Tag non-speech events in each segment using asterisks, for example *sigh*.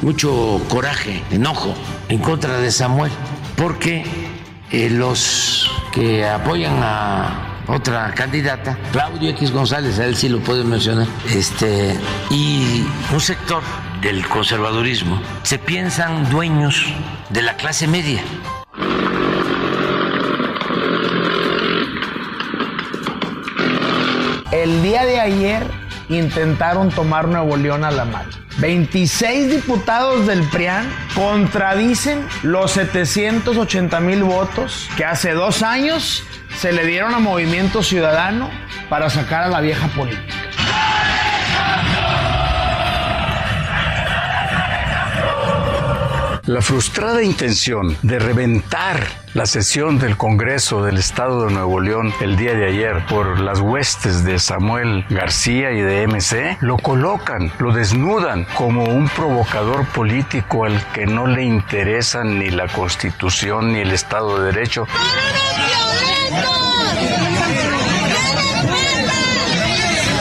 Mucho coraje, enojo en contra de Samuel, porque eh, los que apoyan a otra candidata, Claudio X González, a él sí lo puedo mencionar, este, y un sector del conservadurismo, se piensan dueños de la clase media. El día de ayer intentaron tomar Nuevo León a la mano. 26 diputados del PRIAN contradicen los 780 mil votos que hace dos años se le dieron a Movimiento Ciudadano para sacar a la vieja política. La frustrada intención de reventar la sesión del Congreso del Estado de Nuevo León el día de ayer por las huestes de Samuel García y de MC lo colocan, lo desnudan como un provocador político al que no le interesa ni la Constitución ni el Estado de Derecho.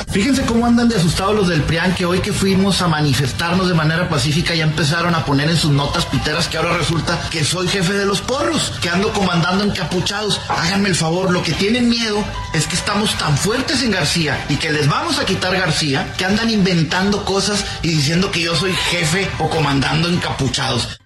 Fíjense cómo andan de asustados los del PRIAN que hoy que fuimos a manifestarnos de manera pacífica ya empezaron a poner en sus notas piteras que ahora resulta que soy jefe de los porros, que ando comandando encapuchados. Háganme el favor, lo que tienen miedo es que estamos tan fuertes en García y que les vamos a quitar García que andan inventando cosas y diciendo que yo soy jefe o comandando encapuchados.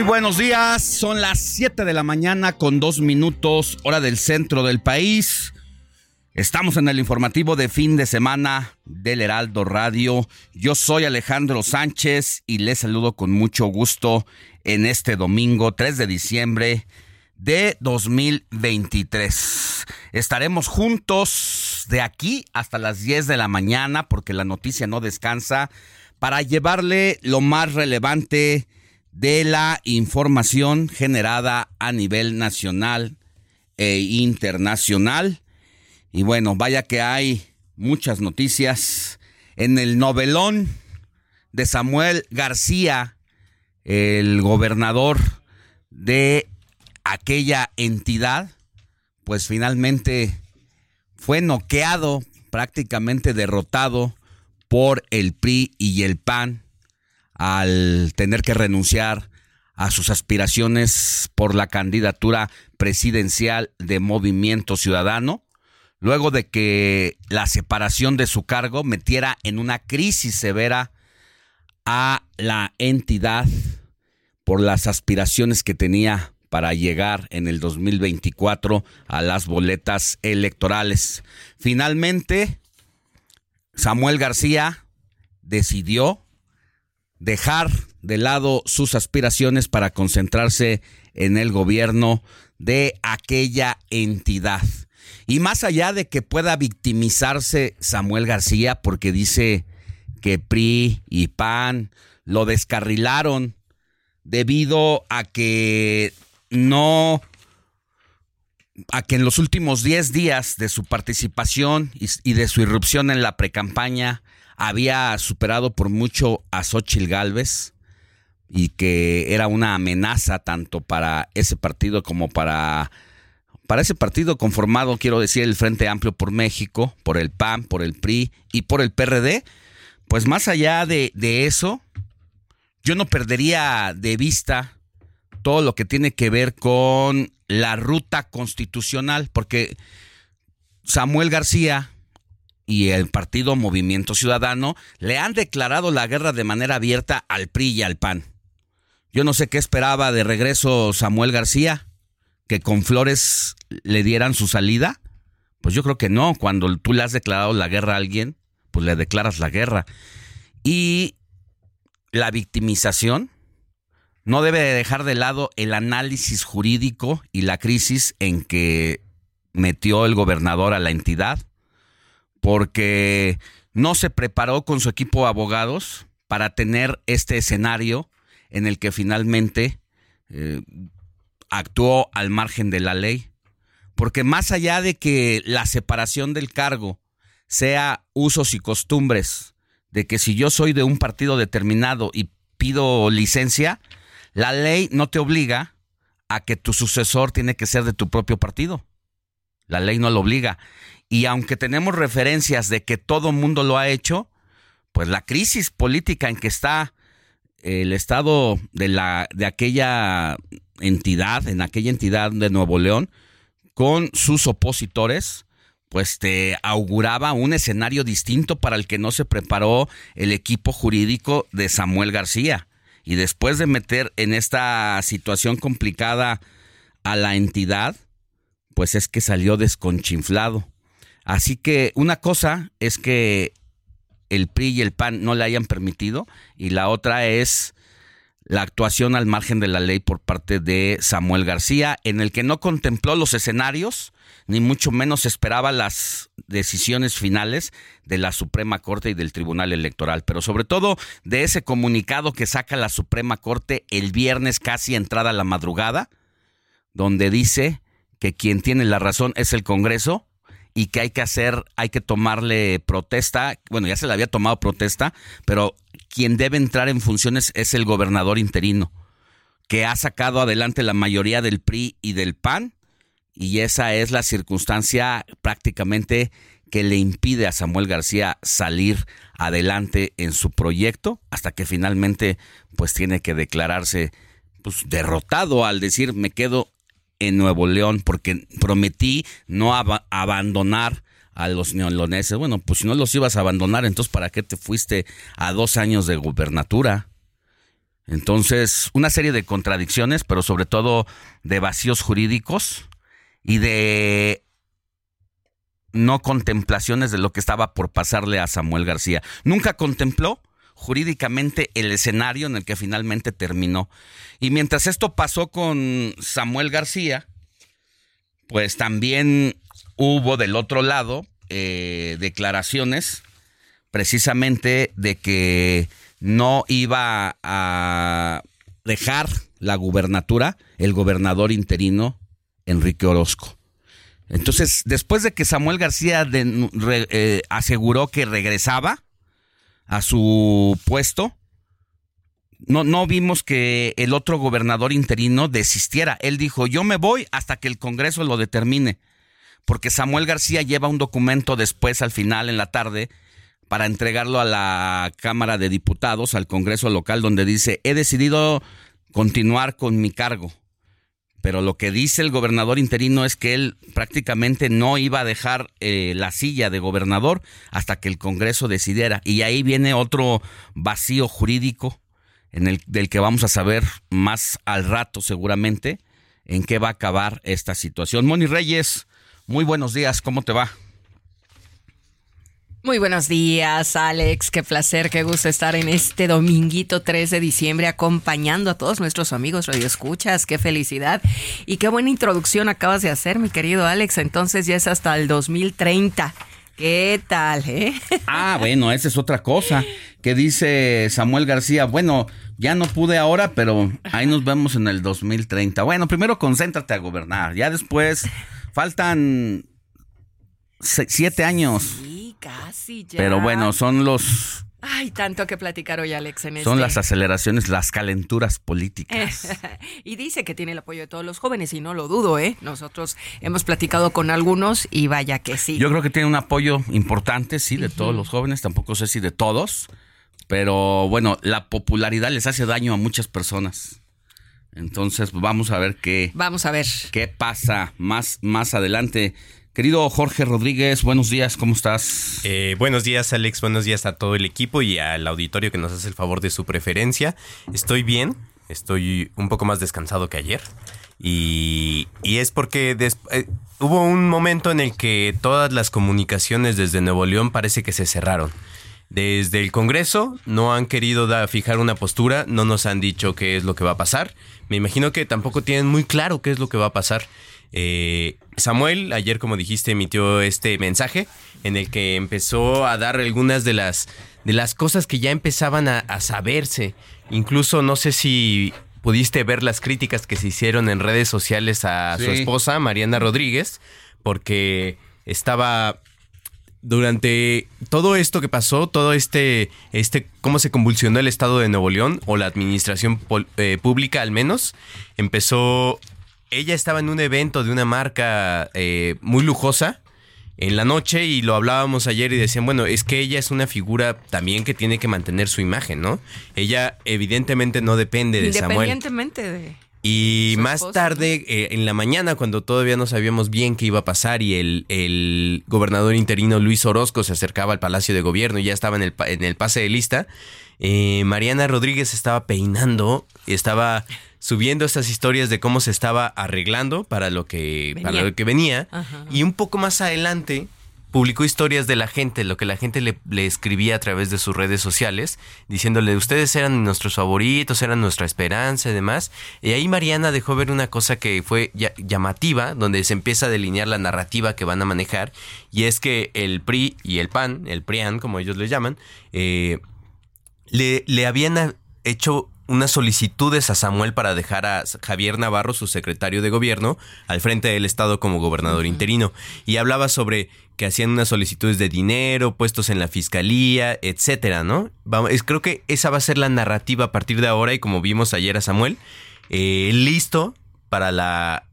Muy buenos días, son las 7 de la mañana con dos minutos, hora del centro del país. Estamos en el informativo de fin de semana del Heraldo Radio. Yo soy Alejandro Sánchez y les saludo con mucho gusto en este domingo 3 de diciembre de 2023. Estaremos juntos de aquí hasta las 10 de la mañana porque la noticia no descansa para llevarle lo más relevante de la información generada a nivel nacional e internacional. Y bueno, vaya que hay muchas noticias. En el novelón de Samuel García, el gobernador de aquella entidad, pues finalmente fue noqueado, prácticamente derrotado por el PRI y el PAN al tener que renunciar a sus aspiraciones por la candidatura presidencial de Movimiento Ciudadano, luego de que la separación de su cargo metiera en una crisis severa a la entidad por las aspiraciones que tenía para llegar en el 2024 a las boletas electorales. Finalmente, Samuel García decidió dejar de lado sus aspiraciones para concentrarse en el gobierno de aquella entidad. Y más allá de que pueda victimizarse Samuel García porque dice que PRI y PAN lo descarrilaron debido a que no a que en los últimos 10 días de su participación y, de su irrupción en la precampaña había superado por mucho a Xochitl Galvez y que era una amenaza tanto para ese partido como para, para ese partido conformado, quiero decir, el Frente Amplio por México, por el PAN, por el PRI y por el PRD. Pues más allá de, de eso, yo no perdería de vista todo lo que tiene que ver con la ruta constitucional, porque Samuel García y el partido Movimiento Ciudadano le han declarado la guerra de manera abierta al PRI y al PAN. Yo no sé qué esperaba de regreso Samuel García, que con Flores le dieran su salida. Pues yo creo que no, cuando tú le has declarado la guerra a alguien, pues le declaras la guerra. Y la victimización no debe dejar de lado el análisis jurídico y la crisis en que metió el gobernador a la entidad, porque no se preparó con su equipo de abogados para tener este escenario en el que finalmente eh, actuó al margen de la ley. Porque más allá de que la separación del cargo sea usos y costumbres, de que si yo soy de un partido determinado y pido licencia, la ley no te obliga a que tu sucesor tiene que ser de tu propio partido. La ley no lo obliga. Y aunque tenemos referencias de que todo mundo lo ha hecho, pues la crisis política en que está el estado de la de aquella entidad, en aquella entidad de Nuevo León, con sus opositores, pues te auguraba un escenario distinto para el que no se preparó el equipo jurídico de Samuel García. Y después de meter en esta situación complicada a la entidad, pues es que salió desconchinflado. Así que una cosa es que el PRI y el PAN no le hayan permitido y la otra es la actuación al margen de la ley por parte de Samuel García, en el que no contempló los escenarios, ni mucho menos esperaba las decisiones finales de la Suprema Corte y del Tribunal Electoral, pero sobre todo de ese comunicado que saca la Suprema Corte el viernes casi entrada la madrugada, donde dice que quien tiene la razón es el Congreso y que hay que hacer, hay que tomarle protesta, bueno, ya se le había tomado protesta, pero quien debe entrar en funciones es el gobernador interino, que ha sacado adelante la mayoría del PRI y del PAN, y esa es la circunstancia prácticamente que le impide a Samuel García salir adelante en su proyecto hasta que finalmente pues tiene que declararse pues derrotado al decir me quedo en Nuevo León porque prometí no abandonar a los neoloneses. Bueno, pues si no los ibas a abandonar, entonces ¿para qué te fuiste a dos años de gubernatura? Entonces, una serie de contradicciones, pero sobre todo de vacíos jurídicos y de no contemplaciones de lo que estaba por pasarle a Samuel García. Nunca contempló jurídicamente el escenario en el que finalmente terminó. Y mientras esto pasó con Samuel García, pues también hubo del otro lado eh, declaraciones precisamente de que no iba a dejar la gubernatura el gobernador interino Enrique Orozco. Entonces, después de que Samuel García eh, aseguró que regresaba, a su puesto, no, no vimos que el otro gobernador interino desistiera. Él dijo, yo me voy hasta que el Congreso lo determine. Porque Samuel García lleva un documento después, al final, en la tarde, para entregarlo a la Cámara de Diputados, al Congreso local, donde dice, he decidido continuar con mi cargo. Pero lo que dice el gobernador interino es que él prácticamente no iba a dejar eh, la silla de gobernador hasta que el Congreso decidiera. Y ahí viene otro vacío jurídico en el, del que vamos a saber más al rato seguramente en qué va a acabar esta situación. Moni Reyes, muy buenos días, ¿cómo te va? Muy buenos días, Alex. Qué placer, qué gusto estar en este dominguito 3 de diciembre acompañando a todos nuestros amigos radioescuchas. Qué felicidad y qué buena introducción acabas de hacer, mi querido Alex. Entonces ya es hasta el 2030. ¿Qué tal, eh? *laughs* Ah, bueno, esa es otra cosa que dice Samuel García. Bueno, ya no pude ahora, pero ahí nos vemos en el 2030. Bueno, primero concéntrate a gobernar. Ya después faltan siete años. Sí, casi ya. Pero bueno, son los... Ay, tanto que platicar hoy, Alex, en Son este- las aceleraciones, las calenturas políticas. *laughs* y dice que tiene el apoyo de todos los jóvenes y no lo dudo, ¿eh? Nosotros hemos platicado con algunos y vaya que sí. Yo creo que tiene un apoyo importante, sí, de todos los jóvenes, tampoco sé si de todos, pero bueno, la popularidad les hace daño a muchas personas. Entonces, vamos a ver qué, Vamos a ver. qué pasa más, más adelante. Querido Jorge Rodríguez, buenos días, ¿cómo estás? Eh, buenos días, Alex. Buenos días a todo el equipo y al auditorio que nos hace el favor de su preferencia. Estoy bien. estoy un poco más descansado que ayer. Y, y es porque eh, hubo un momento en el que todas las comunicaciones desde Nuevo León parece que se cerraron. Desde el Congreso no han querido fijar una postura, no nos han dicho qué es lo que va a pasar. Me imagino que tampoco tienen muy claro qué es lo que va a pasar. Eh, Samuel, ayer como dijiste, emitió este mensaje en el que empezó a dar algunas de las, de las cosas que ya empezaban a, saberse. Incluso no sé si pudiste ver las críticas que se hicieron en redes sociales a su esposa, Mariana Rodríguez, porque estaba durante todo esto que pasó, todo este, este, cómo se convulsionó el Estado de Nuevo León, o la administración eh, pública al menos, empezó, ella estaba en un evento de una marca eh, muy lujosa en la noche y lo hablábamos ayer y decían, bueno, es que ella es una figura también que tiene que mantener su imagen, ¿no? Ella evidentemente no depende de Samuel. Independientemente de... Y más tarde, eh, en la mañana, cuando todavía no sabíamos bien qué iba a pasar y el, el, gobernador interino Luis Orozco se acercaba al Palacio de Gobierno y ya estaba en el, en el pase de lista, eh, Mariana Rodríguez estaba peinando, y estaba subiendo estas historias de cómo se estaba arreglando para lo que venía, para lo que venía. Y un poco más adelante publicó historias de la gente, lo que la gente le, escribía a través de sus redes sociales, diciéndole, ustedes eran nuestros favoritos, eran nuestra esperanza y demás. Y ahí Mariana dejó ver una cosa que fue llamativa, donde se empieza a delinear la narrativa que van a manejar, y es que el PRI y el PAN, el PRIAN, como ellos le llaman, eh, le, le habían hecho unas solicitudes a Samuel para dejar a Javier Navarro, su secretario de gobierno, al frente del Estado como gobernador interino. Y hablaba sobre que hacían unas solicitudes de dinero, puestos en la fiscalía, etcétera, ¿no? Vamos, creo que esa va a ser la narrativa a partir de ahora, y como vimos ayer a Samuel, eh, listo para la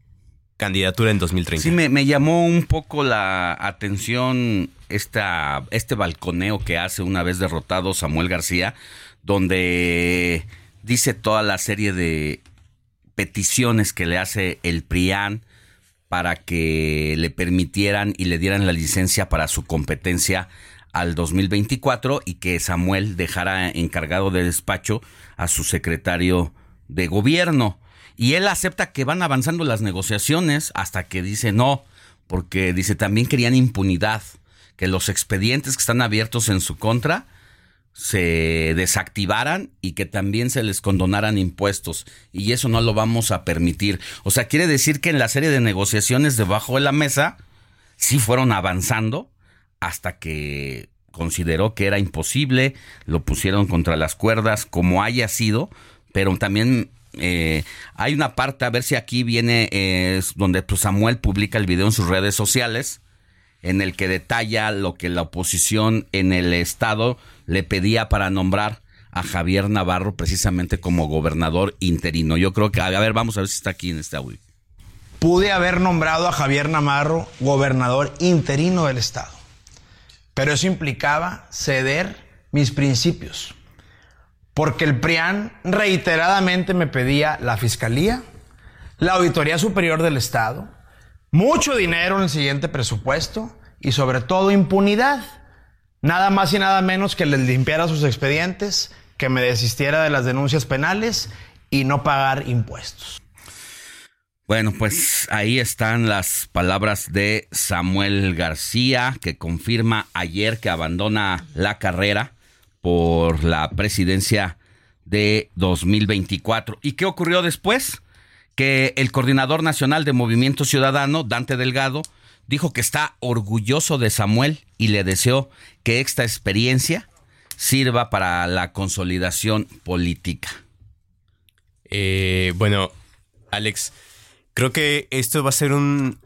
candidatura en 2030. Sí, me, llamó un poco la atención esta, este balconeo que hace una vez derrotado Samuel García, donde dice toda la serie de peticiones que le hace el PRIAN para que le permitieran y le dieran la licencia para su competencia al 2024 y que Samuel dejara encargado de despacho a su secretario de gobierno. Y él acepta que van avanzando las negociaciones hasta que dice no, porque dice también querían impunidad, que los expedientes que están abiertos en su contra se desactivaran y que también se les condonaran impuestos. Y eso no lo vamos a permitir. O sea, quiere decir que en la serie de negociaciones debajo de la mesa sí fueron avanzando hasta que consideró que era imposible, lo pusieron contra las cuerdas, como haya sido, pero también eh, hay una parte, a ver si aquí viene, eh, donde pues, Samuel publica el video en sus redes sociales, en el que detalla lo que la oposición en el Estado le pedía para nombrar a Javier Navarro precisamente como gobernador interino. Yo creo que, a ver, vamos a ver si está aquí en este audio. Pude haber nombrado a Javier Navarro gobernador interino del Estado, pero eso implicaba ceder mis principios, porque el PRIAN reiteradamente me pedía la Fiscalía, la Auditoría Superior del Estado, mucho dinero en el siguiente presupuesto y sobre todo impunidad. Nada más y nada menos que les limpiara sus expedientes, que me desistiera de las denuncias penales y no pagar impuestos. Bueno, pues ahí están las palabras de Samuel García, que confirma ayer que abandona la carrera por la presidencia de 2024. ¿Y qué ocurrió después? Que el coordinador nacional de Movimiento Ciudadano, Dante Delgado, dijo que está orgulloso de Samuel y le deseó que esta experiencia sirva para la consolidación política. Eh, bueno, Alex, creo que esto va a ser un,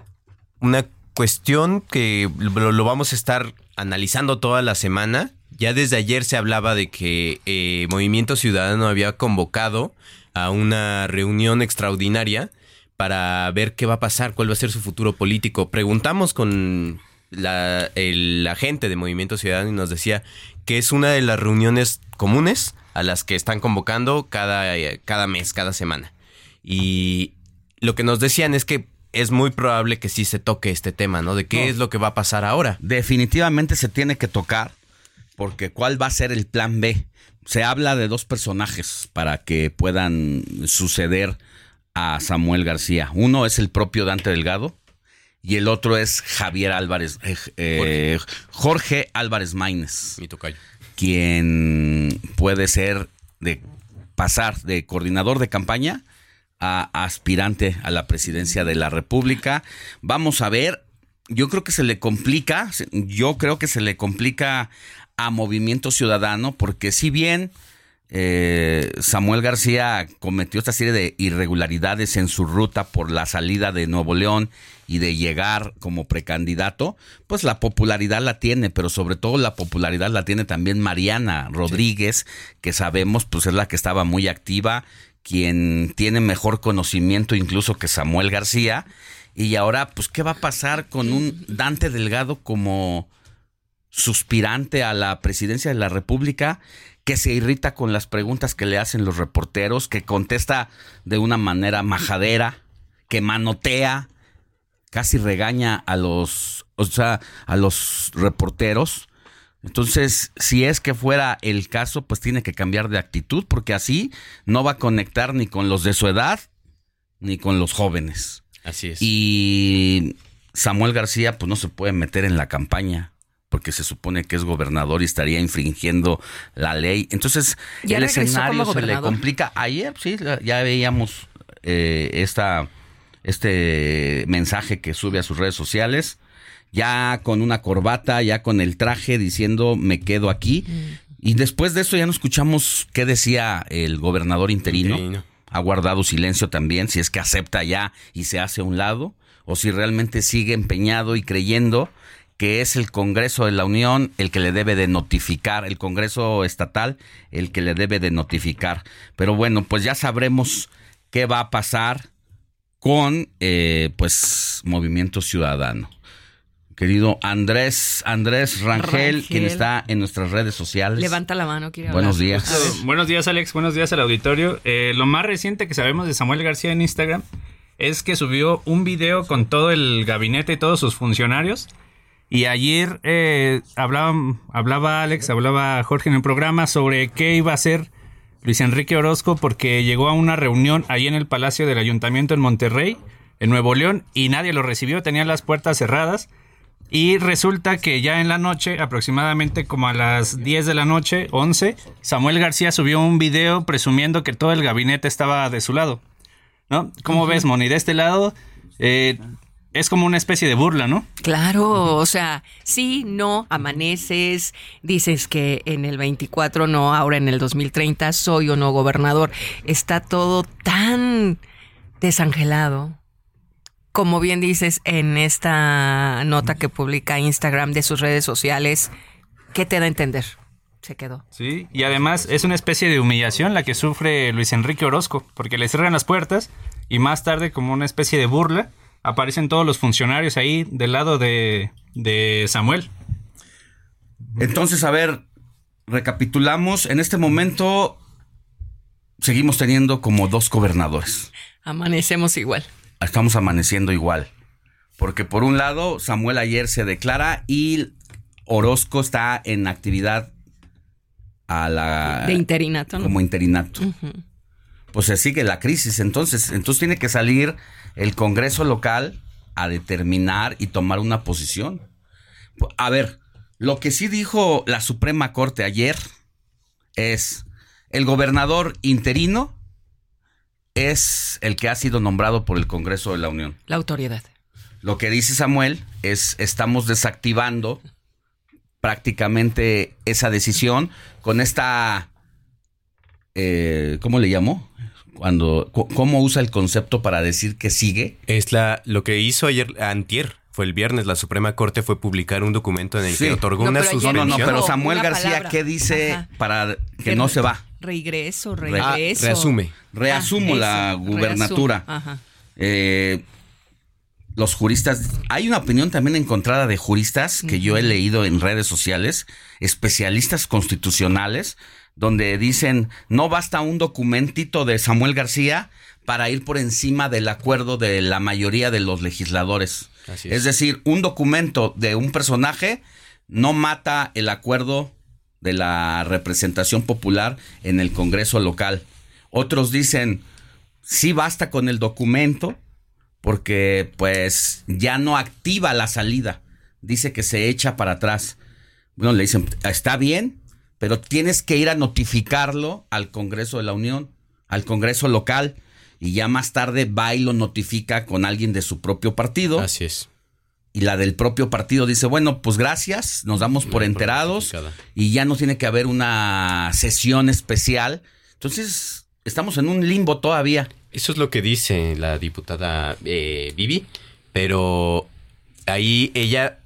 una cuestión que lo, vamos a estar analizando toda la semana. Ya desde ayer se hablaba de que eh, Movimiento Ciudadano había convocado a una reunión extraordinaria para ver qué va a pasar, cuál va a ser su futuro político. Preguntamos con la, el, gente de Movimiento Ciudadano y nos decía que es una de las reuniones comunes a las que están convocando cada, cada mes, cada semana. Y lo que nos decían es que es muy probable que sí se toque este tema, ¿no? De qué es lo que va a pasar ahora. Definitivamente se tiene que tocar, porque ¿cuál va a ser el plan B? se habla de dos personajes para que puedan suceder a Samuel García. Uno es el propio Dante Delgado y el otro es Javier Álvarez, eh, eh, Jorge. Álvarez Maínez. Mi tocayo. Quien puede ser de pasar de coordinador de campaña a aspirante a la presidencia de la República. Vamos a ver, yo creo que se le complica, yo creo que se le complica a Movimiento Ciudadano, porque si bien eh, Samuel García cometió esta serie de irregularidades en su ruta por la salida de Nuevo León y de llegar como precandidato, pues la popularidad la tiene, pero sobre todo la popularidad la tiene también Mariana Rodríguez, que sabemos pues es la que estaba muy activa, quien tiene mejor conocimiento incluso que Samuel García. Y ahora, pues, ¿qué va a pasar con un Dante Delgado como suspirante a la presidencia de la República, que se irrita con las preguntas que le hacen los reporteros, que contesta de una manera majadera, que manotea, casi regaña a los, o sea, a los reporteros. Entonces, si es que fuera el caso, pues tiene que cambiar de actitud, porque así no va a conectar ni con los de su edad, ni con los jóvenes. Así es. Y Samuel García, pues no se puede meter en la campaña porque se supone que es gobernador y estaría infringiendo la ley. Entonces, ¿Ya el escenario se le complica. Ayer, sí, ya veíamos eh, esta, este mensaje que sube a sus redes sociales, ya con una corbata, ya con el traje diciendo me quedo aquí. Y después de eso ya no escuchamos qué decía el gobernador interino. Interino. Ha guardado silencio también, si es que acepta ya y se hace a un lado, o si realmente sigue empeñado y creyendo que es el Congreso de la Unión el que le debe de notificar, el Congreso estatal el que le debe de notificar. Pero bueno, pues ya sabremos qué va a pasar con eh, pues Movimiento Ciudadano. Querido Andrés, Andrés Rangel, Rangel. quien está en nuestras redes sociales. Levanta la mano, quiere Buenos hablar. días. Ver. Buenos días, Alex. Buenos días al auditorio. Eh, lo más reciente que sabemos de Samuel García en Instagram es que subió un video con todo el gabinete y todos sus funcionarios. Y ayer eh, hablaba, hablaba Alex, hablaba Jorge en el programa sobre qué iba a hacer Luis Enrique Orozco porque llegó a una reunión ahí en el Palacio del Ayuntamiento en Monterrey, en Nuevo León, y nadie lo recibió, tenían las puertas cerradas. Y resulta que ya en la noche, aproximadamente como a las 10 de la noche, 11, Samuel García subió un video presumiendo que todo el gabinete estaba de su lado. ¿No? ¿Cómo ves, Moni? De este lado eh, es como una especie de burla, ¿no? Claro, o sea, sí, no, amaneces, dices que en el 24 no, ahora en el 2030 soy o no gobernador. Está todo tan desangelado. Como bien dices en esta nota que publica Instagram de sus redes sociales, ¿qué te da a entender? Se quedó. Sí, y además es una especie de humillación la que sufre Luis Enrique Orozco, porque le cierran las puertas y más tarde, como una especie de burla, aparecen todos los funcionarios ahí del lado de, de Samuel. Entonces, a ver, recapitulamos. En este momento seguimos teniendo como dos gobernadores. Amanecemos igual. Estamos amaneciendo igual. Porque por un lado, Samuel ayer se declara y Orozco está en actividad a la De interinato, ¿no? como interinato. Pues se sigue la crisis. Entonces, entonces tiene que salir el Congreso local a determinar y tomar una posición. A ver, lo que sí dijo la Suprema Corte ayer es el gobernador interino es el que ha sido nombrado por el Congreso de la Unión. La autoridad. Lo que dice Samuel es estamos desactivando prácticamente esa decisión con esta eh, ¿cómo le llamó? Cuando cu- cómo usa el concepto para decir que sigue. Es la, lo que hizo ayer, antier, fue el viernes, la Suprema Corte fue publicar un documento en el Sí. que otorgó No, una ayer No, no, no, suspensión. pero Samuel García, palabra. ¿qué dice Ajá. para que Que no se va? Regreso, Ah, regreso. reasume. Reasumo Ah, la eso, gubernatura. Ajá. Eh, los juristas, hay una opinión también encontrada de juristas que yo he leído en redes sociales, especialistas constitucionales, donde dicen, no basta un documentito de Samuel García para ir por encima del acuerdo de la mayoría de los legisladores. Así es. es. decir, un documento de un personaje no mata el acuerdo de la representación popular en el Congreso local. Otros dicen, sí basta con el documento porque pues ya no activa la salida. Dice que se echa para atrás. Bueno, le dicen, está bien, pero tienes que ir a notificarlo al Congreso de la Unión, al Congreso local, y ya más tarde va y lo notifica con alguien de su propio partido. Así es. Y la del propio partido dice, bueno, pues gracias, nos damos por enterados y ya no tiene que haber una sesión especial. Entonces, estamos en un limbo todavía. Eso es lo que dice la diputada eh, Vivi, pero ahí ella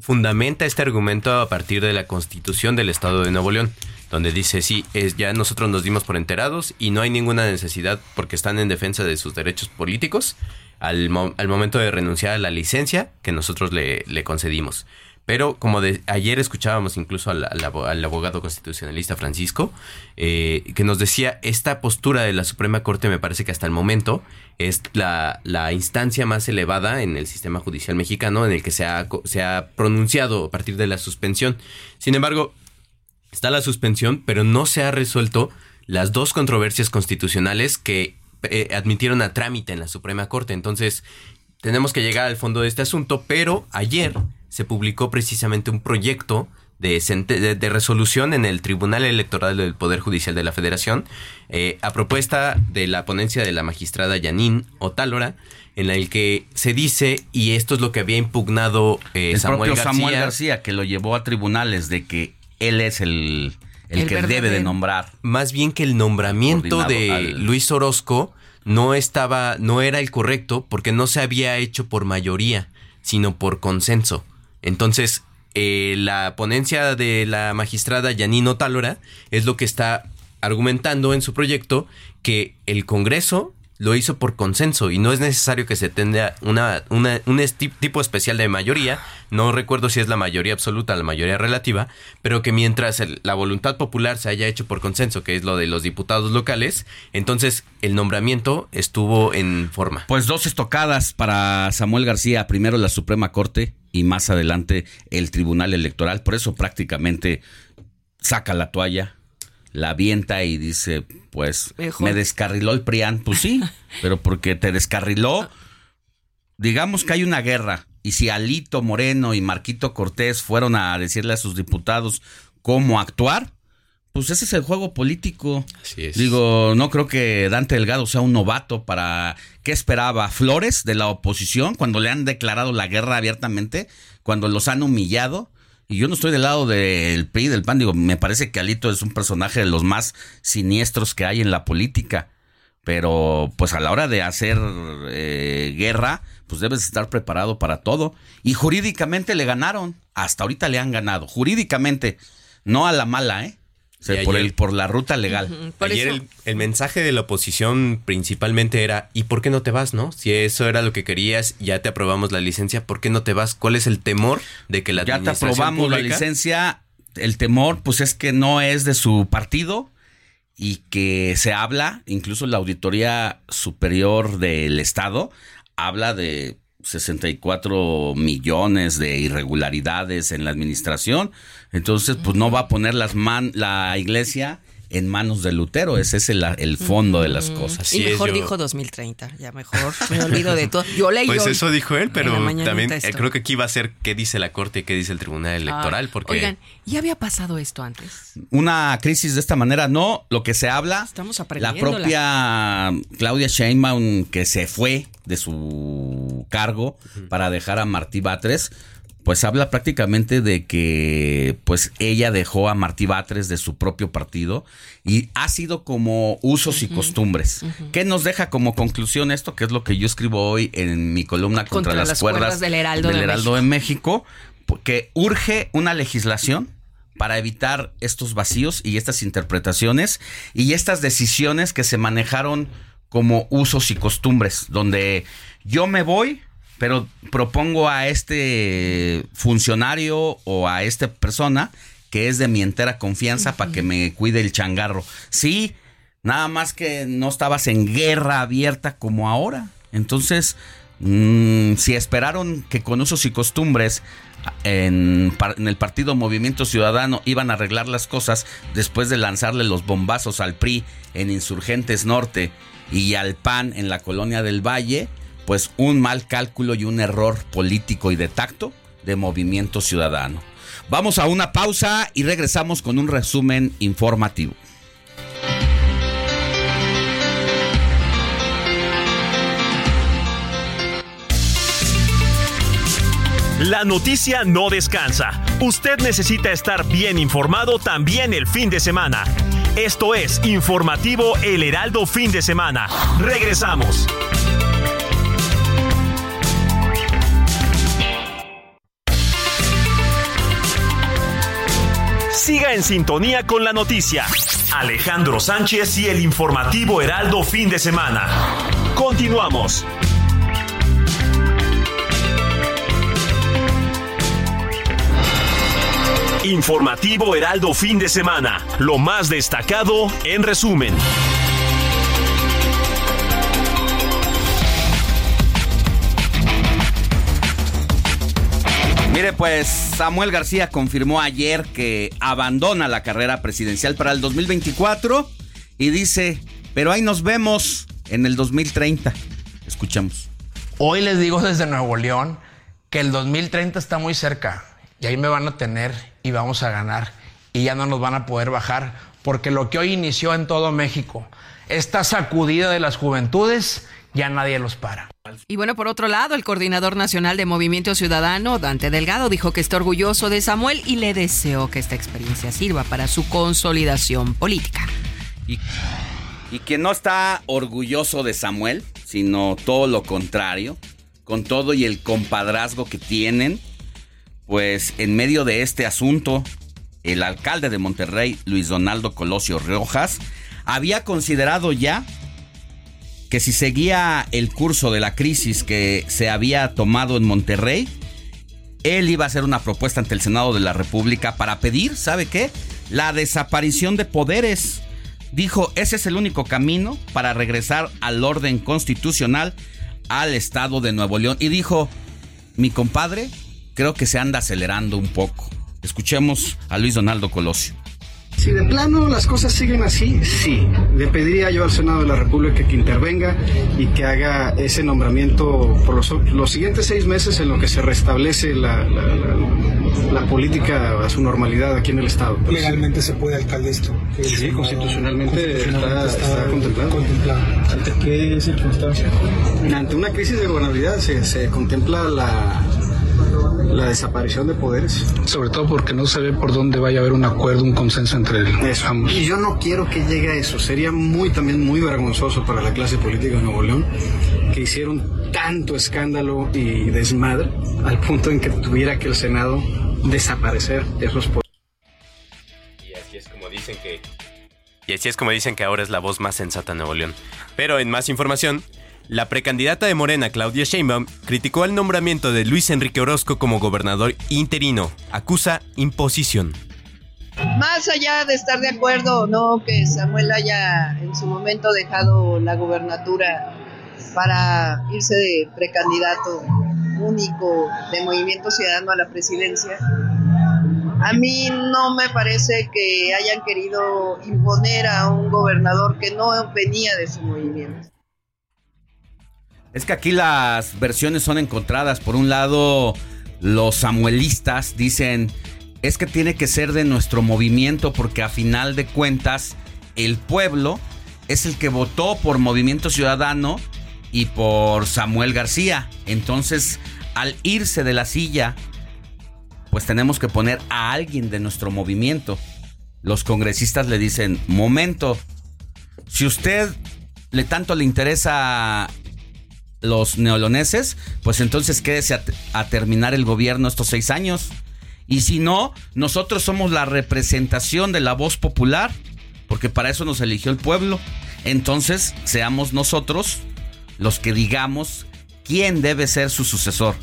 fundamenta este argumento a partir de la constitución del Estado de Nuevo León, donde dice, sí, es, ya nosotros nos dimos por enterados y no hay ninguna necesidad porque están en defensa de sus derechos políticos al, al momento de renunciar a la licencia que nosotros le, le concedimos. Pero como de, ayer escuchábamos incluso al, abogado constitucionalista Francisco, eh, que nos decía, esta postura de la Suprema Corte me parece que hasta el momento es la, la, instancia más elevada en el sistema judicial mexicano en el que se ha, se ha pronunciado a partir de la suspensión. Sin embargo, está la suspensión, pero no se ha resuelto las dos controversias constitucionales que eh, admitieron a trámite en la Suprema Corte. Entonces, tenemos que llegar al fondo de este asunto, pero ayer se publicó precisamente un proyecto de, de, resolución en el Tribunal Electoral del Poder Judicial de la Federación, eh, a propuesta de la ponencia de la magistrada Yanín Otálora, en el que se dice, y esto es lo que había impugnado eh, el Samuel, propio García, Samuel García, que lo llevó a tribunales de que él es el, el, que debe de nombrar. Más bien que el nombramiento de Luis Orozco no estaba, no era el correcto porque no se había hecho por mayoría, sino por consenso. Entonces, eh, la ponencia de la magistrada Yanino Tálora es lo que está argumentando en su proyecto que el Congreso lo hizo por consenso y no es necesario que se tenga una, un tipo especial de mayoría, no recuerdo si es la mayoría absoluta o la mayoría relativa, pero que mientras la voluntad popular se haya hecho por consenso, que es lo de los diputados locales, entonces el nombramiento estuvo en forma. Pues dos estocadas para Samuel García, primero la Suprema Corte y más adelante el Tribunal Electoral, por eso prácticamente saca la toalla la avienta y dice, pues me descarriló el PRIAN. Pues sí, *laughs* pero porque te descarriló, digamos que hay una guerra. Y si Alito Moreno y Marquito Cortés fueron a decirle a sus diputados cómo actuar, pues ese es el juego político. Digo, no creo que Dante Delgado sea un novato para... ¿Qué esperaba? ¿Flores de la oposición cuando le han declarado la guerra abiertamente? ¿Cuando los han humillado? Y yo no estoy del lado del PRI, del PAN, digo, me parece que Alito es un personaje de los más siniestros que hay en la política. Pero pues a la hora de hacer eh, guerra, pues debes estar preparado para todo. Y jurídicamente le ganaron. Hasta ahorita le han ganado. Jurídicamente. No a la mala, ¿eh? Por, el, por la ruta legal. ayer el, mensaje de la oposición principalmente era, ¿y por qué no te vas, no? Si eso era lo que querías, ya te aprobamos la licencia, ¿por qué no te vas? ¿Cuál es el temor de que la Ya te aprobamos la licencia, el temor pues es que no es de su partido y que se habla, incluso la Auditoría Superior del Estado habla de 64 millones de irregularidades en la administración. Entonces, pues no va a poner las man la iglesia en manos de Lutero. Ese es el, el fondo de las cosas. Y mejor dijo 2030, ya mejor. *laughs* Me olvido de todo. Yo leí. Pues eso dijo él, pero también eh, creo que aquí va a ser qué dice la Corte y qué dice el Tribunal Electoral. porque... Oigan, ¿ya había pasado esto antes? Una crisis de esta manera, no. Lo que se habla. Estamos La propia Claudia Sheinbaum, que se fue de su cargo para dejar a Martí Batres pues habla prácticamente de que pues ella dejó a Martí Batres de su propio partido y ha sido como usos y costumbres. ¿Qué nos deja como conclusión esto? Que es lo que yo escribo hoy en mi columna contra, las, cuerdas, del Heraldo, de, México. de México, que urge una legislación para evitar estos vacíos y estas interpretaciones y estas decisiones que se manejaron como usos y costumbres, donde yo me voy, pero propongo a este funcionario o a esta persona que es de mi entera confianza para que me cuide el changarro. Sí, nada más que no estabas en guerra abierta como ahora. Entonces, mm, si esperaron que con usos y costumbres en, en, el partido Movimiento Ciudadano iban a arreglar las cosas después de lanzarle los bombazos al PRI en Insurgentes Norte y al PAN en la colonia del Valle, pues un mal cálculo y un error político y de tacto de Movimiento Ciudadano. Vamos a una pausa y regresamos con un resumen informativo. La noticia no descansa. Usted necesita estar bien informado también el fin de semana. Esto es Informativo El Heraldo Fin de Semana. Regresamos. Siga en sintonía con la noticia. Alejandro Sánchez y el informativo Heraldo fin de semana. Continuamos. Informativo Heraldo fin de semana. Lo más destacado en resumen. Mire, pues Samuel García confirmó ayer que abandona la carrera presidencial para el 2024 y dice, pero ahí nos vemos en el 2030. Escuchamos. Hoy les digo desde Nuevo León que el 2030 está muy cerca y ahí me van a tener y vamos a ganar y ya no nos van a poder bajar porque lo que hoy inició en todo México, esta sacudida de las juventudes, ya nadie los para. Y bueno, por otro lado, el coordinador nacional de Movimiento Ciudadano, Dante Delgado, dijo que está orgulloso de Samuel y le deseó que esta experiencia sirva para su consolidación política. Y, y que no está orgulloso de Samuel, sino todo lo contrario, con todo y el compadrazgo que tienen, pues en medio de este asunto, el alcalde de Monterrey, Luis Donaldo Colosio Rojas, había considerado ya que si seguía el curso de la crisis que se había tomado en Monterrey, él iba a hacer una propuesta ante el Senado de la República para pedir, ¿sabe qué? La desaparición de poderes. Dijo, ese es el único camino para regresar al orden constitucional al Estado de Nuevo León. Y dijo, mi compadre, creo que se anda acelerando un poco. Escuchemos a Luis Donaldo Colosio. Si de plano las cosas siguen así, sí. Le pediría yo al Senado de la República que intervenga y que haga ese nombramiento por los, siguientes seis meses en lo que se restablece la, política a su normalidad aquí en el Estado. ¿Legalmente se puede, alcalde, esto? Sí, constitucionalmente, está, contemplado. ¿Ante qué circunstancias? Ante una crisis de gobernabilidad se contempla la la desaparición de poderes. Sobre todo porque no se ve por dónde vaya a haber un acuerdo, un consenso entre ambos. Y yo no quiero que llegue a eso. Sería muy también muy vergonzoso para la clase política de Nuevo León que hicieron tanto escándalo y desmadre al punto en que tuviera que el Senado desaparecer esos poderes. Y así es como dicen que y así es como dicen que ahora es la voz más sensata de Nuevo León. Pero en más información, la precandidata de Morena, Claudia Sheinbaum, criticó el nombramiento de Luis Enrique Orozco como gobernador interino. Acusa imposición. Más allá de estar de acuerdo o no que Samuel haya en su momento dejado la gubernatura para irse de precandidato único de Movimiento Ciudadano a la presidencia, a mí no me parece que hayan querido imponer a un gobernador que no venía de su movimiento. Es que aquí las versiones son encontradas. Por un lado, los samuelistas dicen, es que tiene que ser de nuestro movimiento porque a final de cuentas el pueblo es el que votó por Movimiento Ciudadano y por Samuel García. Entonces, al irse de la silla, pues tenemos que poner a alguien de nuestro movimiento. Los congresistas le dicen, momento, si usted le tanto le interesa los neoloneses, pues entonces quédese a, terminar el gobierno estos seis años. Y si no, nosotros somos la representación de la voz popular, porque para eso nos eligió el pueblo. Entonces, seamos nosotros los que digamos quién debe ser su sucesor.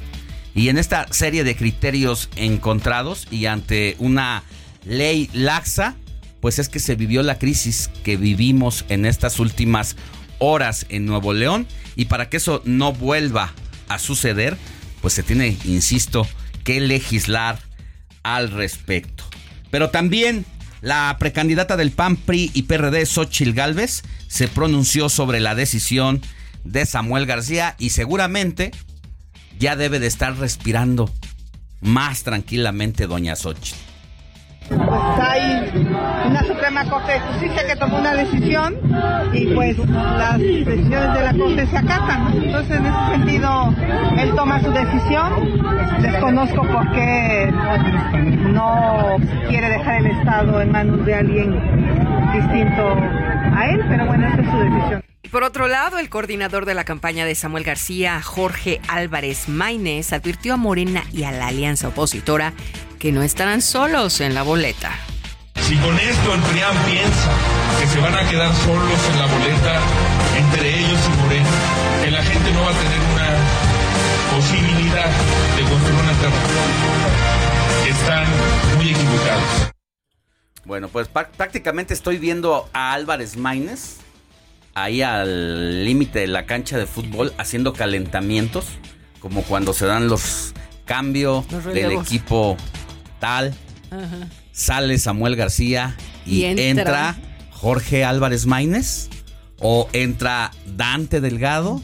Y en esta serie de criterios encontrados y ante una ley laxa, pues es que se vivió la crisis que vivimos en estas últimas horas en Nuevo León y para que eso no vuelva a suceder, pues se tiene, insisto, que legislar al respecto. Pero también la precandidata del PAN, PRI y PRD, Xochil Gálvez, se pronunció sobre la decisión de Samuel García y seguramente ya debe de estar respirando más tranquilamente doña Xochitl. Pues hay una Suprema Corte de Justicia que tomó una decisión y pues las decisiones de la Corte se acatan. Entonces en ese sentido él toma su decisión. Desconozco por qué no quiere dejar el Estado en manos de alguien distinto a él, pero bueno, esa es su decisión. Por otro lado, el coordinador de la campaña de Samuel García, Jorge Álvarez Maínez, advirtió a Morena y a la alianza opositora que no estarán solos en la boleta. Si con esto el PRIAM piensa que se van a quedar solos en la boleta entre ellos y Morena, que la gente no va a tener una posibilidad de construir una alternativa, están muy equivocados. Bueno, pues prácticamente estoy viendo a Álvarez Maínez ahí al límite de la cancha de fútbol haciendo calentamientos, como cuando se dan los cambios del equipo tal. Sale Samuel García y, entra. Jorge Álvarez Maínez o entra Dante Delgado,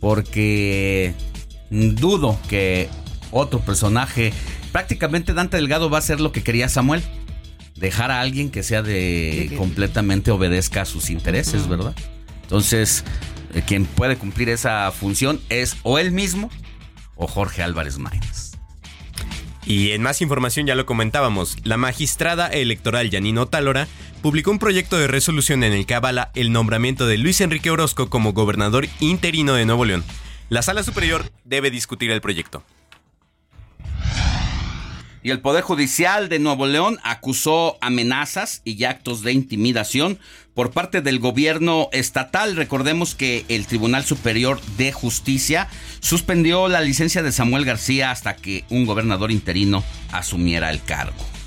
porque dudo que otro personaje, prácticamente Dante Delgado va a hacer lo que quería Samuel dejar a alguien que sea de completamente obedezca a sus intereses, ¿verdad? Entonces, eh, quien puede cumplir esa función es o él mismo o Jorge Álvarez Maínez. Y en más información ya lo comentábamos, la magistrada electoral Yanino Talora publicó un proyecto de resolución en el que avala el nombramiento de Luis Enrique Orozco como gobernador interino de Nuevo León. La sala superior debe discutir el proyecto. Y el Poder Judicial de Nuevo León acusó amenazas y actos de intimidación por parte del gobierno estatal. Recordemos que el Tribunal Superior de Justicia suspendió la licencia de Samuel García hasta que un gobernador interino asumiera el cargo.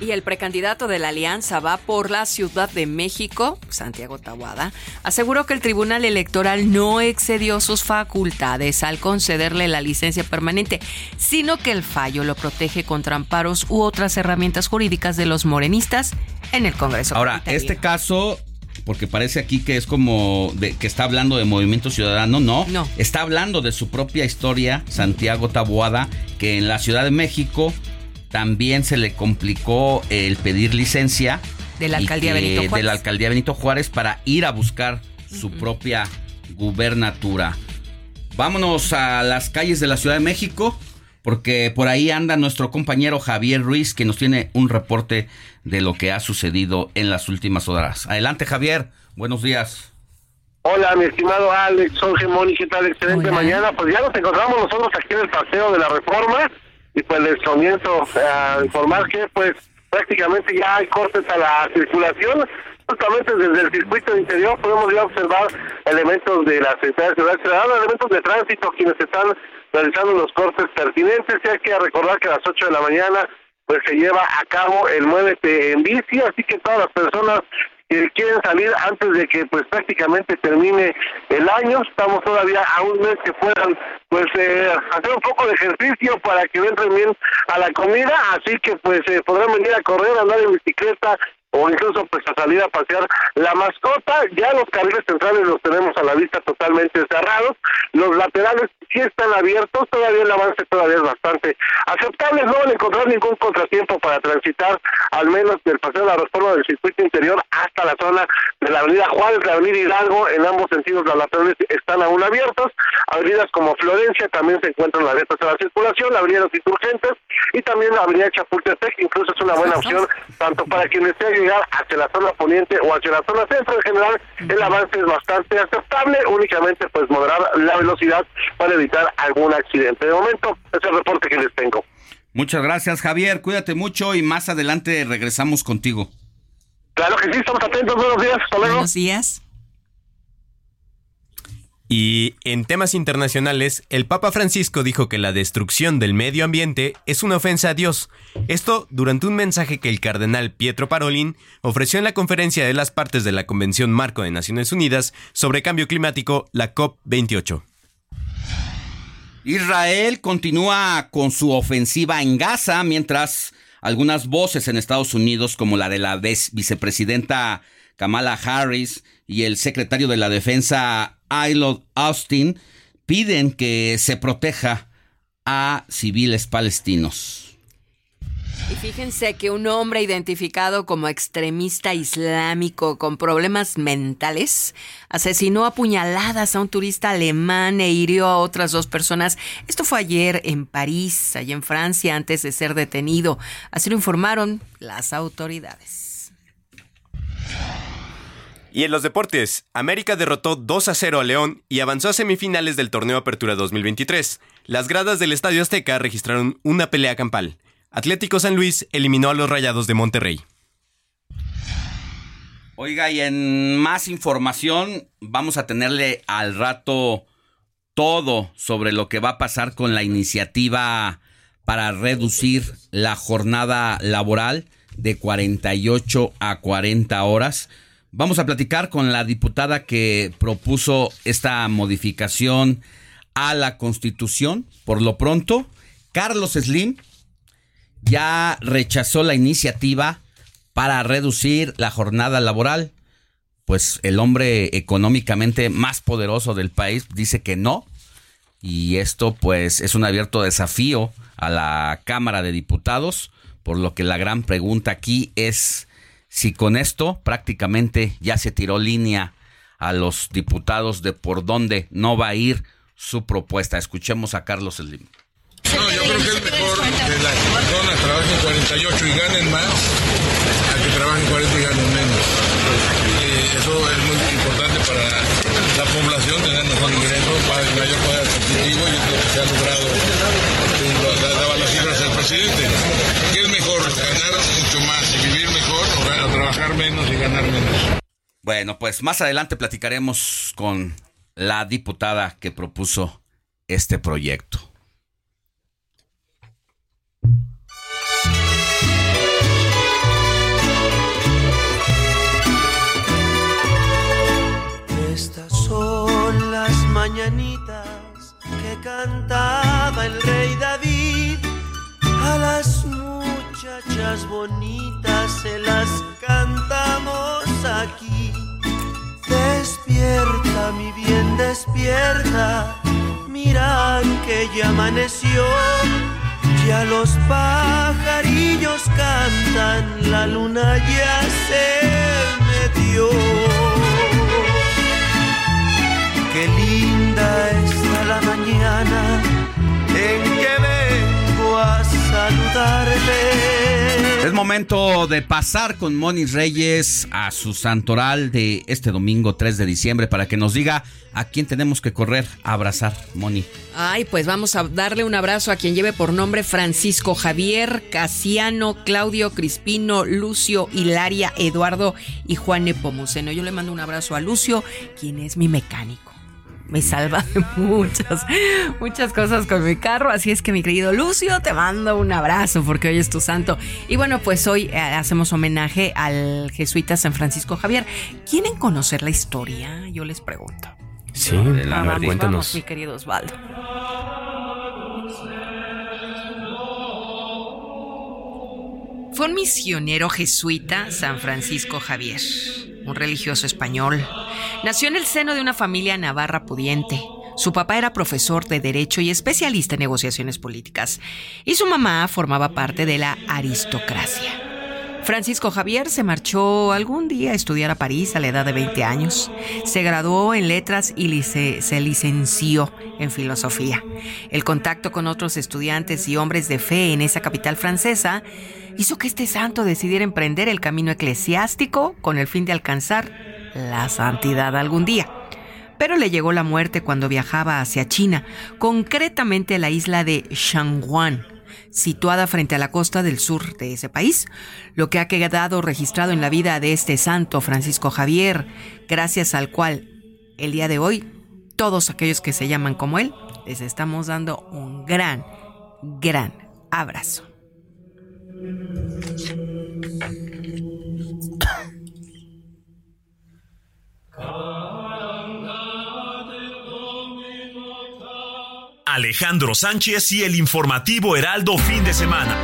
Y el precandidato de la Alianza va por la Ciudad de México, Santiago Tahuada, aseguró que el Tribunal Electoral no excedió sus facultades al concederle la licencia permanente, sino que el fallo lo protege contra amparos u otras herramientas jurídicas de los morenistas en el Congreso. Ahora, este caso porque parece aquí que es como de, que está hablando de Movimiento Ciudadano, no, no, está hablando de su propia historia, Santiago Taboada, que en la Ciudad de México también se le complicó el pedir licencia de la alcaldía Benito Juárez. de la alcaldía Benito Juárez para ir a buscar su propia gubernatura. Vámonos a las calles de la Ciudad de México porque por ahí anda nuestro compañero Javier Ruiz que nos tiene un reporte de lo que ha sucedido en las últimas horas. Adelante Javier, buenos días. Hola, mi estimado Alex, Jorge Moni, ¿qué tal? Excelente mañana. Pues ya nos encontramos nosotros aquí en el Paseo de la Reforma y pues les comienzo a informar que pues prácticamente ya hay cortes a la circulación. Justamente desde el circuito interior podemos ya observar elementos de la Secretaría de Seguridad Ciudadana, elementos de tránsito quienes están realizando los cortes pertinentes. Y hay que recordar que a las 8 de la mañana pues se lleva a cabo el Muévete en bici, así que todas las personas que quieren salir antes de que pues prácticamente termine el año. Estamos todavía a un mes que puedan pues eh, hacer un poco de ejercicio para que entren bien a la comida, así que pues eh, podrán venir a correr, andar en bicicleta o incluso pues a salir a pasear la mascota. Ya los carriles centrales los tenemos a la vista totalmente cerrados. Los laterales sí están abiertos, todavía el avance todavía es bastante aceptable. No van a encontrar ningún contratiempo para transitar, al menos del paseo de la reforma del circuito interior hasta la zona de la avenida Juárez, la avenida Hidalgo. En ambos sentidos los laterales están aún abiertos. Avenidas como Florencia también se encuentran abiertas a la circulación, la avenida Los Insurgentes y también la avenida Chapultepec, incluso es una buena opción tanto para quienes sean llegar hacia la zona poniente o hacia la zona centro. En general, el avance es bastante aceptable, únicamente pues moderar la velocidad para evitar algún accidente. De momento, es el reporte que les tengo. Muchas gracias, Javier. Cuídate mucho y más adelante regresamos contigo. Claro que sí, estamos atentos. Buenos días. Hasta luego. Buenos días. Y en temas internacionales, el Papa Francisco dijo que la destrucción del medio ambiente es una ofensa a Dios. Esto durante un mensaje que el cardenal Pietro Parolin ofreció en la conferencia de las partes de la Convención Marco de Naciones Unidas sobre Cambio Climático, la COP28. Israel continúa con su ofensiva en Gaza, mientras algunas voces en Estados Unidos, como la de la vicepresidenta Kamala Harris y el secretario de la Defensa, Aylod Austin, piden que se proteja a civiles palestinos. Y fíjense que un hombre identificado como extremista islámico con problemas mentales asesinó a puñaladas a un turista alemán e hirió a otras dos personas. Esto fue ayer en París, allá en Francia, antes de ser detenido. Así lo informaron las autoridades. Y en los deportes, América derrotó 2 a 0 a León y avanzó a semifinales del torneo Apertura 2023. Las gradas del Estadio Azteca registraron una pelea campal. Atlético San Luis eliminó a los Rayados de Monterrey. Oiga, y en más información vamos a tenerle al rato todo sobre lo que va a pasar con la iniciativa para reducir la jornada laboral de 48 a 40 horas. Vamos a platicar con la diputada que propuso esta modificación a la Constitución. Por lo pronto, Carlos Slim ya rechazó la iniciativa para reducir la jornada laboral. Pues el hombre económicamente más poderoso del país dice que no. Y esto pues es un abierto desafío a la Cámara de Diputados, por lo que la gran pregunta aquí es si con esto prácticamente ya se tiró línea a los diputados de por dónde no va a ir su propuesta. Escuchemos a Carlos Slim. No, yo creo que es mejor que las personas trabajen 48 y ganen más a que trabajen 40 y ganen menos. Eh, eso es muy importante para la población, tener mejor ingreso, mayor poder adquisitivo y es lo que se ha logrado. Daba las cifras del presidente. ¿Qué es mejor? Ganar mucho más y vivir mejor o trabajar menos y ganar menos. Bueno, pues más adelante platicaremos con la diputada que propuso este proyecto. Cantaba el rey David. A las muchachas bonitas se las cantamos aquí. Despierta, mi bien, despierta. Miran que ya amaneció. Ya los pajarillos cantan, la luna ya se metió. Qué linda está la mañana en que vengo a saludarte. Es momento de pasar con Moni Reyes a su santoral de este domingo 3 de diciembre para que nos diga a quién tenemos que correr a abrazar, Moni. Ay, pues vamos a darle un abrazo a quien lleve por nombre Francisco Javier, Casiano, Claudio, Crispino, Lucio, Hilaria, Eduardo y Juan Nepomuceno. Yo le mando un abrazo a Lucio, quien es mi mecánico me salva de muchas, muchas cosas con mi carro. Así es que mi querido Lucio, te mando un abrazo porque hoy es tu santo. Y bueno, pues hoy eh, hacemos homenaje al jesuita San Francisco Javier. ¿Quieren conocer la historia? Yo les pregunto. Sí, a ver, cuéntanos. mi querido Osvaldo. Fue un misionero jesuita, San Francisco Javier, un religioso español Nació en el seno de una familia navarra pudiente. Su papá era profesor de Derecho y especialista en negociaciones políticas, y su mamá formaba parte de la aristocracia. Francisco Javier se marchó algún día a estudiar a París a la edad de 20 años. Se graduó en letras y se licenció en filosofía. El contacto con otros estudiantes y hombres de fe en esa capital francesa hizo que este santo decidiera emprender el camino eclesiástico con el fin de alcanzar la santidad algún día. Pero le llegó la muerte cuando viajaba hacia China, concretamente a la isla de Shangguan, situada frente a la costa del sur de ese país, lo que ha quedado registrado en la vida de este santo Francisco Javier, gracias al cual el día de hoy todos aquellos que se llaman como él les estamos dando un gran, gran abrazo. Alejandro Sánchez y el informativo Heraldo fin de semana.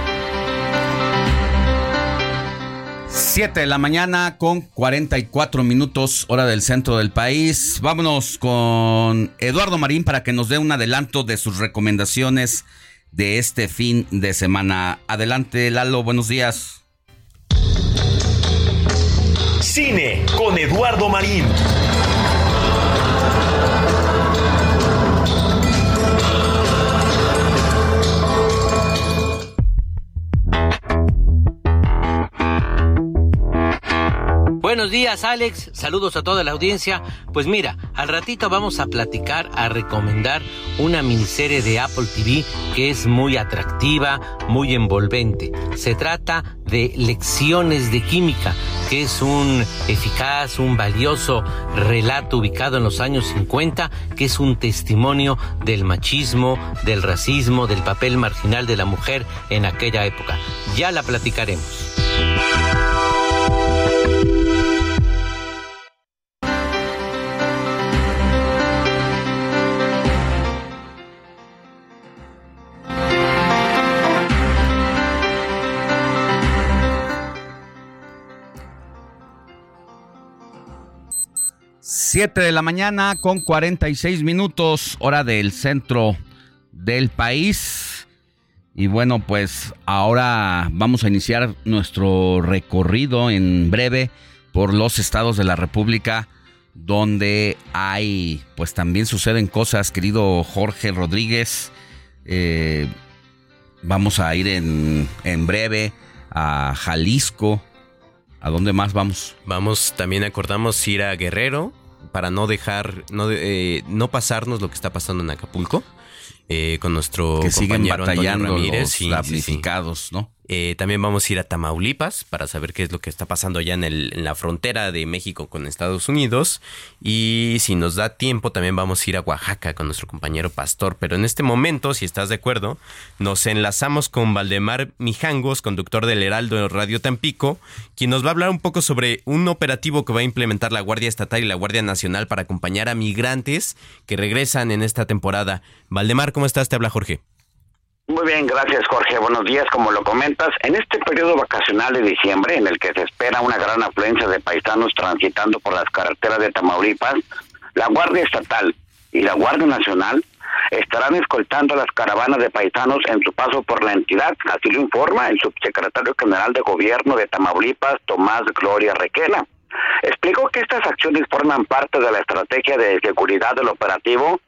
7 de la mañana con 44 minutos hora del centro del país. Vámonos con Eduardo Marín para que nos dé un adelanto de sus recomendaciones de este fin de semana. Adelante Lalo, buenos días. Cine con Eduardo Marín. Buenos días Alex, saludos a toda la audiencia. Pues mira, al ratito vamos a platicar, a recomendar una miniserie de Apple TV que es muy atractiva, muy envolvente. Se trata de Lecciones de Química, que es un eficaz, un valioso relato ubicado en los años 50, que es un testimonio del machismo, del racismo, del papel marginal de la mujer en aquella época. Ya la platicaremos. Siete de la mañana con 46 minutos, hora del centro del país. Y bueno, pues ahora vamos a iniciar nuestro recorrido en breve por los estados de la República donde hay, pues también suceden cosas, querido Jorge Rodríguez. Eh, vamos a ir en, en breve a Jalisco. ¿A dónde más vamos? Vamos, también acordamos ir a Guerrero para no dejar, no, eh, no pasarnos lo que está pasando en Acapulco. eh, con nuestro Que siguen compañero batallando Ramírez. los Sí, sí, sí. damnificados, ¿no? Eh, también vamos a ir a Tamaulipas para saber qué es lo que está pasando allá en, la frontera de México con Estados Unidos. Y si nos da tiempo, también vamos a ir a Oaxaca con nuestro compañero Pastor. Pero en este momento, si estás de acuerdo, nos enlazamos con Valdemar Mijangos, conductor del Heraldo Radio Tampico, quien nos va a hablar un poco sobre un operativo que va a implementar la Guardia Estatal y la Guardia Nacional para acompañar a migrantes que regresan en esta temporada. Valdemar, ¿cómo estás? Te habla Jorge. Muy bien, gracias Jorge. Buenos días. Como lo comentas, en este periodo vacacional de diciembre, en el que se espera una gran afluencia de paisanos transitando por las carreteras de Tamaulipas, la Guardia Estatal y la Guardia Nacional estarán escoltando las caravanas de paisanos en su paso por la entidad, así lo informa el subsecretario general de Gobierno de Tamaulipas, Tomás Gloria Requena. Explicó que estas acciones forman parte de la estrategia de seguridad del operativo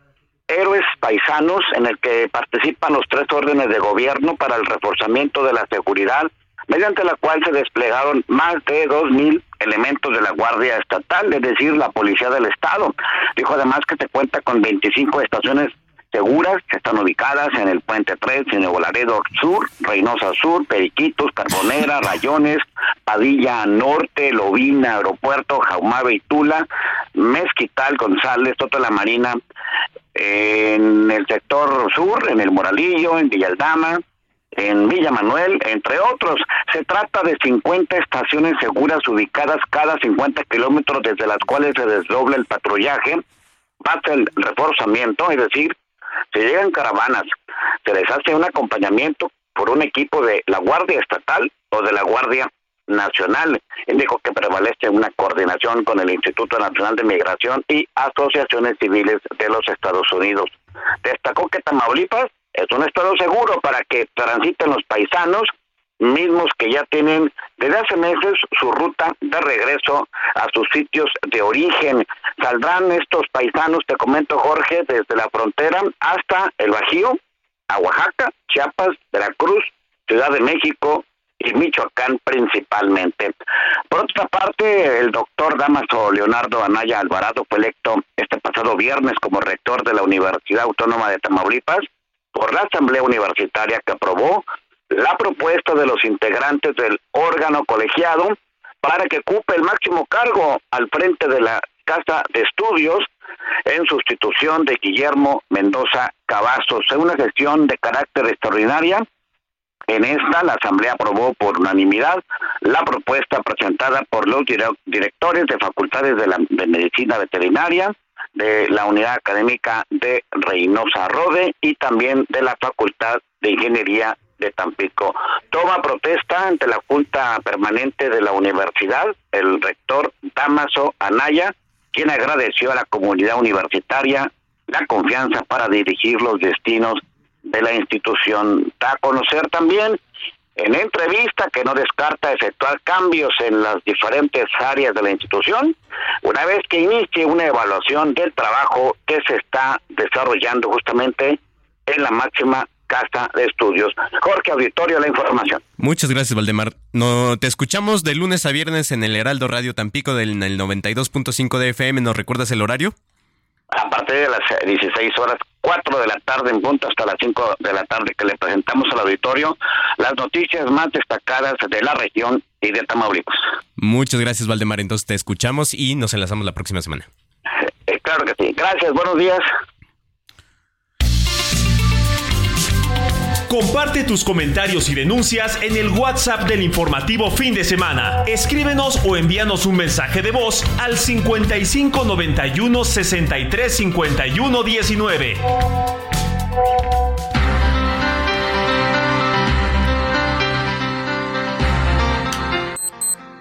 Héroes Paisanos, en el que participan los tres órdenes de gobierno para el reforzamiento de la seguridad, mediante la cual se desplegaron más de 2.000 elementos de la Guardia Estatal, es decir, la Policía del Estado. Dijo además que se cuenta con 25 estaciones seguras que están ubicadas en el Puente 3, en Nuevo Laredo Sur, Reynosa Sur, Periquitos, Carbonera, Rayones, Padilla Norte, Lobina, Aeropuerto, Jaumave y Tula, Mezquital, González, Toto la Marina, en el sector sur, en el Moralillo, en Villaldama, en Villa Manuel, entre otros. Se trata de 50 estaciones seguras ubicadas cada 50 kilómetros desde las cuales se desdobla el patrullaje, pasa el reforzamiento, es decir, se llegan caravanas, se les hace un acompañamiento por un equipo de la Guardia Estatal o de la Guardia Nacional. Dijo que prevalece una coordinación con el Instituto Nacional de Migración y asociaciones civiles de los Estados Unidos. Destacó que Tamaulipas es un estado seguro para que transiten los paisanos mismos que ya tienen desde hace meses su ruta de regreso a sus sitios de origen. Saldrán estos paisanos, te comento Jorge, desde la frontera hasta el Bajío, a Oaxaca, Chiapas, Veracruz, Ciudad de México y Michoacán principalmente. Por otra parte, el doctor Damaso Leonardo Anaya Alvarado fue electo este pasado viernes como rector de la Universidad Autónoma de Tamaulipas por la Asamblea Universitaria que aprobó la propuesta de los integrantes del órgano colegiado para que ocupe el máximo cargo al frente de la Casa de Estudios en sustitución de Guillermo Mendoza Cavazos. En una sesión de carácter extraordinaria, en esta la Asamblea aprobó por unanimidad la propuesta presentada por los dire- directores de facultades de, la, Medicina Veterinaria, de la Unidad Académica de Reynosa Rode y también de la Facultad de Ingeniería de Tampico. Toma protesta ante la Junta Permanente de la Universidad el rector Damaso Anaya, quien agradeció a la comunidad universitaria la confianza para dirigir los destinos de la institución. Da a conocer también en entrevista que no descarta efectuar cambios en las diferentes áreas de la institución, una vez que inicie una evaluación del trabajo que se está desarrollando justamente en la máxima casa de estudios. Jorge Auditorio, la información. Muchas gracias, Valdemar. No, te escuchamos de lunes a viernes en el Heraldo Radio Tampico del 92.5 de FM. ¿Nos recuerdas el horario? A partir de las 16 horas, 4 de la tarde en punto hasta las 5 de la tarde que le presentamos al auditorio las noticias más destacadas de la región y de Tamaulipas. Muchas gracias, Valdemar. Entonces te escuchamos y nos enlazamos la próxima semana. Eh, claro que sí. Gracias, buenos días. Comparte tus comentarios y denuncias en el WhatsApp del informativo fin de semana. Escríbenos o envíanos un mensaje de voz al 55 91 63 51 19.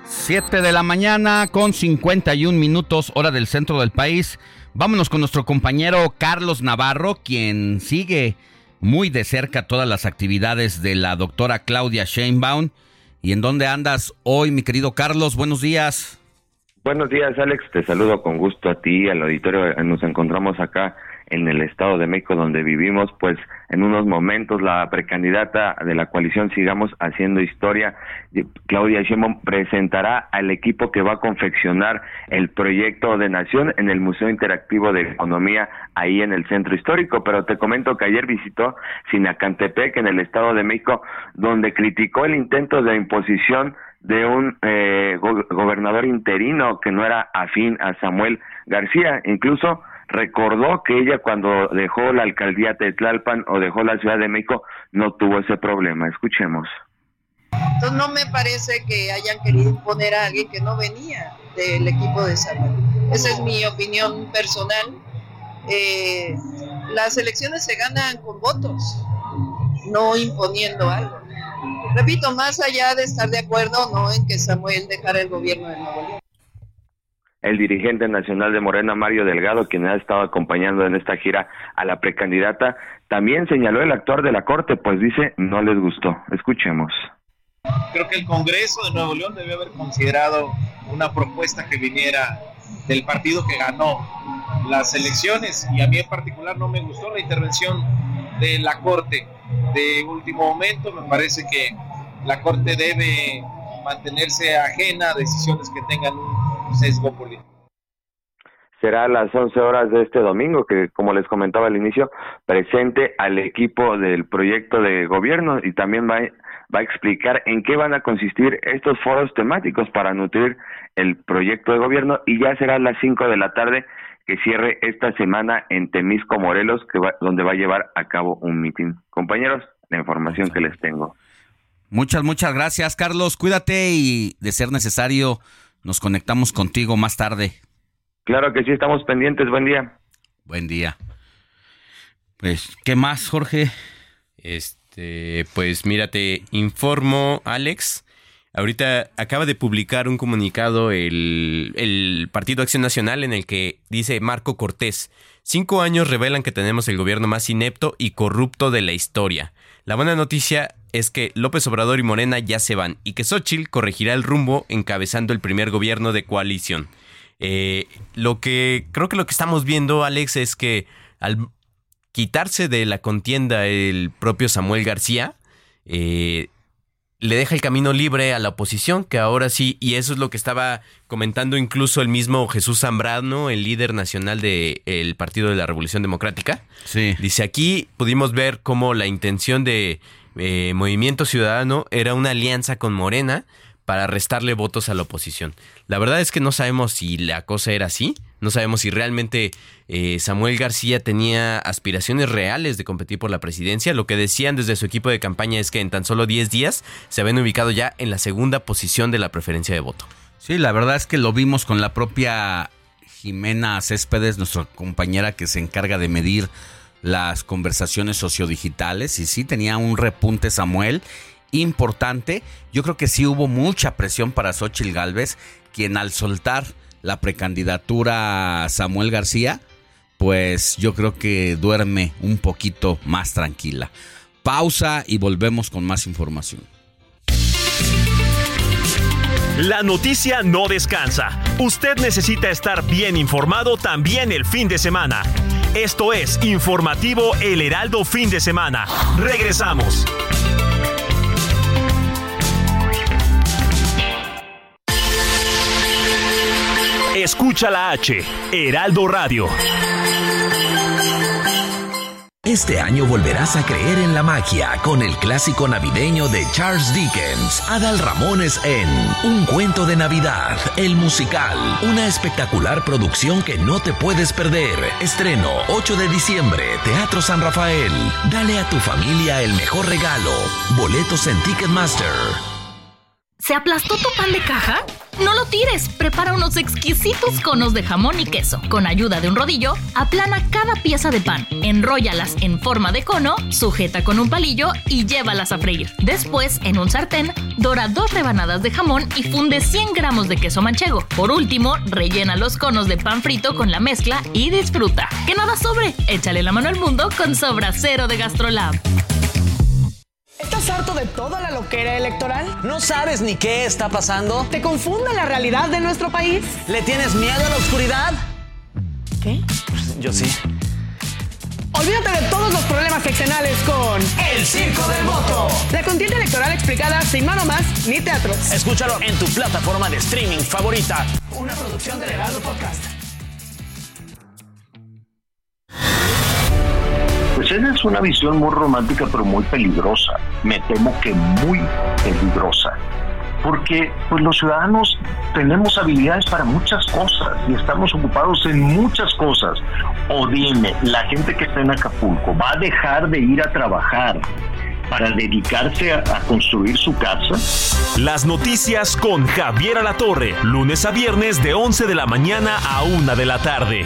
Siete de la mañana con 51 minutos hora del centro del país. Vámonos con nuestro compañero Carlos Navarro, quien sigue muy de cerca todas las actividades de la doctora Claudia Sheinbaum. ¿Y en dónde andas hoy, mi querido Carlos? Buenos días. Buenos días, Alex. Te saludo con gusto a ti, al auditorio. Nos encontramos acá en el Estado de México donde vivimos, pues en unos momentos la precandidata de la coalición Sigamos Haciendo Historia, Claudia Sheinbaum, presentará al equipo que va a confeccionar el proyecto de nación en el Museo Interactivo de Economía ahí en el Centro Histórico, pero te comento que ayer visitó Sinacantepec en el Estado de México donde criticó el intento de imposición de un eh, gobernador interino que no era afín a Samuel García, incluso recordó que ella cuando dejó la alcaldía de Tlalpan o dejó la Ciudad de México no tuvo ese problema. Escuchemos. Entonces no me parece que hayan querido imponer a alguien que no venía del equipo de Samuel. Esa es mi opinión personal. Eh, las elecciones se ganan con votos, no imponiendo algo. Repito, más allá de estar de acuerdo no en que Samuel dejara el gobierno de Nuevo León el dirigente nacional de Morena, Mario Delgado, quien ha estado acompañando en esta gira a la precandidata, también señaló el actuar de la Corte, pues dice no les gustó. Escuchemos. Creo que el Congreso de Nuevo León debió haber considerado una propuesta que viniera del partido que ganó las elecciones y a mí en particular no me gustó la intervención de la Corte de último momento. Me parece que la Corte debe mantenerse ajena a decisiones que tengan un sesgo político. Será a las 11 horas de este domingo que, como les comentaba al inicio, presente al equipo del proyecto de gobierno y también va, va a explicar en qué van a consistir estos foros temáticos para nutrir el proyecto de gobierno y ya será a las 5 de la tarde que cierre esta semana en Temisco, Morelos, que donde va a llevar a cabo un mitin. Compañeros, la información que les tengo. Muchas, muchas gracias, Carlos. Cuídate y, de ser necesario, nos conectamos contigo más tarde. Claro que sí, estamos pendientes. Buen día. Buen día. Pues, ¿qué más, Jorge? Este, pues mira, te informo, Alex. Ahorita acaba de publicar un comunicado el, el Partido Acción Nacional en el que dice Marco Cortés. Cinco años revelan que tenemos el gobierno más inepto y corrupto de la historia. La buena noticia es que López Obrador y Morena ya se van y que Xochitl corregirá el rumbo encabezando el primer gobierno de coalición. Eh, lo que creo que lo que estamos viendo, Alex, es que al quitarse de la contienda el propio Samuel García, eh, le deja el camino libre a la oposición, que ahora sí, y eso es lo que estaba comentando incluso el mismo Jesús Zambrano, el líder nacional del Partido de la Revolución Democrática. Sí. Dice, aquí pudimos ver cómo la intención de eh, Movimiento Ciudadano era una alianza con Morena para restarle votos a la oposición. La verdad es que no sabemos si la cosa era así, no sabemos si realmente eh, Samuel García tenía aspiraciones reales de competir por la presidencia. Lo que decían desde su equipo de campaña es que en tan solo 10 días se habían ubicado ya en la segunda posición de la preferencia de voto. Sí, la verdad es que lo vimos con la propia Jimena Céspedes, nuestra compañera que se encarga de medir las conversaciones sociodigitales. Y sí, tenía un repunte Samuel importante. Yo creo que sí hubo mucha presión para Xochitl Galvez, quien al soltar la precandidatura a Samuel García, pues yo creo que duerme un poquito más tranquila. Pausa y volvemos con más información. La noticia no descansa. Usted necesita estar bien informado también el fin de semana. Esto es Informativo El Heraldo Fin de Semana. Regresamos. Escucha la H, Heraldo Radio. Este año volverás a creer en la magia con el clásico navideño de Charles Dickens, Adal Ramones en Un cuento de Navidad, el musical, una espectacular producción que no te puedes perder. Estreno 8 de diciembre, Teatro San Rafael. Dale a tu familia el mejor regalo. Boletos en Ticketmaster. ¿Se aplastó tu pan de caja? No lo tires, prepara unos exquisitos conos de jamón y queso. Con ayuda de un rodillo, aplana cada pieza de pan, enróllalas en forma de cono, sujeta con un palillo y llévalas a freír. Después, en un sartén, dora dos rebanadas de jamón y funde 100 gramos de queso manchego. Por último, rellena los conos de pan frito con la mezcla y disfruta. Que nada sobre, échale la mano al mundo con Sobra Cero de Gastrolab. ¿Estás harto de toda la loquera electoral? ¿No sabes ni qué está pasando? ¿Te confunde la realidad de nuestro país? ¿Le tienes miedo a la oscuridad? ¿Qué? Yo sí. Olvídate de todos los problemas seccionales con El Circo del Voto. La contienda electoral explicada sin mano más ni teatros. Escúchalo en tu plataforma de streaming favorita. Una producción de Heraldo Podcast. Esa es una visión muy romántica pero muy peligrosa. Me temo que muy peligrosa. Porque pues los ciudadanos tenemos habilidades para muchas cosas y estamos ocupados en muchas cosas. O dime, la gente que está en Acapulco va a dejar de ir a trabajar para dedicarse a, a construir su casa. Las noticias con Javier Alatorre, lunes a viernes de 11 de la mañana a 1 de la tarde.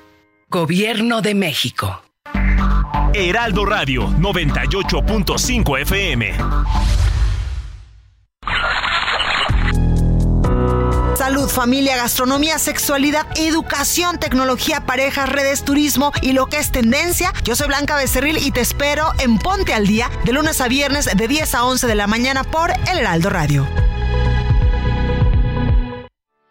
Gobierno de México. Heraldo Radio 98.5 FM. Salud, familia, gastronomía, sexualidad, educación, tecnología, parejas, redes, turismo y lo que es tendencia. Yo soy Blanca Becerril y te espero en Ponte al Día de lunes a viernes de 10 a 11 de la mañana por El Heraldo Radio.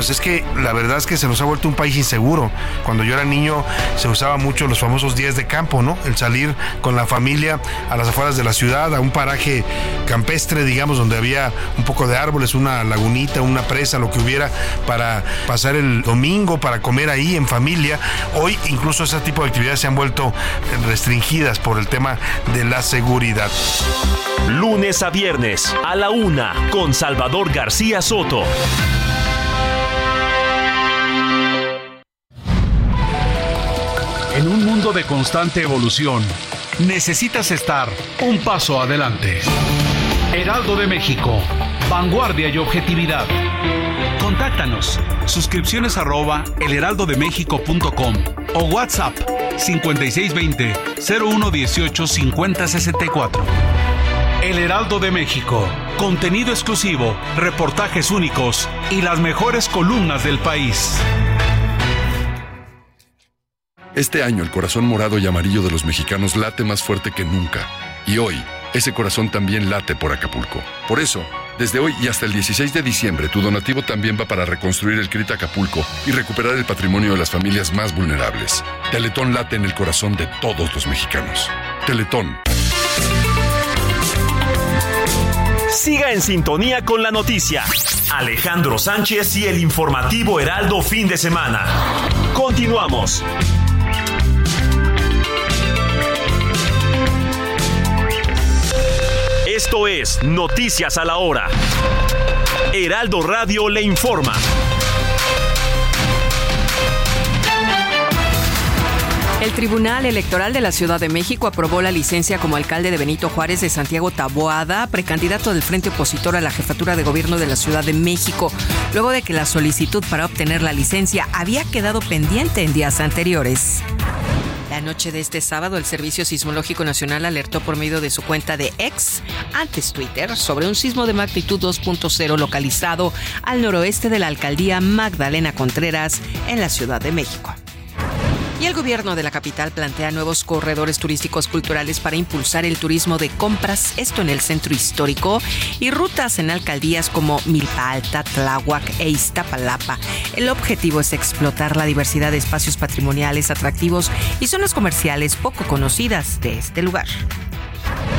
Pues es que la verdad es que se nos ha vuelto un país inseguro. Cuando yo era niño se usaba mucho los famosos días de campo, ¿no? El salir con la familia a las afueras de la ciudad, a un paraje campestre, digamos, donde había un poco de árboles, una lagunita, una presa, lo que hubiera para pasar el domingo, para comer ahí en familia. Hoy incluso ese tipo de actividades se han vuelto restringidas por el tema de la seguridad. Lunes a viernes a la una con Salvador García Soto. En un mundo de constante evolución, necesitas estar un paso adelante. Heraldo de México, vanguardia y objetividad. Contáctanos. Suscripciones arroba elheraldodemexico.com o WhatsApp 5620 0118 5064. El Heraldo de México, contenido exclusivo, reportajes únicos y las mejores columnas del país. Este año el corazón morado y amarillo de los mexicanos late más fuerte que nunca. Y hoy, ese corazón también late por Acapulco. Por eso, desde hoy y hasta el 16 de diciembre, tu donativo también va para reconstruir el CRIT Acapulco y recuperar el patrimonio de las familias más vulnerables. Teletón late en el corazón de todos los mexicanos. Teletón. Siga en sintonía con la noticia. Alejandro Sánchez y el informativo Heraldo fin de semana. Continuamos. Esto es Noticias a la Hora. Heraldo Radio le informa. El Tribunal Electoral de la Ciudad de México aprobó la licencia como alcalde de Benito Juárez de Santiago Taboada, precandidato del Frente Opositor a la jefatura de gobierno de la Ciudad de México, luego de que la solicitud para obtener la licencia había quedado pendiente en días anteriores. La noche de este sábado, el Servicio Sismológico Nacional alertó por medio de su cuenta de ex, antes Twitter, sobre un sismo de magnitud 2.0 localizado al noroeste de la alcaldía Magdalena Contreras en la Ciudad de México. Y el gobierno de la capital plantea nuevos corredores turísticos culturales para impulsar el turismo de compras, esto en el centro histórico, y rutas en alcaldías como Milpa Alta, Tláhuac e Iztapalapa. El objetivo es explotar la diversidad de espacios patrimoniales atractivos y zonas comerciales poco conocidas de este lugar.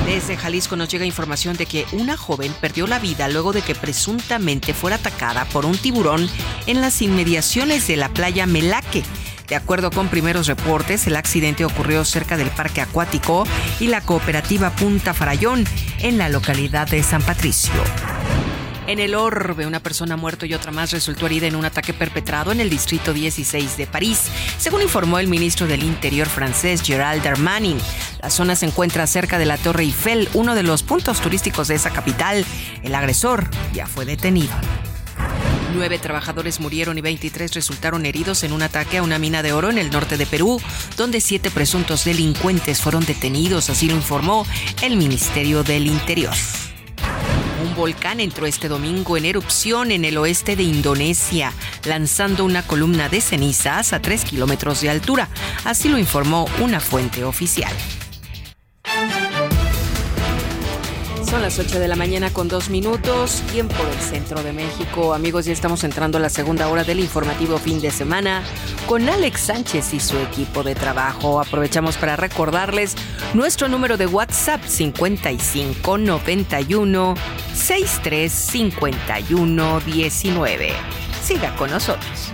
Desde Jalisco nos llega información de que una joven perdió la vida luego de que presuntamente fuera atacada por un tiburón en las inmediaciones de la playa Melaque. De acuerdo con primeros reportes, el accidente ocurrió cerca del parque acuático y la cooperativa Punta Farallón, en la localidad de San Patricio. En el Orbe, una persona muerta y otra más resultó herida en un ataque perpetrado en el distrito 16 de París, según informó el ministro del Interior francés Gerald Darmanin. La zona se encuentra cerca de la Torre Eiffel, uno de los puntos turísticos de esa capital. El agresor ya fue detenido. Nueve trabajadores murieron y 23 resultaron heridos en un ataque a una mina de oro en el norte de Perú, donde siete presuntos delincuentes fueron detenidos, así lo informó el Ministerio del Interior. Un volcán entró este domingo en erupción en el oeste de Indonesia, lanzando una columna de cenizas a 3 kilómetros de altura. Así lo informó una fuente oficial. Son las 8 de la mañana con dos minutos, tiempo del centro de México. Amigos, ya estamos entrando a la segunda hora del informativo fin de semana con Alex Sánchez y su equipo de trabajo. Aprovechamos para recordarles nuestro número de WhatsApp 55 91 63 51 19. Siga con nosotros.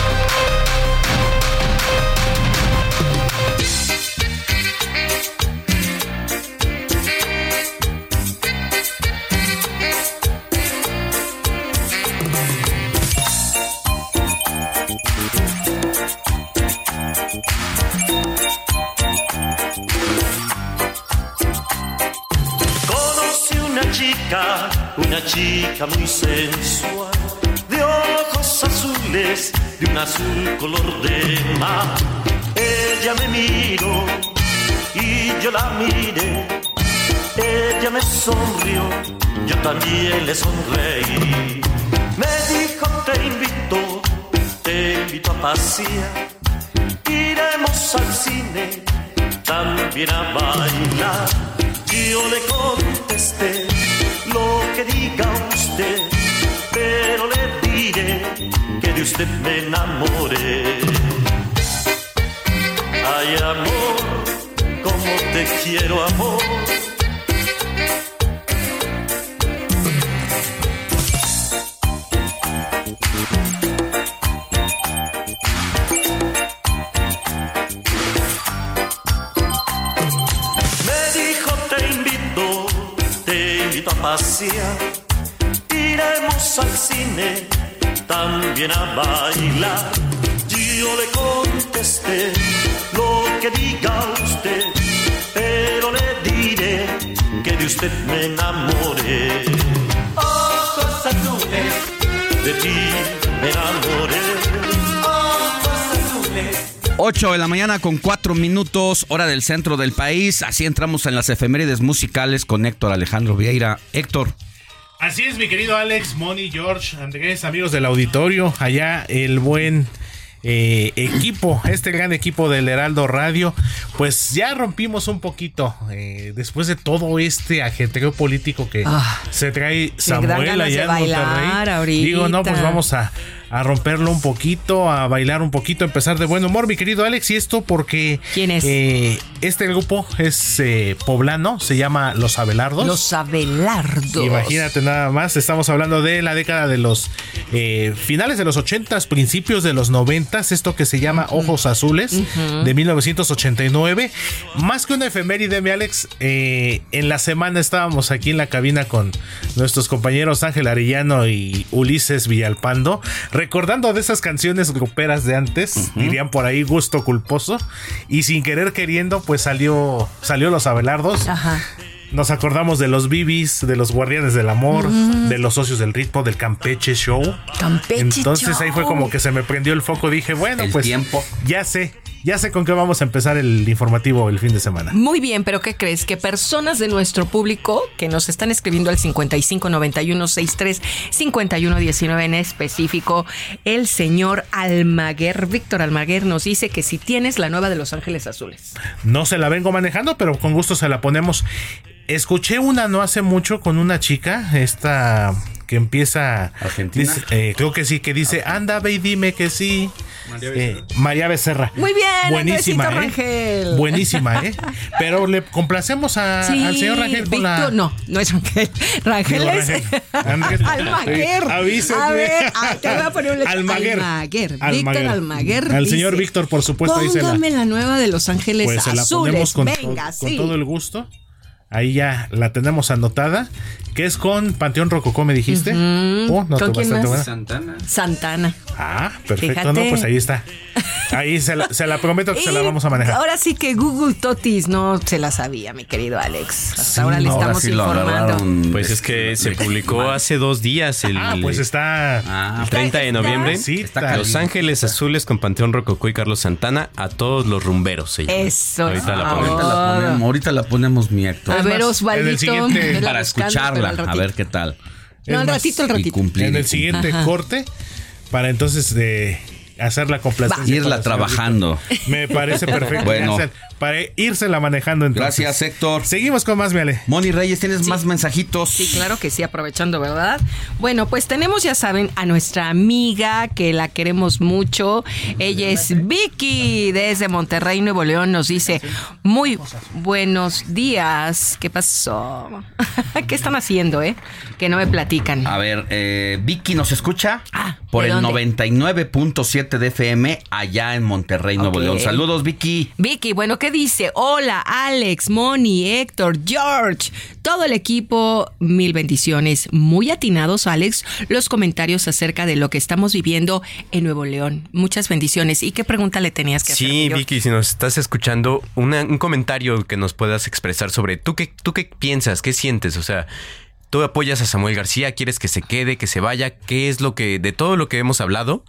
Una chica muy sensual, de ojos azules, de un azul color de mar. Ella me miró y yo la miré. Ella me sonrió, yo también le sonreí. Me dijo te invito, te invito a pasear. Iremos al cine, también a bailar. Yo le contesté lo que diga usted, pero le diré que de usted me enamoré. Ay, amor, como te quiero, amor. Iremos al cine, también a bailar. Yo le contesté lo que diga usted, pero le diré que de usted me enamoré. Ojos azules, de ti me enamoré. 8 de la mañana con 4 minutos, hora del centro del país. Así entramos en las efemérides musicales con Héctor Alejandro Vieira. Héctor. Así es, mi querido Alex, Moni, George, Andrés, amigos del auditorio. Allá el buen eh, equipo, este gran equipo del Heraldo Radio, pues ya rompimos un poquito eh, después de todo este ajetreo político que Ah, se trae Samuel allá en Monterrey. ahorita. Digo, no, pues vamos a, a romperlo un poquito, a bailar un poquito, a empezar de buen humor, mi querido Alex, y esto porque ¿Quién es? eh, este grupo es eh, poblano, se llama Los Abelardos. Los Abelardos. Imagínate nada más, estamos hablando de la década de los eh, finales de los 80s, principios de los 90s, esto que se llama Ojos Azules de 1989. Más que una efeméride, mi Alex, eh, en la semana estábamos aquí en la cabina con nuestros compañeros Ángel Arellano y Ulises Villalpando, recordando de esas canciones gruperas de antes, dirían por ahí gusto culposo, y sin querer queriendo, pues salió, salió Los Abelardos. Ajá. Nos acordamos de los Bibis, de los Guardianes del Amor, Mm. de los Socios del Ritmo, del Campeche Show. Campeche Entonces ahí fue como que se me prendió el foco. Dije, bueno, El pues tiempo. ya sé, ya sé con qué vamos a empezar el informativo el fin de semana. Muy bien, pero ¿qué crees? Que personas de nuestro público que nos están escribiendo al 55 91 63 51 19 en específico, el señor Almaguer, Víctor Almaguer, nos dice que si tienes la nueva de Los Ángeles Azules. No se la vengo manejando, pero con gusto se la ponemos. Escuché una no hace mucho con una chica, esta que empieza. Argentina. dice, eh, creo que sí, que dice, anda, ve y dime que sí. Eh, María Becerra. Muy bien, Buenísima, ¿eh? Rangel. Buenísima, ¿eh? Pero le complacemos a- Sí, al señor Rangel con la. No, no es Rangel. Rangel Digo, es Rangel. *laughs* Almaguer. Sí, avísenme. A ver, ah, te voy a poner un letrero. Almaguer. Almaguer. Víctor Almaguer. Al dice, señor Víctor, por supuesto, la- Póngame la nueva de Los Ángeles Pues se la Azules. ponemos con, Venga, con sí. todo el gusto. Ahí ya la tenemos anotada. Que es con Panteón Rococó, me dijiste. Oh, no, ¿Con quién más? buena. Santana. Santana. Ah, perfecto. Fíjate. No, pues ahí está. Ahí se la, se la prometo que se la vamos a manejar. Ahora sí que Google Totis no se la sabía, mi querido Alex. Hasta ahora le ahora estamos sí lo informando. Pues es que se publicó hace dos días el, Ah, pues está. el 30 de noviembre. Sí, Está Los Ángeles Azules con Panteón Rococó y Carlos Santana a todos los rumberos. se llama. Eso. Ahorita la Ah, ponemos. Ahorita la ponemos, ahorita la ponemos mi Héctor. A ver, Osvaldito. Para escucharla, a ver qué tal. No, al ratito, al ratito. cumplir. En el siguiente Ajá. corte, para entonces de hacer la complacencia. Irla trabajando. Me parece perfecto. Bueno. Para írsela manejando entonces. Gracias, Héctor. Seguimos con más, Miale. Moni Reyes, ¿tienes más mensajitos? Sí, claro que sí, aprovechando, ¿verdad? Bueno, pues tenemos, ya saben, a nuestra amiga que la queremos mucho. Ella es Vicky desde Monterrey, Nuevo León. Nos dice, muy buenos días. ¿Qué pasó? *laughs* ¿Qué están haciendo, eh? Que no me platican. A ver, eh, Vicky nos escucha por ¿de el dónde? 99.7 de FM allá en Monterrey, Nuevo. León. Saludos, Vicky. Vicky, bueno, ¿qué dice? Hola, Alex, Moni, Héctor, George, todo el equipo, mil bendiciones. Muy atinados, Alex, los comentarios acerca de lo que estamos viviendo en Nuevo León. Muchas bendiciones. ¿Y qué pregunta le tenías que hacer? Sí? Vicky, si nos estás escuchando, una- un comentario que nos puedas expresar sobre tú qué, tú qué piensas, qué sientes, o sea, tú apoyas a Samuel García, quieres que se quede, que se vaya, qué es lo que, de todo lo que hemos hablado,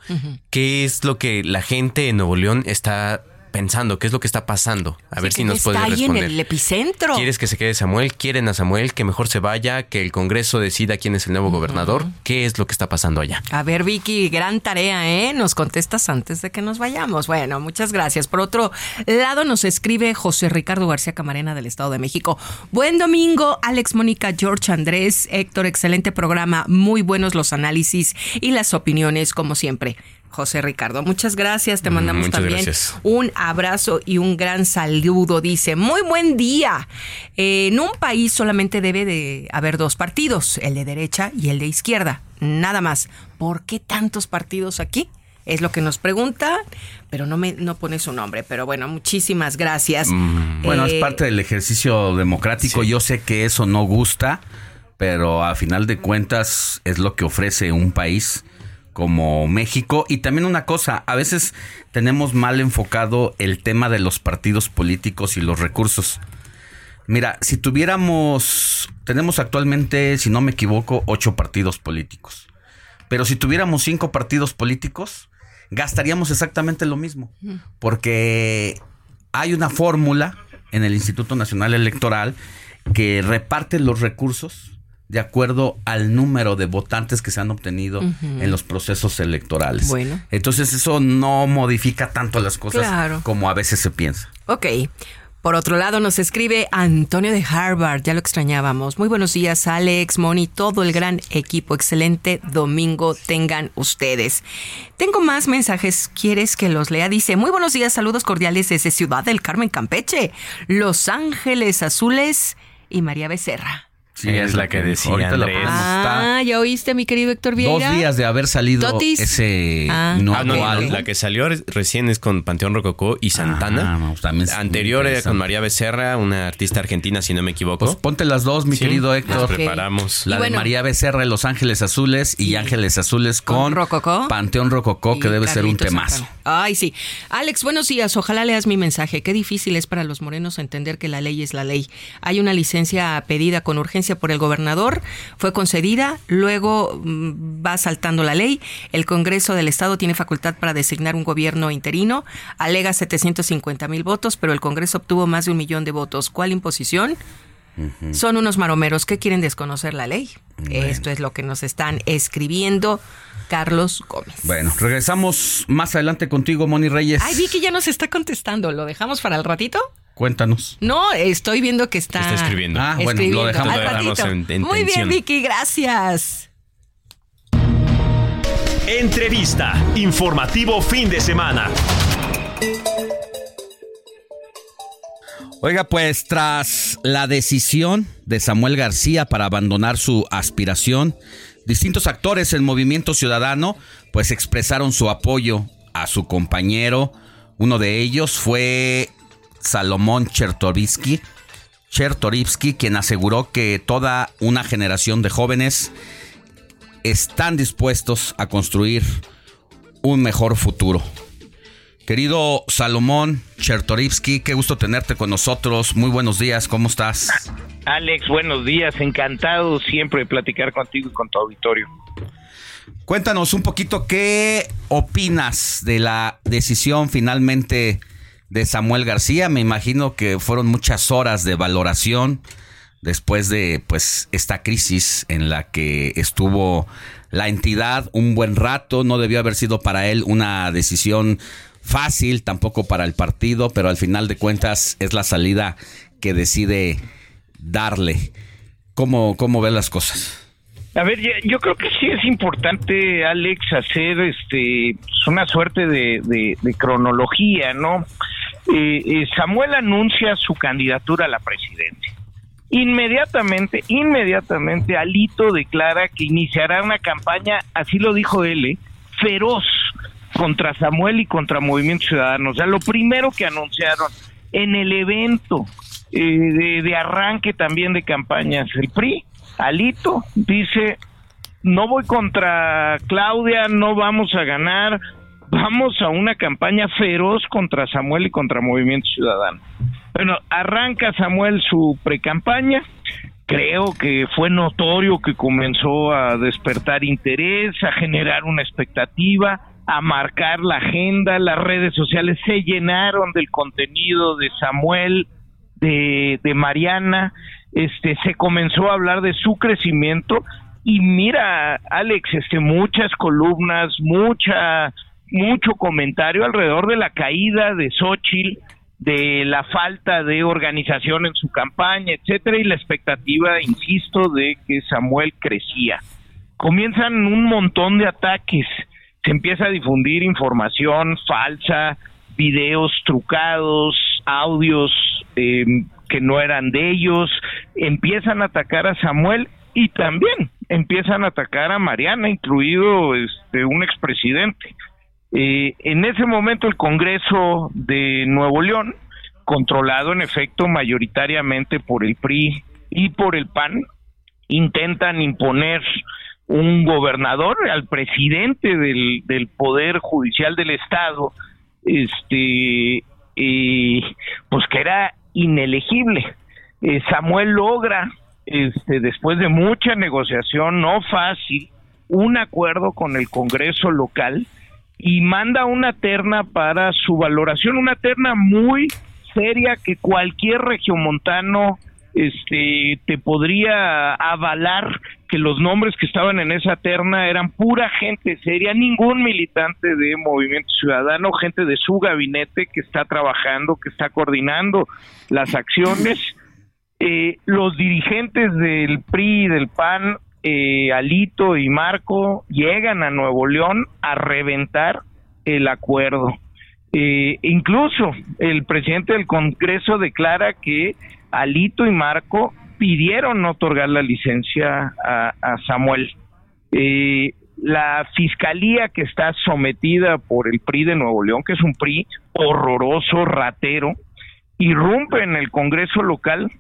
qué es lo que la gente en Nuevo León está pensando, qué es lo que está pasando, a ver si nos Está puedes ahí responder. en el epicentro. ¿Quieres que se quede Samuel? ¿Quieren a Samuel? ¿Que mejor se vaya? ¿Que el Congreso decida quién es el nuevo gobernador? ¿Qué es lo que está pasando allá? A ver, Vicky, gran tarea, ¿eh? Nos contestas antes de que nos vayamos. Bueno, muchas gracias. Por otro lado, nos escribe José Ricardo García Camarena del Estado de México. Buen domingo, Alex, Mónica, George, Andrés, Héctor, excelente programa. Muy buenos los análisis y las opiniones, como siempre. José Ricardo, muchas gracias. Te mandamos muchas también gracias. un abrazo y un gran saludo. Dice, muy buen día. Eh, en un país solamente debe de haber dos partidos, el de derecha y el de izquierda. Nada más. ¿Por qué tantos partidos aquí? Es lo que nos pregunta, pero no me no pone su nombre. Pero bueno, muchísimas gracias. Mm, Bueno, Eh, es parte del ejercicio democrático. Yo sé que eso no gusta, pero a final de cuentas es lo que ofrece un país como México. Y también una cosa, a veces tenemos mal enfocado el tema de los partidos políticos y los recursos. Mira, si tuviéramos, tenemos actualmente, si no me equivoco, ocho partidos políticos. Pero si tuviéramos cinco partidos políticos, gastaríamos exactamente lo mismo. Porque hay una fórmula en el Instituto Nacional Electoral que reparte los recursos de acuerdo al número de votantes que se han obtenido en los procesos electorales. Bueno. Entonces eso no modifica tanto las cosas Claro. como a veces se piensa. Ok. Por otro lado, nos escribe Antonio de Harvard, ya lo extrañábamos. Muy buenos días, Alex, Moni, todo el gran equipo. Excelente domingo tengan ustedes. Tengo más mensajes, ¿quieres que los lea? Dice, muy buenos días, saludos cordiales desde Ciudad del Carmen, Campeche, Los Ángeles Azules y María Becerra. Sí, es la que decía Ahorita la Andrés. Está Ah, ¿ya oíste, mi querido Héctor Vieira? dos días de haber salido Totis. ese Ah. no, Ah, no, no, álbum. la que salió re- recién es con Panteón Rococó y Santana. Ah, también Anterior era con María Becerra, una artista argentina, si no me equivoco. Pues ponte las dos, mi Sí, querido las Héctor. preparamos. La bueno. de María Becerra de Los Ángeles Azules y Ángeles Azules Con con, Rococó. Panteón Rococó, que debe ser un temazo. Santana. Ay, sí. Alex, buenos días. Ojalá leas mi mensaje. Qué difícil es para los morenos entender que la ley es la ley. Hay una licencia pedida con urgencia por el gobernador, fue concedida, luego mm, va saltando la ley. El Congreso del Estado tiene facultad para designar un gobierno interino. Alega 750 mil votos, pero el Congreso obtuvo más de un millón de votos. ¿Cuál imposición? Son unos maromeros que quieren desconocer la ley. Esto es lo que nos están escribiendo Carlos Gómez. Bueno, regresamos más adelante contigo, Moni Reyes. Ay, Vicky ya nos está contestando. ¿Lo dejamos para el ratito? Cuéntanos. No, estoy viendo que está, Está escribiendo. Ah, bueno, escribiendo. lo dejamos. Dejamos ratito. en- en Muy bien. Vicky, gracias. Entrevista. Informativo fin de semana. Oiga, pues tras la decisión de Samuel García para abandonar su aspiración, distintos actores del movimiento ciudadano pues expresaron su apoyo a su compañero. Uno de ellos fue Salomón Chertorivsky, Chertorivsky, quien aseguró que toda una generación de jóvenes están dispuestos a construir un mejor futuro. Querido Salomón Chertorivsky, qué gusto tenerte con nosotros. Muy buenos días, ¿cómo estás? Alex, buenos días. Encantado siempre de platicar contigo y con tu auditorio. Cuéntanos un poquito qué opinas de la decisión finalmente de Samuel García. Me imagino que fueron muchas horas de valoración después de pues esta crisis en la que estuvo la entidad un buen rato. No debió haber sido para él una decisión fácil, tampoco para el partido, pero al final de cuentas es la salida que decide darle. ¿Cómo, cómo ves las cosas? A ver, yo creo que sí es importante, Alex, hacer este pues, una suerte de cronología, ¿no? Eh, Samuel anuncia su candidatura a la presidencia. Inmediatamente, inmediatamente, Alito declara que iniciará una campaña, así lo dijo él, ¿eh? feroz contra Samuel y contra Movimiento Ciudadano. O sea, lo primero que anunciaron en el evento eh, de, de arranque también de campañas, el PRI, Alito, dice, no voy contra Claudia, no vamos a ganar, vamos a una campaña feroz contra Samuel y contra Movimiento Ciudadano. Bueno, arranca Samuel su precampaña, creo que fue notorio que comenzó a despertar interés, a generar una expectativa, a marcar la agenda, las redes sociales se llenaron del contenido de Samuel, de, de Mariana, este se comenzó a hablar de su crecimiento. Y mira, Alex, este muchas columnas, mucha mucho comentario alrededor de la caída de Xochitl, de la falta de organización en su campaña, etcétera, y la expectativa, insisto, de que Samuel crecía. Comienzan un montón de ataques, se empieza a difundir información falsa, videos trucados, audios eh, que no eran de ellos, empiezan a atacar a Samuel y también empiezan a atacar a Mariana, incluido este, un expresidente. Eh, en ese momento el Congreso de Nuevo León, controlado en efecto mayoritariamente por el PRI y por el PAN, intentan imponer un gobernador al presidente del, poder judicial del estado, este, eh, pues que era inelegible. eh, Samuel logra, este, después de mucha negociación, no fácil, un acuerdo con el Congreso local y manda una terna para su valoración, una terna muy seria que cualquier regiomontano este te podría avalar que los nombres que estaban en esa terna eran pura gente seria, ningún militante de Movimiento Ciudadano, gente de su gabinete que está trabajando, que está coordinando las acciones. Eh, los dirigentes del PRI y del PAN, eh, Alito y Marco, llegan a Nuevo León a reventar el acuerdo. Eh, incluso el presidente del Congreso declara que Alito y Marco pidieron no otorgar la licencia a, Samuel. Eh, la fiscalía que está sometida por el PRI de Nuevo León, que es un PRI horroroso, ratero, irrumpe en el Congreso local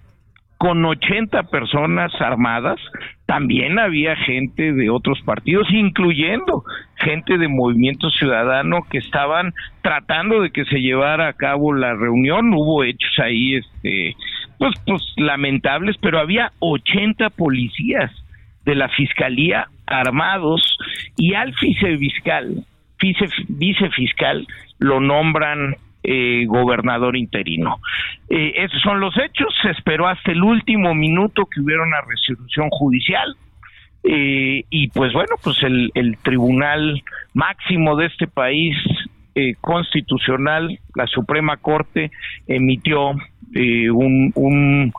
con 80 personas armadas, también había gente de otros partidos, incluyendo gente de Movimiento Ciudadano que estaban tratando de que se llevara a cabo la reunión. Hubo hechos ahí, este, pues, pues lamentables, pero había 80 policías de la fiscalía armados y al vicefiscal, vice, vicefiscal lo nombran eh, gobernador interino. Eh, esos son los hechos. Se esperó hasta el último minuto que hubiera una resolución judicial. Eh, y pues bueno, pues el, tribunal máximo de este país constitucional, la Suprema Corte, emitió un,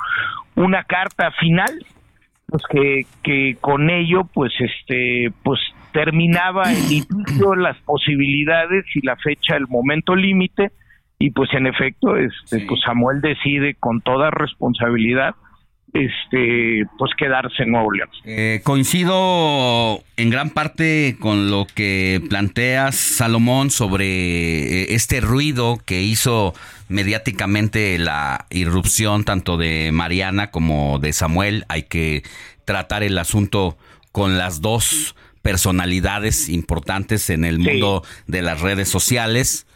una carta final pues que, que con ello pues este pues terminaba el litigio las posibilidades y la fecha el momento límite y pues en efecto este pues Samuel decide con toda responsabilidad este pues quedarse en Nuevo León. Eh, coincido en gran parte con lo que planteas Salomón sobre eh, este ruido que hizo mediáticamente la irrupción tanto de Mariana como de Samuel. Hay que tratar el asunto con las dos personalidades importantes en el mundo de las redes sociales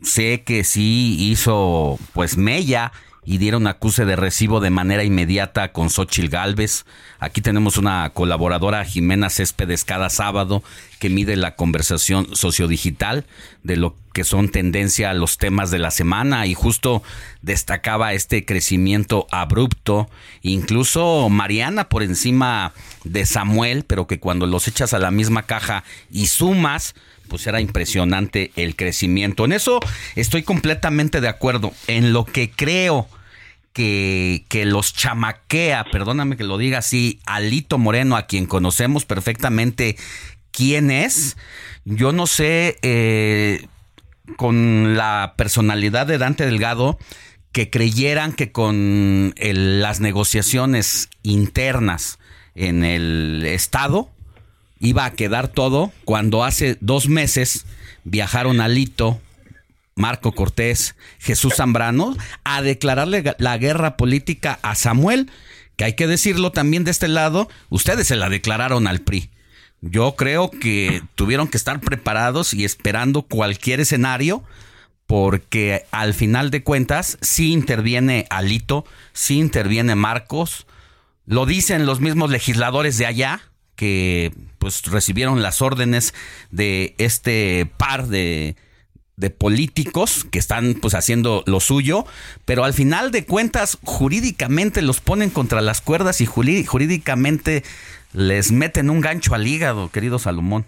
sé que sí hizo pues mella y dieron acuse de recibo de manera inmediata con Xochil Galvez. Aquí tenemos una colaboradora, Jimena Céspedes, cada sábado que mide la conversación sociodigital de lo que son tendencia a los temas de la semana y justo destacaba este crecimiento abrupto, incluso Mariana por encima de Samuel, pero que cuando los echas a la misma caja y sumas, pues era impresionante el crecimiento. En eso estoy completamente de acuerdo. En lo que creo que, que los chamaquea, perdóname que lo diga así, Alito Moreno, a quien conocemos perfectamente quién es, yo no sé, eh, con la personalidad de Dante Delgado, que creyeran que con las negociaciones internas en el Estado, iba a quedar todo cuando hace dos meses viajaron a Lito, Marco Cortés, Jesús Zambrano, a declararle la guerra política a Samuel, que hay que decirlo también de este lado, ustedes se la declararon al PRI. Yo creo que tuvieron que estar preparados y esperando cualquier escenario, porque al final de cuentas sí interviene Alito, sí interviene Marcos, lo dicen los mismos legisladores de allá, que pues recibieron las órdenes de este par de, de políticos que están pues haciendo lo suyo, pero al final de cuentas jurídicamente los ponen contra las cuerdas y jurídicamente les meten un gancho al hígado, querido Salomón.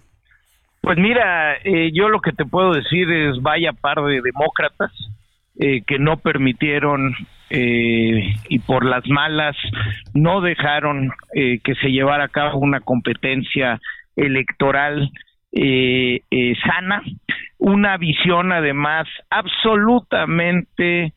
Pues mira, eh, yo lo que te puedo decir es vaya par de demócratas eh, que no permitieron eh, y por las malas no dejaron eh, que se llevara a cabo una competencia electoral eh, sana, una visión además absolutamente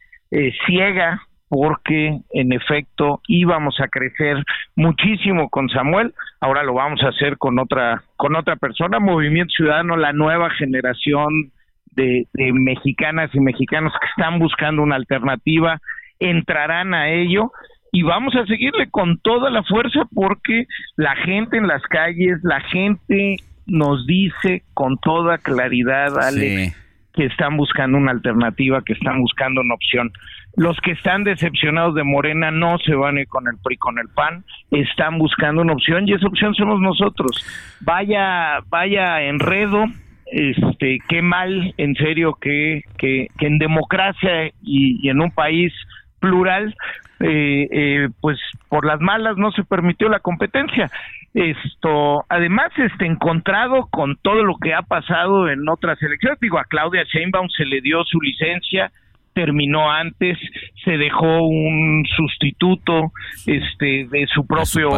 ciega porque en efecto íbamos a crecer muchísimo con Samuel, ahora lo vamos a hacer con otra con otra persona, Movimiento Ciudadano, la nueva generación de, de mexicanas y mexicanos que están buscando una alternativa entrarán a ello y vamos a seguirle con toda la fuerza porque la gente en las calles, la gente nos dice con toda claridad, Alex, que están buscando una alternativa, que están buscando una opción. Los que están decepcionados de Morena no se van a ir con el PRI, con el PAN, están buscando una opción y esa opción somos nosotros. Vaya, vaya enredo, este, qué mal, en serio, que, que, en democracia y, en un país plural, eh, eh, pues por las malas no se permitió la competencia. Esto, además, este, encontrado con todo lo que ha pasado en otras elecciones, digo, a Claudia Sheinbaum se le dio su licencia, terminó antes, se dejó un sustituto este de su propio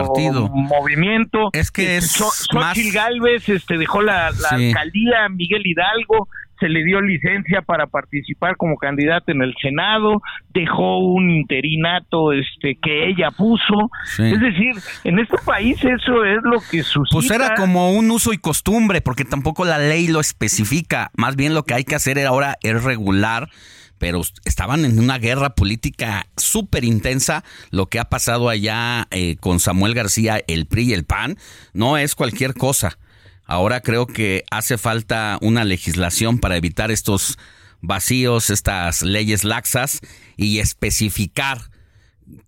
movimiento. Es que este, es Xochitl Galvez este dejó la, alcaldía, Miguel Hidalgo se le dio licencia para participar como candidato en el Senado, dejó un interinato este que ella puso. Es decir, en este país eso es lo que sucede. Pues era como un uso y costumbre, porque tampoco la ley lo especifica. Más bien lo que hay que hacer ahora es regular pero estaban en una guerra política súper intensa. Lo que ha pasado allá eh, con Samuel García, el PRI y el PAN, no es cualquier cosa. Ahora creo que hace falta una legislación para evitar estos vacíos, estas leyes laxas y especificar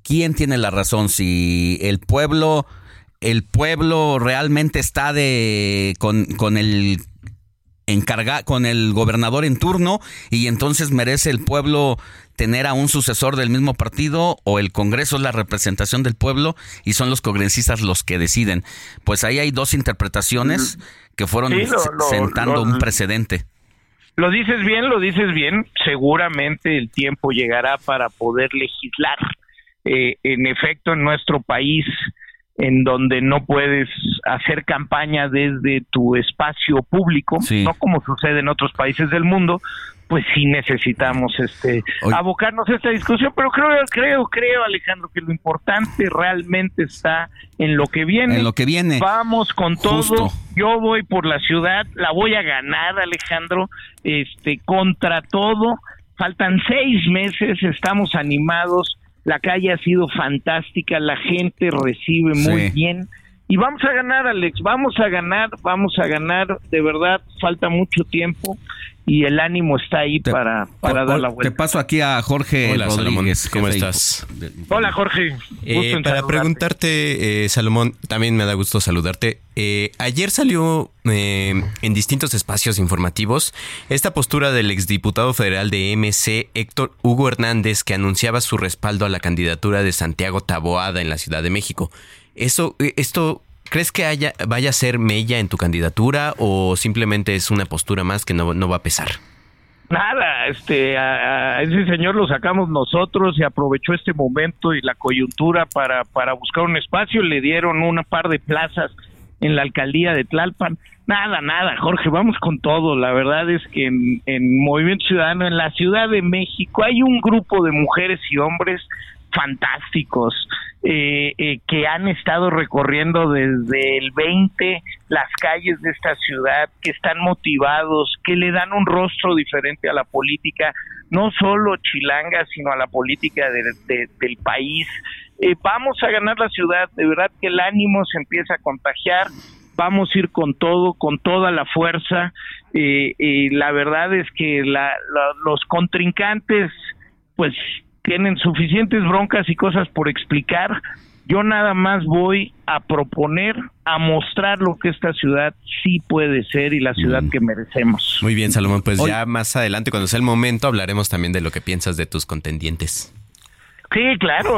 quién tiene la razón, si el pueblo el pueblo realmente está de con, con el encarga con el gobernador en turno y entonces merece el pueblo tener a un sucesor del mismo partido o el Congreso es la representación del pueblo y son los congresistas los que deciden. Pues ahí hay dos interpretaciones que fueron sentando un precedente. Lo dices bien, lo dices bien. Seguramente el tiempo llegará para poder legislar. Eh, en efecto, en nuestro país en donde no puedes hacer campaña desde tu espacio público, no como sucede en otros países del mundo, pues sí necesitamos este abocarnos a esta discusión, pero creo creo creo Alejandro que lo importante realmente está en lo que viene. En lo que viene. Vamos con todo. Yo voy por la ciudad, la voy a ganar, Alejandro, este contra todo. Faltan seis meses, estamos animados la calle ha sido fantástica, la gente recibe muy bien. Y vamos a ganar, Alex, vamos a ganar, vamos a ganar, de verdad, falta mucho tiempo y el ánimo está ahí para, para dar la vuelta. Te paso aquí a Jorge Hola, Rodríguez. ¿Cómo estás? Hola, Jorge. Eh, para preguntarte, eh, Salomón, también me da gusto saludarte. Eh, ayer salió en distintos espacios informativos esta postura del exdiputado federal de MC, Héctor Hugo Hernández, que anunciaba su respaldo a la candidatura de Santiago Taboada en la Ciudad de México. Eso, esto ¿Crees que haya, vaya a ser mella en tu candidatura o simplemente es una postura más que no, va a pesar? Nada, este, a, ese señor lo sacamos nosotros y aprovechó este momento y la coyuntura para, para buscar un espacio, le dieron una par de plazas en la alcaldía de Tlalpan. Nada, nada, Jorge, vamos con todo. La verdad es que en Movimiento Ciudadano, en la Ciudad de México, hay un grupo de mujeres y hombres fantásticos eh, eh, que han estado recorriendo desde el 20 las calles de esta ciudad, que están motivados, que le dan un rostro diferente a la política, no solo chilanga, sino a la política del país. Eh, vamos a ganar la ciudad, de verdad que el ánimo se empieza a contagiar, vamos a ir con todo, con toda la fuerza. y la verdad es que los contrincantes, pues tienen suficientes broncas y cosas por explicar. Yo nada más voy a proponer, a mostrar lo que esta ciudad sí puede ser y la ciudad mm. que merecemos. Muy bien, Salomón. Pues ya más adelante, cuando sea el momento, hablaremos también de lo que piensas de tus contendientes. Sí, claro.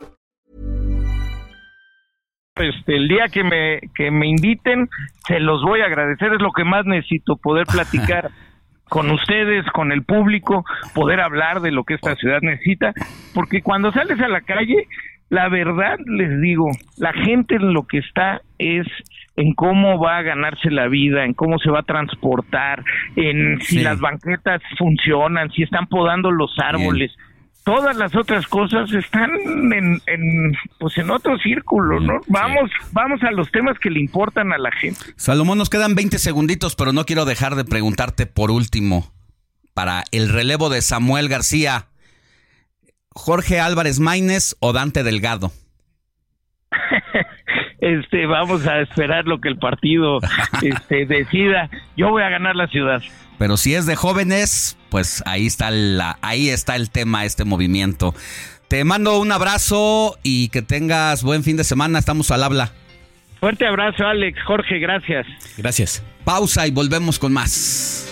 Este, el día que me, que me inviten, se los voy a agradecer, es lo que más necesito, poder *laughs* platicar con ustedes, con el público, poder hablar de lo que esta ciudad necesita, porque cuando sales a la calle, la verdad les digo, la gente en lo que está es en cómo va a ganarse la vida, en cómo se va a transportar, en si las banquetas funcionan, si están podando los árboles todas las otras cosas están en, pues en otro círculo, ¿no? Vamos, vamos a los temas que le importan a la gente. Salomón, nos quedan 20 segunditos, pero no quiero dejar de preguntarte por último, para el relevo de Samuel García, Jorge Álvarez Maínez o Dante Delgado. *laughs* este, vamos a esperar lo que el partido *laughs* este, decida. Yo voy a ganar la ciudad. Pero si es de jóvenes, pues ahí está, la, ahí está el tema, este movimiento. Te mando un abrazo y que tengas buen fin de semana. Estamos al habla. Fuerte abrazo, Alex. Jorge, gracias. Gracias. Pausa y volvemos con más.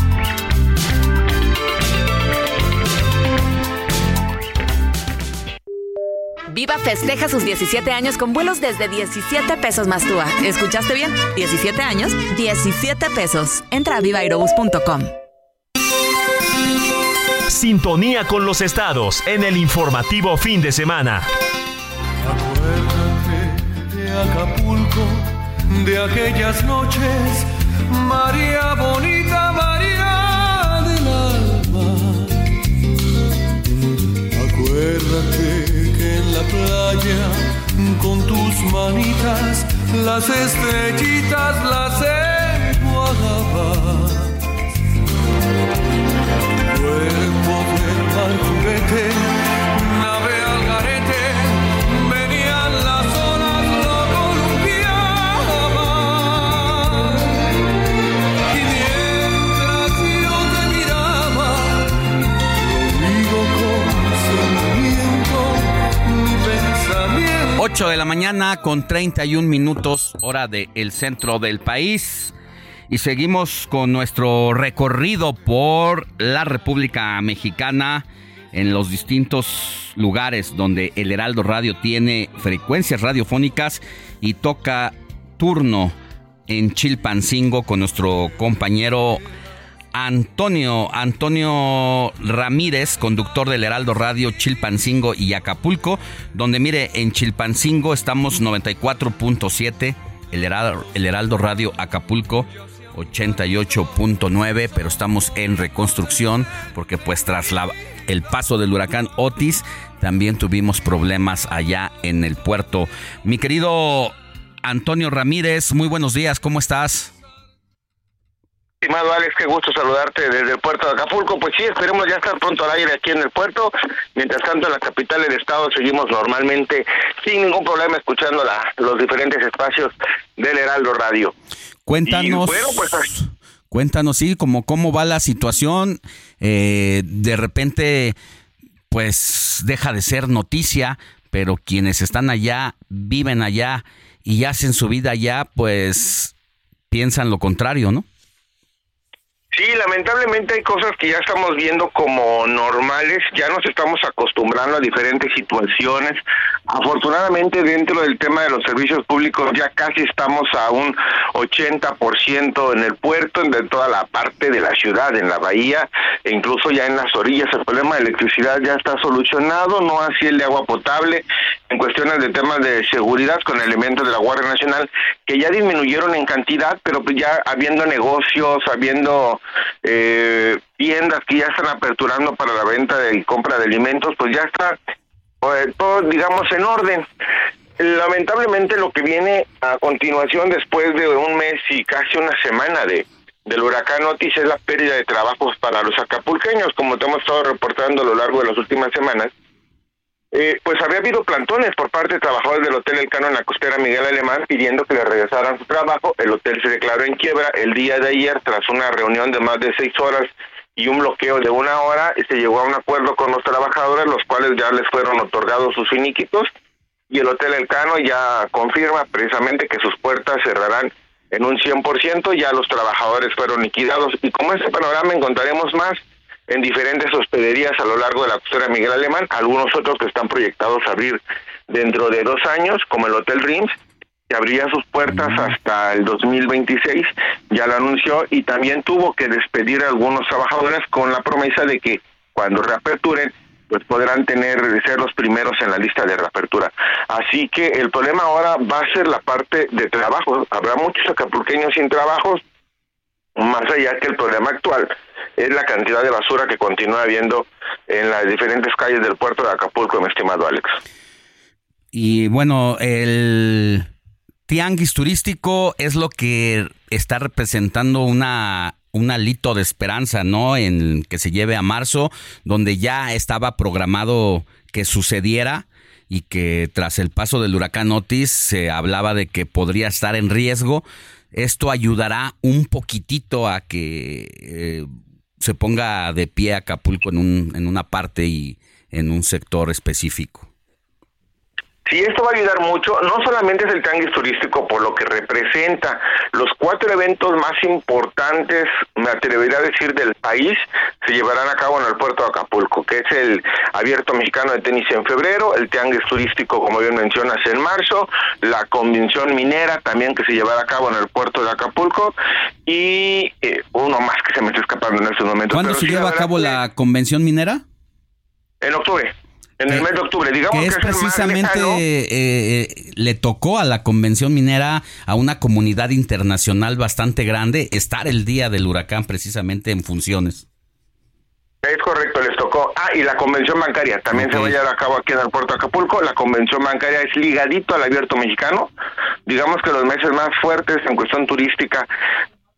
Viva festeja sus 17 años con vuelos desde 17 pesos más TUA. ¿Escuchaste bien? 17 años, 17 pesos. Entra a vivairobus.com. Sintonía con los estados en el informativo fin de semana. Acuérdate de Acapulco, de aquellas noches, María bonita, María del alma. Acuérdate la playa con tus manitas las estrellitas las enjuagabas. Cuerpo del mar 8 de la mañana con 31 minutos, hora del centro del país. Y seguimos con nuestro recorrido por la República Mexicana en los distintos lugares donde el Heraldo Radio tiene frecuencias radiofónicas y toca turno en Chilpancingo con nuestro compañero Antonio, Antonio Ramírez, conductor del Heraldo Radio Chilpancingo y Acapulco, donde mire, en Chilpancingo estamos 94.7, el Heraldo, el Heraldo Radio Acapulco 88.9, pero estamos en reconstrucción porque pues tras la, el paso del huracán Otis también tuvimos problemas allá en el puerto. Mi querido Antonio Ramírez, muy buenos días, ¿cómo estás? Estimado Alex, qué gusto saludarte desde el puerto de Acapulco. Pues sí, esperemos ya estar pronto al aire aquí en el puerto. Mientras tanto, en la capital del estado seguimos normalmente sin ningún problema escuchando la, los diferentes espacios del Heraldo Radio. Cuéntanos. Y, bueno, pues, cuéntanos, sí, como cómo va la situación. Eh, de repente, pues deja de ser noticia, pero quienes están allá, viven allá y hacen su vida allá, pues piensan lo contrario, ¿no? Sí, lamentablemente hay cosas que ya estamos viendo como normales, ya nos estamos acostumbrando a diferentes situaciones. Afortunadamente dentro del tema de los servicios públicos ya casi estamos a un 80% en el puerto, en toda la parte de la ciudad, en la bahía e incluso ya en las orillas. El problema de electricidad ya está solucionado, no así el de agua potable, en cuestiones de temas de seguridad con elementos de la Guardia Nacional que ya disminuyeron en cantidad, pero pues ya habiendo negocios, habiendo eh, tiendas que ya están aperturando para la venta y compra de alimentos, pues ya está pues, todo, digamos, en orden. Lamentablemente lo que viene a continuación después de un mes y casi una semana de del huracán Otis es la pérdida de trabajos para los acapulqueños, como te hemos estado reportando a lo largo de las últimas semanas. Eh, pues había habido plantones por parte de trabajadores del Hotel Elcano en la costera Miguel Alemán pidiendo que le regresaran su trabajo. El hotel se declaró en quiebra el día de ayer tras una reunión de más de seis horas y un bloqueo de una hora. Y se llegó a un acuerdo con los trabajadores, los cuales ya les fueron otorgados sus finiquitos. Y el Hotel Elcano ya confirma precisamente que sus puertas cerrarán en un 100%, ya los trabajadores fueron liquidados. Y como este panorama encontraremos más en diferentes hospederías a lo largo de la costera Miguel Alemán, algunos otros que están proyectados a abrir dentro de dos años, como el Hotel Rims, que abría sus puertas hasta el 2026, ya lo anunció, y también tuvo que despedir a algunos trabajadores con la promesa de que cuando reaperturen, pues podrán tener ser los primeros en la lista de reapertura. Así que el problema ahora va a ser la parte de trabajo. Habrá muchos acapulqueños sin trabajos, más allá que el problema actual es la cantidad de basura que continúa habiendo en las diferentes calles del puerto de Acapulco, mi estimado Alex. Y bueno, el tianguis turístico es lo que está representando una un alito de esperanza, ¿no? En que se lleve a marzo, donde ya estaba programado que sucediera y que tras el paso del huracán Otis se hablaba de que podría estar en riesgo. Esto ayudará un poquitito a que eh, se ponga de pie Acapulco en, un, en una parte y en un sector específico. Sí, esto va a ayudar mucho. No solamente es el tianguis turístico por lo que representa los cuatro eventos más importantes, me atrevería a decir, del país, se llevarán a cabo en el puerto de Acapulco, que es el Abierto Mexicano de Tenis en febrero, el tianguis turístico, como bien mencionas, en marzo, la convención minera también que se llevará a cabo en el puerto de Acapulco y eh, uno más que se me está escapando en este momento. ¿Cuándo Pero se sí, lleva a cabo la convención minera? En octubre. En el mes de octubre, digamos que que es es el más precisamente eh, eh, le tocó a la convención minera a una comunidad internacional bastante grande estar el día del huracán precisamente en funciones. Es correcto, les tocó. Ah, y la convención bancaria también se va a llevar a cabo aquí en el puerto de Acapulco. La convención bancaria es ligadito al abierto mexicano. Digamos que los meses más fuertes en cuestión turística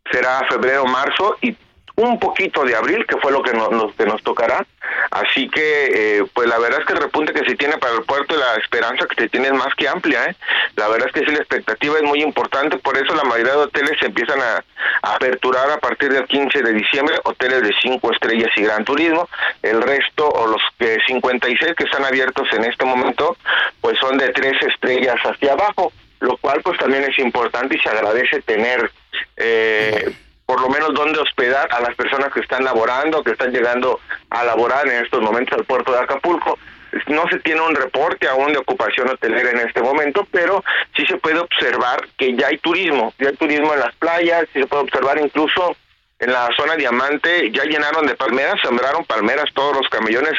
será febrero, marzo y un poquito de abril, que fue lo que nos, nos- que nos tocará. Así que, eh, pues la verdad es que el repunte que se tiene para el puerto y la esperanza que se tiene es más que amplia. ¿eh? La verdad es que sí, la expectativa es muy importante, por eso la mayoría de hoteles se empiezan a, aperturar a partir del 15 de diciembre, hoteles de 5 estrellas y gran turismo. El resto, o los que 56 que están abiertos en este momento, pues son de 3 estrellas hacia abajo, lo cual pues también es importante y se agradece tener... Eh, por lo menos donde hospedar a las personas que están laborando, que están llegando a laborar en estos momentos al puerto de Acapulco. No se tiene un reporte aún de ocupación hotelera en este momento, pero sí se puede observar que ya hay turismo, ya hay turismo en las playas, sí se puede observar incluso en la zona diamante, ya llenaron de palmeras, sembraron palmeras todos los camellones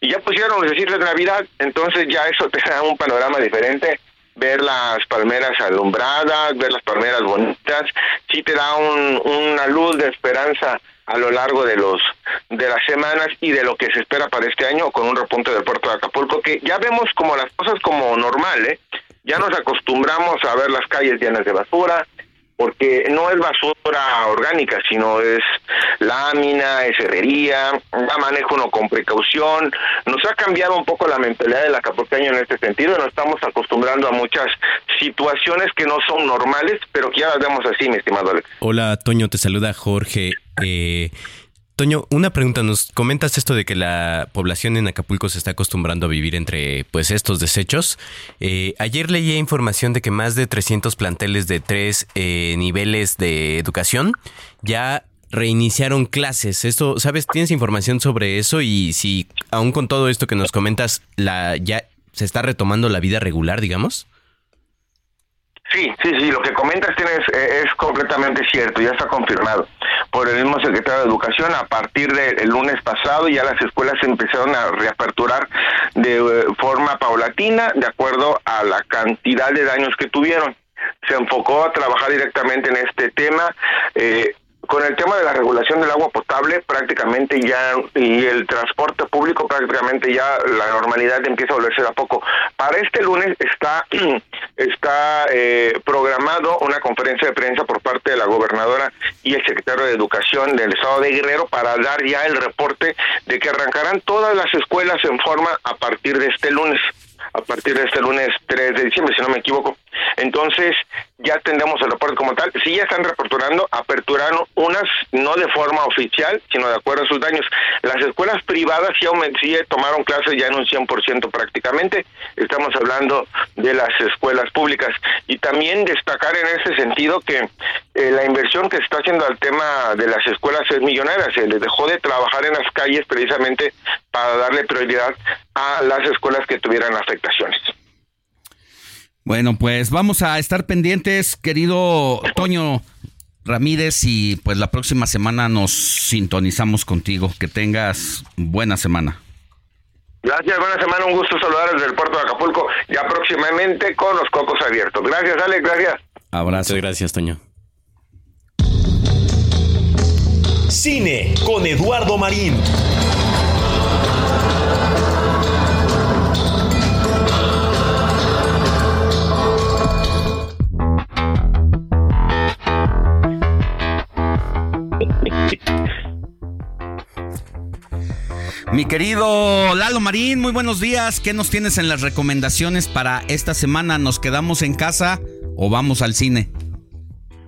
y ya pusieron los decir de Navidad, entonces ya eso *laughs* te da un panorama diferente ver las palmeras alumbradas, ver las palmeras bonitas, sí te da un- una luz de esperanza a lo largo de los de las semanas y de lo que se espera para este año con un repunte del puerto de Acapulco que ya vemos como las cosas como normal, ¿eh? Ya nos acostumbramos a ver las calles llenas de basura, porque no es basura orgánica, sino es lámina, es herrería, ya maneja uno con precaución. Nos ha cambiado un poco la mentalidad del acapulqueño en este sentido, nos estamos acostumbrando a muchas situaciones que no son normales, pero que ya las vemos así, mi estimado Alex. Hola, Toño, te saluda Jorge. Eh, Toño, una pregunta. Nos comentas esto de que la población en Acapulco se está acostumbrando a vivir entre pues estos desechos. Eh, ayer leí información de que más de 300 planteles de tres eh, niveles de educación ya reiniciaron clases. Esto, ¿sabes? ¿Tienes información sobre eso? Y si aún con todo esto que nos comentas, la ya se está retomando la vida regular, digamos. Sí, sí, sí, lo que comentas tienes, eh, es completamente cierto, ya está confirmado por el mismo secretario de Educación. A partir del lunes pasado ya las escuelas empezaron a reaperturar de eh, forma paulatina, de acuerdo a la cantidad de daños que tuvieron. Se enfocó a trabajar directamente en este tema. eh, con el tema de la regulación del agua potable prácticamente ya y el transporte público prácticamente ya la normalidad empieza a volverse a poco. Para este lunes está *clears throat* está eh, programado una conferencia de prensa por parte de la gobernadora y el secretario de Educación del Estado de Guerrero para dar ya el reporte de que arrancarán todas las escuelas en forma a partir de este lunes. A partir de este lunes 3 de diciembre, si no me equivoco. Entonces, ya tendremos el reporte como tal. Sí, ya están reaperturando, aperturaron unas no de forma oficial, sino de acuerdo a sus daños. Las escuelas privadas aument- sí tomaron clases ya en un 100% prácticamente. Estamos hablando de las escuelas públicas. Y también destacar en ese sentido que eh, la inversión que se está haciendo al tema de las escuelas es millonaria. Se les dejó de trabajar en las calles precisamente para darle prioridad a las escuelas que tuvieran afectaciones. Bueno, pues vamos a estar pendientes, querido Toño Ramírez, y pues la próxima semana nos sintonizamos contigo. Que tengas buena semana. Gracias, buena semana, un gusto saludar desde el puerto de Acapulco, ya próximamente con los cocos abiertos. Gracias, Alex, gracias. Abrazo. gracias, Toño. Cine con Eduardo Marín. *laughs* Mi querido Lalo Marín, muy buenos días. ¿Qué nos tienes en las recomendaciones para esta semana? ¿Nos quedamos en casa o vamos al cine?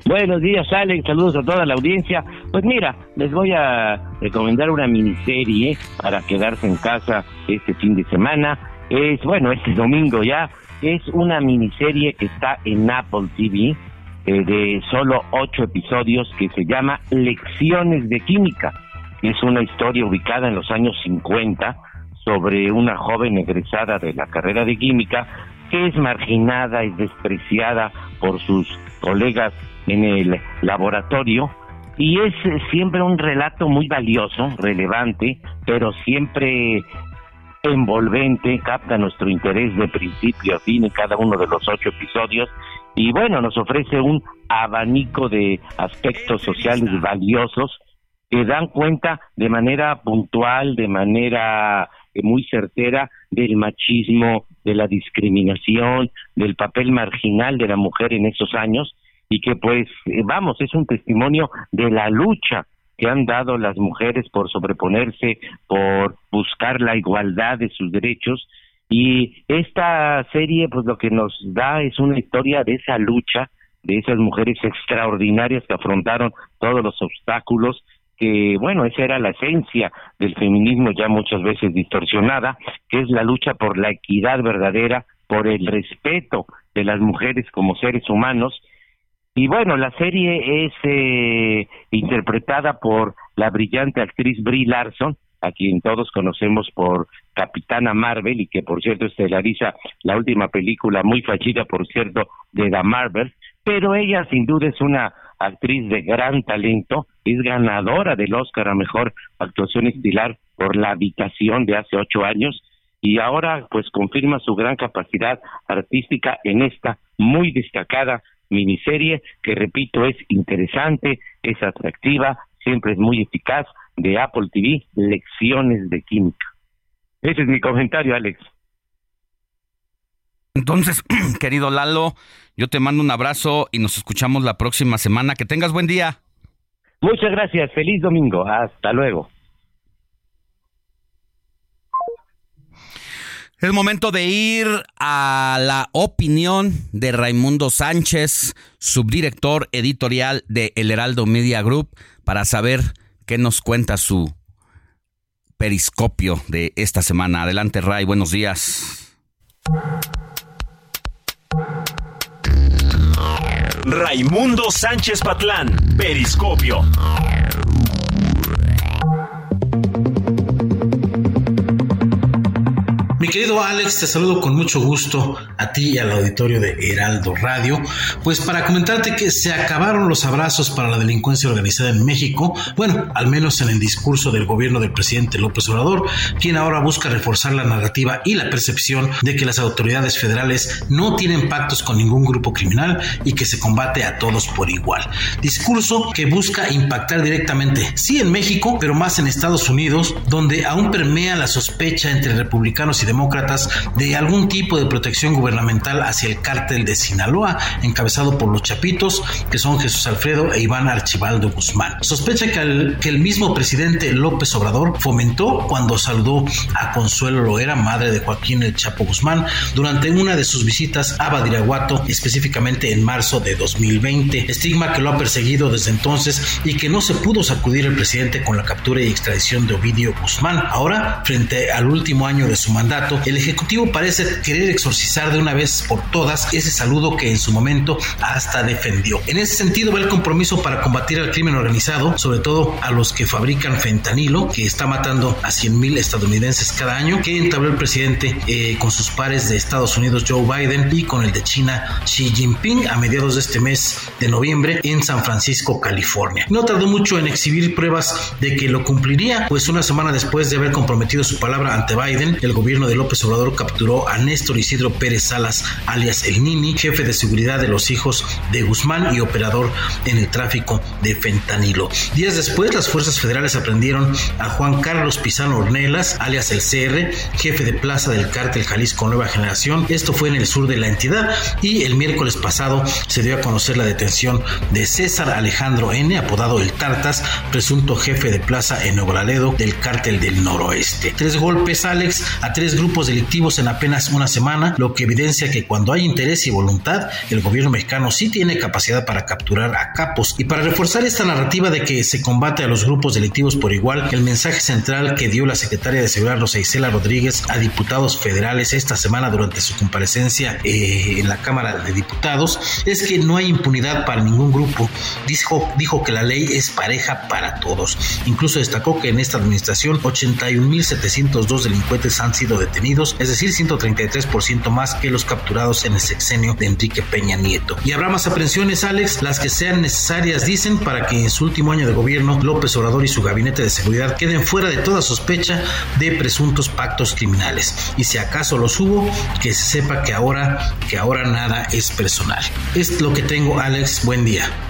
Buenos días, Alex. Saludos a toda la audiencia. Pues mira, les voy a recomendar una miniserie para quedarse en casa este fin de semana. Es, bueno, este domingo ya. Es una miniserie que está en Apple TV eh, de solo ocho episodios que se llama Lecciones de Química. Es una historia ubicada en los años 50 sobre una joven egresada de la carrera de química que es marginada y despreciada por sus colegas en el laboratorio y es siempre un relato muy valioso, relevante, pero siempre envolvente, capta nuestro interés de principio a fin en cada uno de los ocho episodios y bueno, nos ofrece un abanico de aspectos sociales valiosos que dan cuenta de manera puntual, de manera eh, muy certera del machismo, de la discriminación, del papel marginal de la mujer en esos años y que pues eh, vamos, es un testimonio de la lucha que han dado las mujeres por sobreponerse, por buscar la igualdad de sus derechos y esta serie pues lo que nos da es una historia de esa lucha de esas mujeres extraordinarias que afrontaron todos los obstáculos que bueno, esa era la esencia del feminismo ya muchas veces distorsionada, que es la lucha por la equidad verdadera, por el respeto de las mujeres como seres humanos. Y bueno, la serie es eh, interpretada por la brillante actriz Brie Larson, a quien todos conocemos por Capitana Marvel y que por cierto estelariza la última película muy fallida, por cierto, de The Marvel, pero ella sin duda es una actriz de gran talento, es ganadora del Oscar a Mejor Actuación Estilar por La Habitación de hace ocho años y ahora pues confirma su gran capacidad artística en esta muy destacada miniserie que repito es interesante, es atractiva, siempre es muy eficaz de Apple TV, Lecciones de Química. Ese es mi comentario, Alex. Entonces, *clears throat* querido Lalo, yo te mando un abrazo y nos escuchamos la próxima semana. Que tengas buen día. Muchas gracias, feliz domingo, hasta luego. Es momento de ir a la opinión de Raimundo Sánchez, subdirector editorial de El Heraldo Media Group, para saber qué nos cuenta su periscopio de esta semana. Adelante, Ray, buenos días. Raimundo Sánchez Patlán, Periscopio. Mi querido Alex, te saludo con mucho gusto a ti y al auditorio de Heraldo Radio, pues para comentarte que se acabaron los abrazos para la delincuencia organizada en México, bueno, al menos en el discurso del gobierno del presidente López Obrador, quien ahora busca reforzar la narrativa y la percepción de que las autoridades federales no tienen pactos con ningún grupo criminal y que se combate a todos por igual. Discurso que busca impactar directamente, sí en México, pero más en Estados Unidos, donde aún permea la sospecha entre republicanos y demócratas de algún tipo de protección gubernamental hacia el cártel de Sinaloa, encabezado por los Chapitos, que son Jesús Alfredo e Iván Archibaldo Guzmán. Sospecha que el, que el mismo presidente López Obrador fomentó cuando saludó a Consuelo Loera, madre de Joaquín El Chapo Guzmán, durante una de sus visitas a Badiraguato, específicamente en marzo de 2020. Estigma que lo ha perseguido desde entonces y que no se pudo sacudir el presidente con la captura y extradición de Ovidio Guzmán. Ahora, frente al último año de su mandato, el Ejecutivo parece querer exorcizar de una vez por todas ese saludo que en su momento hasta defendió. En ese sentido va el compromiso para combatir al crimen organizado, sobre todo a los que fabrican fentanilo, que está matando a 100 mil estadounidenses cada año, que entabló el presidente eh, con sus pares de Estados Unidos Joe Biden y con el de China Xi Jinping a mediados de este mes de noviembre en San Francisco, California. No tardó mucho en exhibir pruebas de que lo cumpliría, pues una semana después de haber comprometido su palabra ante Biden, el gobierno de López Obrador capturó a Néstor Isidro Pérez Salas, alias El Nini, jefe de seguridad de los hijos de Guzmán y operador en el tráfico de fentanilo. Días después, las fuerzas federales aprendieron a Juan Carlos Pizano Ornelas, alias el CR, jefe de plaza del cártel Jalisco Nueva Generación. Esto fue en el sur de la entidad y el miércoles pasado se dio a conocer la detención de César Alejandro N., apodado El Tartas, presunto jefe de plaza en Laredo del cártel del noroeste. Tres golpes, Alex, a tres grupos delictivos en apenas una semana, lo que evidencia que cuando hay interés y voluntad, el gobierno mexicano sí tiene capacidad para capturar a capos. Y para reforzar esta narrativa de que se combate a los grupos delictivos por igual, el mensaje central que dio la secretaria de Seguridad Rosa Isela Rodríguez a diputados federales esta semana durante su comparecencia eh, en la Cámara de Diputados es que no hay impunidad para ningún grupo. Dijo, dijo que la ley es pareja para todos. Incluso destacó que en esta administración 81.702 delincuentes han sido detenidos, es decir, 133% más que los capturados en el sexenio de Enrique Peña Nieto. Y habrá más aprehensiones, Alex, las que sean necesarias, dicen, para que en su último año de gobierno López Obrador y su gabinete de seguridad queden fuera de toda sospecha de presuntos pactos criminales. Y si acaso los hubo, que se sepa que ahora, que ahora nada es personal. Es lo que tengo, Alex. Buen día.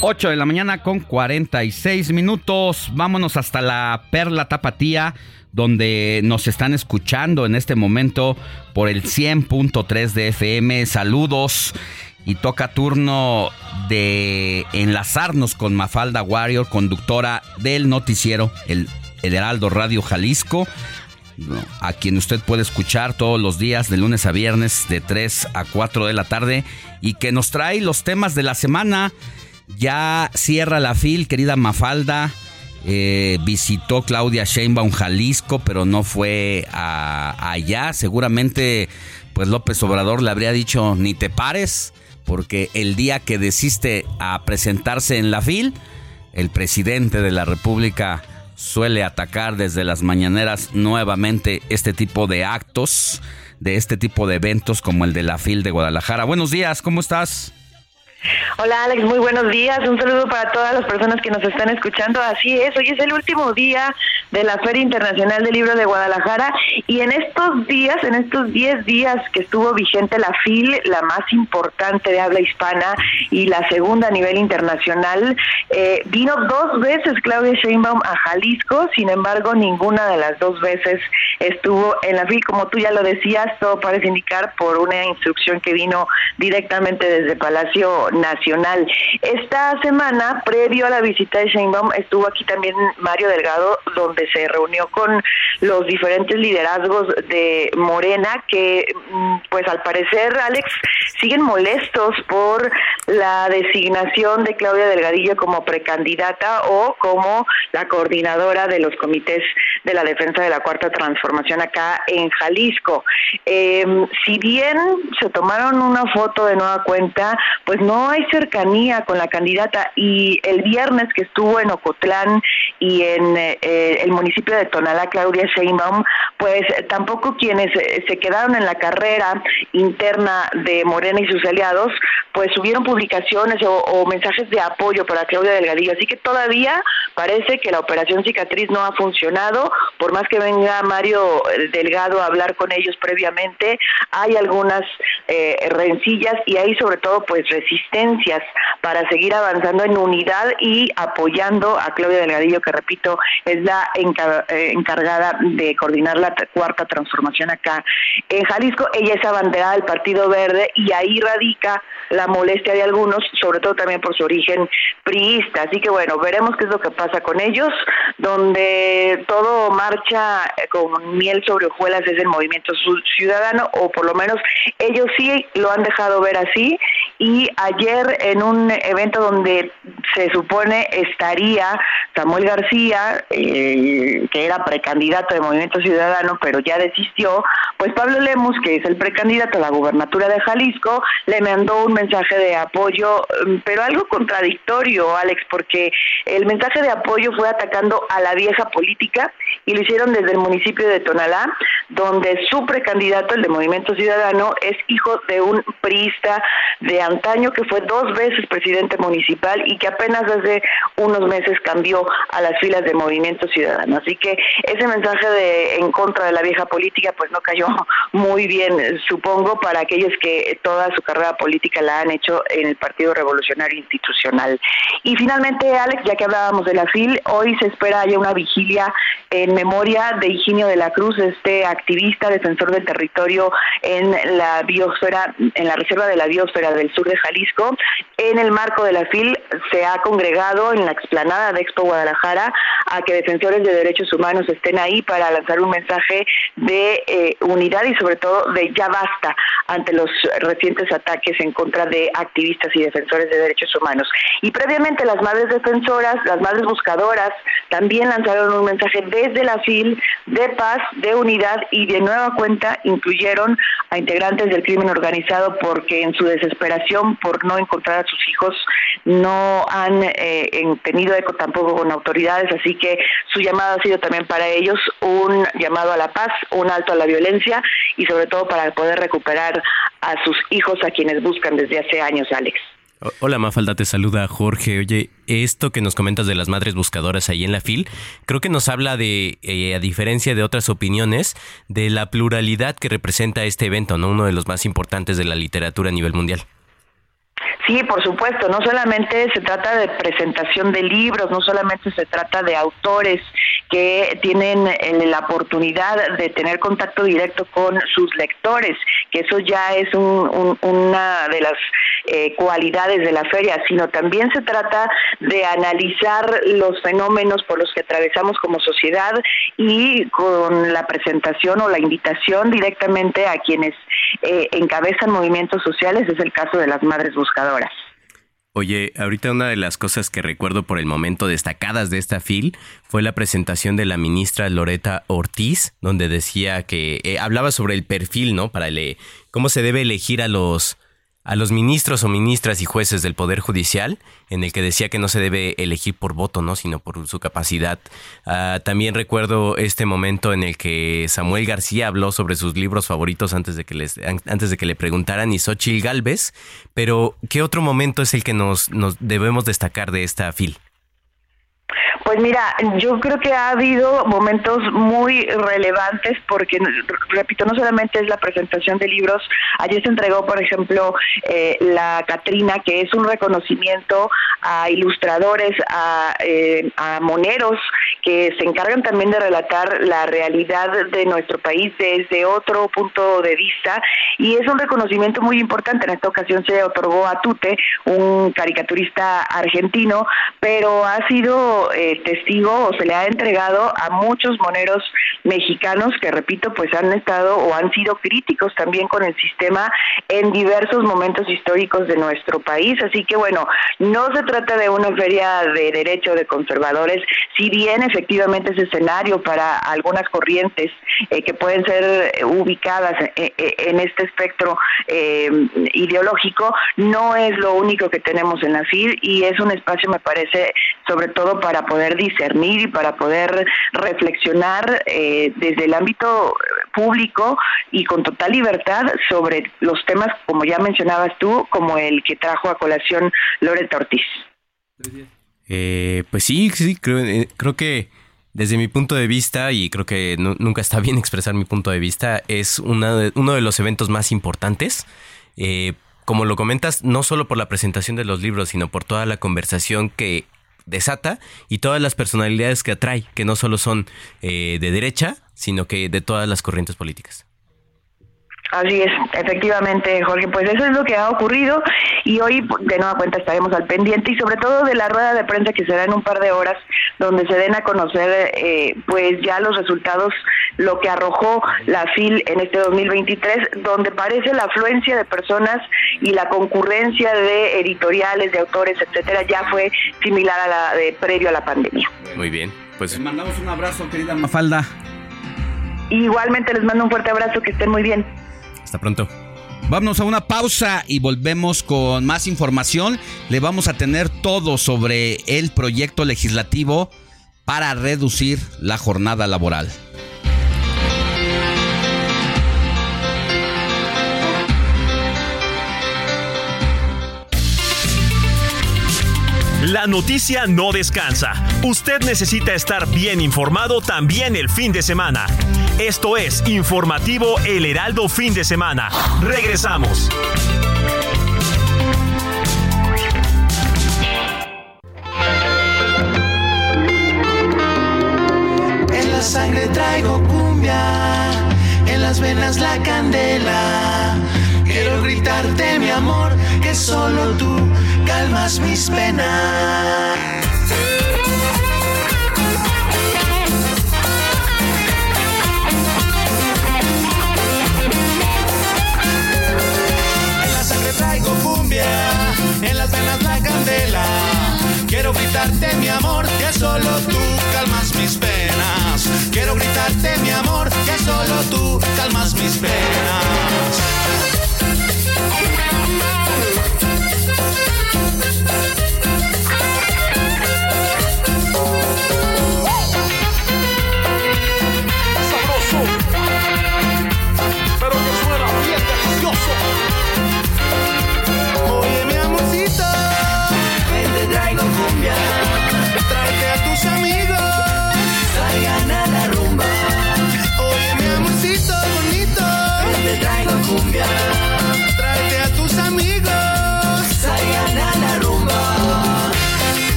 8 de la mañana con 46 minutos. Vámonos hasta la Perla Tapatía, donde nos están escuchando en este momento por el 100.3 de FM. Saludos. Y toca turno de enlazarnos con Mafalda Warrior, conductora del noticiero, el, el Heraldo Radio Jalisco, a quien usted puede escuchar todos los días de lunes a viernes de 3 a 4 de la tarde y que nos trae los temas de la semana. Ya cierra la fil, querida Mafalda. Eh, visitó Claudia Sheinbaum Jalisco, pero no fue a- allá. Seguramente, pues López Obrador le habría dicho ni te pares, porque el día que desiste a presentarse en la fil, el presidente de la República suele atacar desde las mañaneras nuevamente este tipo de actos, de este tipo de eventos como el de la fil de Guadalajara. Buenos días, ¿cómo estás? Hola Alex, muy buenos días. Un saludo para todas las personas que nos están escuchando. Así es, hoy es el último día de la Feria Internacional del Libro de Guadalajara y en estos días, en estos 10 días que estuvo vigente la FIL, la más importante de habla hispana y la segunda a nivel internacional, eh, vino dos veces Claudia Sheinbaum a Jalisco, sin embargo ninguna de las dos veces estuvo en la FIL, como tú ya lo decías, todo parece indicar por una instrucción que vino directamente desde Palacio Nacional. Esta semana, previo a la visita de Sheinbaum, estuvo aquí también Mario Delgado, donde se reunió con los diferentes liderazgos de Morena, que mm, pues al parecer, Alex, siguen molestos por la designación de Claudia Delgadillo como precandidata o como la coordinadora de los comités de la defensa de la cuarta transformación acá en Jalisco. Em, si bien se tomaron una foto de nueva cuenta, pues no hay cercanía con la candidata y el viernes que estuvo en Ocotlán y en eh, el municipio de Tonalá, Claudia Sheinbaum, pues tampoco quienes se quedaron en la carrera interna de Morena y sus aliados, pues subieron publicaciones o, mensajes de apoyo para Claudia Delgadillo. Así que todavía parece que la operación cicatriz no ha funcionado, por más que venga Mario Delgado a hablar con ellos previamente, hay algunas eh, rencillas y hay sobre todo pues resistencias para seguir avanzando en unidad y apoyando a Claudia Delgadillo, que repito, es la eh, encargada de coordinar la cuarta transformación acá en Jalisco. Ella es abanderada del Partido Verde y ahí radica la molestia de algunos, sobre todo también por su origen priista. Así que bueno, veremos qué es lo que pasa con ellos, donde todo marcha eh, con miel sobre hojuelas es el movimiento ciudadano, o por lo menos ellos sí lo han dejado ver así. Y ayer en un evento donde se supone estaría Samuel García, eh, que era precandidato de Movimiento Ciudadano, pero ya desistió, pues Pablo Lemus, que es el precandidato a la gubernatura de Jalisco, le mandó un mensaje de apoyo, mm, pero algo contradictorio, Alex, porque el mensaje de apoyo fue atacando a la vieja política y lo hicieron desde el municipio de Tonalá, donde su precandidato, el de Movimiento Ciudadano, es hijo de un priista de antaño que fue dos veces presidente municipal y que apenas hace unos meses cambió a las filas de Movimiento Ciudadano. Así que ese mensaje de en contra de la vieja política pues no cayó *laughs* muy bien, supongo, para aquellos que toda su carrera política la han hecho en el Partido Revolucionario Institucional. Y finalmente, Alex, ya que hablábamos de la FIL, hoy se espera haya una vigilia en memoria de Higinio de la Cruz, este activista defensor del territorio en la biosfera, en la reserva de la biosfera del sur de Jalisco. En el marco de la FIL se ha congregado en la explanada de Expo Guadalajara a que defensores de derechos humanos estén ahí para lanzar un mensaje de eh, unidad y sobre todo de ya basta ante los recientes ataques en contra de activistas y defensores de derechos humanos. Y previamente las madres defensoras, las madres buscadoras, también lanzaron un mensaje desde la FIL de paz, de unidad y de nueva cuenta incluyeron a integrantes del crimen organizado porque en su desesperación por no encontrar a sus hijos no han eh, tenido eco tampoco con autoridades, así que su llamado ha sido también para ellos un llamado a la paz, un alto a la violencia y sobre todo para poder recuperar a sus hijos a quienes buscan desde hace años, Alex. Hola Mafalda, te saluda Jorge. Oye, esto que nos comentas de las madres buscadoras ahí en la FIL, creo que nos habla de, eh, a diferencia de otras opiniones, de la pluralidad que representa este evento, ¿no? Uno de los más importantes de la literatura a nivel mundial. Sí, por supuesto, no solamente se trata de presentación de libros, no solamente se trata de autores que tienen eh, la oportunidad de tener contacto directo con sus lectores, que eso ya es una de las eh, cualidades de la feria, sino también se trata de analizar los fenómenos por los que atravesamos como sociedad y con la presentación o la invitación directamente a quienes eh, encabezan movimientos sociales, es el caso de las madres buscadoras. Oye, ahorita una de las cosas que recuerdo por el momento destacadas de esta FIL fue la presentación de la ministra Loreta Ortiz, donde decía que eh, hablaba sobre el perfil, ¿no? Para el, cómo se debe elegir a los a los ministros o ministras y jueces del Poder Judicial, en el que decía que no se debe elegir por voto, ¿no? sino por su capacidad. Ah, también recuerdo este momento en el que Samuel García habló sobre sus libros favoritos antes de que, les, antes de que le preguntaran, y Xochil Galvez, pero ¿qué otro momento es el que nos, nos debemos destacar de esta fil? Pues mira, yo creo que ha habido momentos muy relevantes porque, repito, no solamente es la presentación de libros, ayer se entregó, por ejemplo, eh, la Catrina, que es un reconocimiento a ilustradores, a, eh, a moneros, que se encargan también de relatar la realidad de nuestro país desde otro punto de vista y es un reconocimiento muy importante. En esta ocasión se otorgó a Tute, un caricaturista argentino, pero ha sido eh, testigo o se le ha entregado a muchos moneros mexicanos que, repito, pues han estado o han sido críticos también con el sistema en diversos momentos históricos de nuestro país. Así que, bueno, no se trata de una feria de derecho de conservadores, si bien efectivamente es escenario para algunas corrientes eh, que pueden ser ubicadas eh, en este espectro ideológico, no es lo único que tenemos en la FIR y es un espacio, me parece, sobre todo para poder discernir y para poder reflexionar eh, desde el ámbito público y con total libertad sobre los temas, como ya mencionabas tú, como el que trajo a colación Loreta Ortiz. Eh, pues sí, sí, creo, eh, creo que desde mi punto de vista, y creo que nunca está bien *laughs* expresar mi punto de vista, es una de, uno de los eventos más importantes. Eh, como lo comentas, no solo por la presentación de los libros, sino por toda la conversación que desata y todas las personalidades que atrae, que no solo son eh, de derecha, sino que de todas las corrientes políticas. Así es, efectivamente, Jorge, pues eso es lo que ha ocurrido y hoy de nueva cuenta estaremos al pendiente y sobre todo de la rueda de prensa que será en un par de horas donde se den a conocer eh, pues ya los resultados, lo que arrojó la FIL en este 2023, donde parece la afluencia de personas y la concurrencia de editoriales, de autores, etcétera, ya fue similar a la de previo a la pandemia. Muy bien, pues les mandamos un abrazo, querida Mafalda. Igualmente les mando un fuerte abrazo, que estén muy bien. Hasta pronto. Vámonos a una pausa y volvemos con más información. Le vamos a tener todo sobre el proyecto legislativo para reducir la jornada laboral. La noticia no descansa. Usted necesita estar bien informado también el fin de semana. Esto es Informativo El Heraldo Fin de Semana. Regresamos. En la sangre traigo cumbia, en las venas la candela. Quiero gritarte mi amor, que solo tú calmas mis penas. En la sangre traigo cumbia, en las venas la candela. Quiero gritarte mi amor, que solo tú calmas mis penas. Quiero gritarte mi amor, que solo tú calmas mis penas. Sabroso,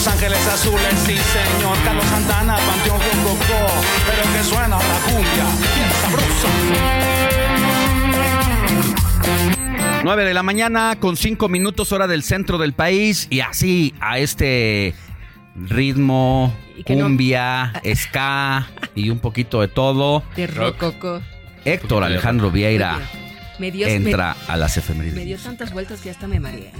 Los Ángeles Azules, sí señor. Carlos Santana, Panteón Rococó. Pero que suena la cumbia, bien sabrosa. 9 de la mañana con 5 minutos hora del centro del país y así a este ritmo, que no- cumbia, ska y un poquito de todo. De rococo. Héctor Alejandro Vieira Me dio, entra a las me, efemérides. me dio tantas vueltas que hasta me mareé.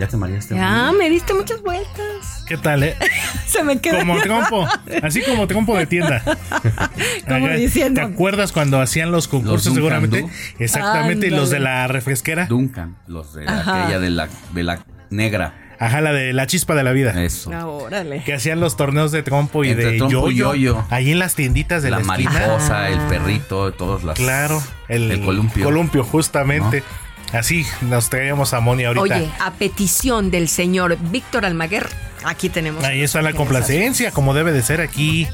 Ya te mareaste. Ya, me diste muchas vueltas. ¿Qué tal, eh? *laughs* Se me quedó. Como trompo. Así como trompo de tienda. *laughs* Como Acá, diciendo- ¿Te acuerdas cuando hacían los concursos Los seguramente? Du. Exactamente, y los de la refresquera. Duncan, los de Ajá. aquella de la, de la negra. Ajá, la de la chispa de la vida. Eso. Ah, órale. Que hacían los torneos de trompo y Entre de trompo y yoyo. yoyo. Ahí en las tienditas de la, La esquina. mariposa, el perrito, todas las. Claro, el, el columpio. Columpio, justamente. Así nos traíamos a Moni ahorita. Oye, a petición del señor Víctor Almaguer, aquí tenemos. Ahí está la complacencia, como debe de ser aquí.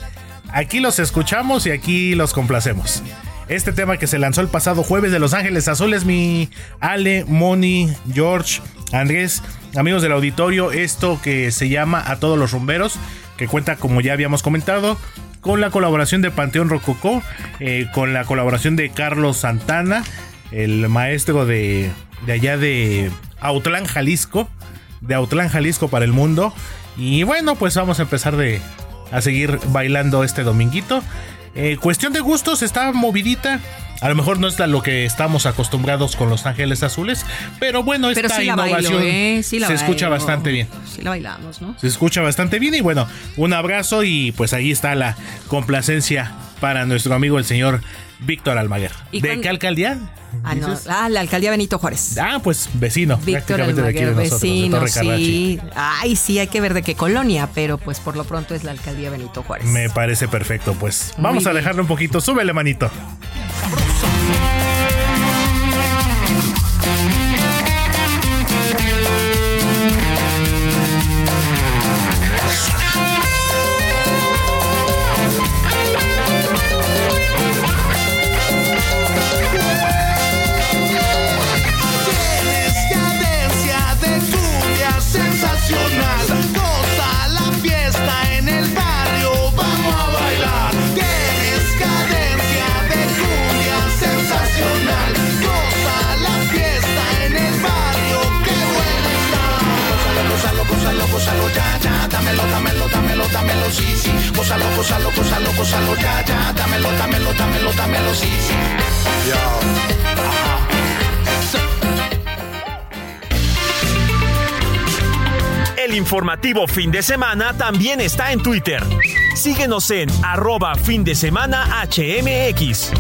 Aquí los escuchamos y aquí los complacemos. Este tema que se lanzó el pasado jueves de Los Ángeles Azules, mi Ale, Moni, George, Andrés, amigos del auditorio, esto que se llama A todos los rumberos, que cuenta, como ya habíamos comentado, con la colaboración de Panteón Rococó, eh, con la colaboración de Carlos Santana, el maestro de, de allá de Autlán, Jalisco, de Autlán, Jalisco para el mundo. Y bueno, pues vamos a empezar de, a seguir bailando este dominguito. Eh, cuestión de gustos, está movidita. A lo mejor no es lo que estamos acostumbrados con Los Ángeles Azules, pero bueno, esta Pero sí la innovación bailo, ¿eh? Sí se escucha bastante bien. Sí la bailamos, ¿no? Se escucha bastante bien y bueno, un abrazo y pues ahí está la complacencia para nuestro amigo el señor Víctor Almaguer. ¿Y ¿De cuán- qué alcaldía? Ah, no. Ah, la alcaldía Benito Juárez. Ah, pues vecino, Víctor prácticamente de aquí de Almaguer, nosotros, vecino, sí. Ay, sí, hay que ver de qué colonia, pero pues por lo pronto es la alcaldía Benito Juárez. Me parece perfecto, pues. Muy Vamos a bien. dejarle un poquito. Súbele, manito. Dámelo, dámelo, dámelo, dámelo, sí, sí. Gózalo, gózalo, gózalo, gózalo, ya, ya. Dámelo, dámelo, dámelo, dámelo, sí, sí. El informativo fin de semana también está en Twitter. Síguenos en arroba fin de semana HMX.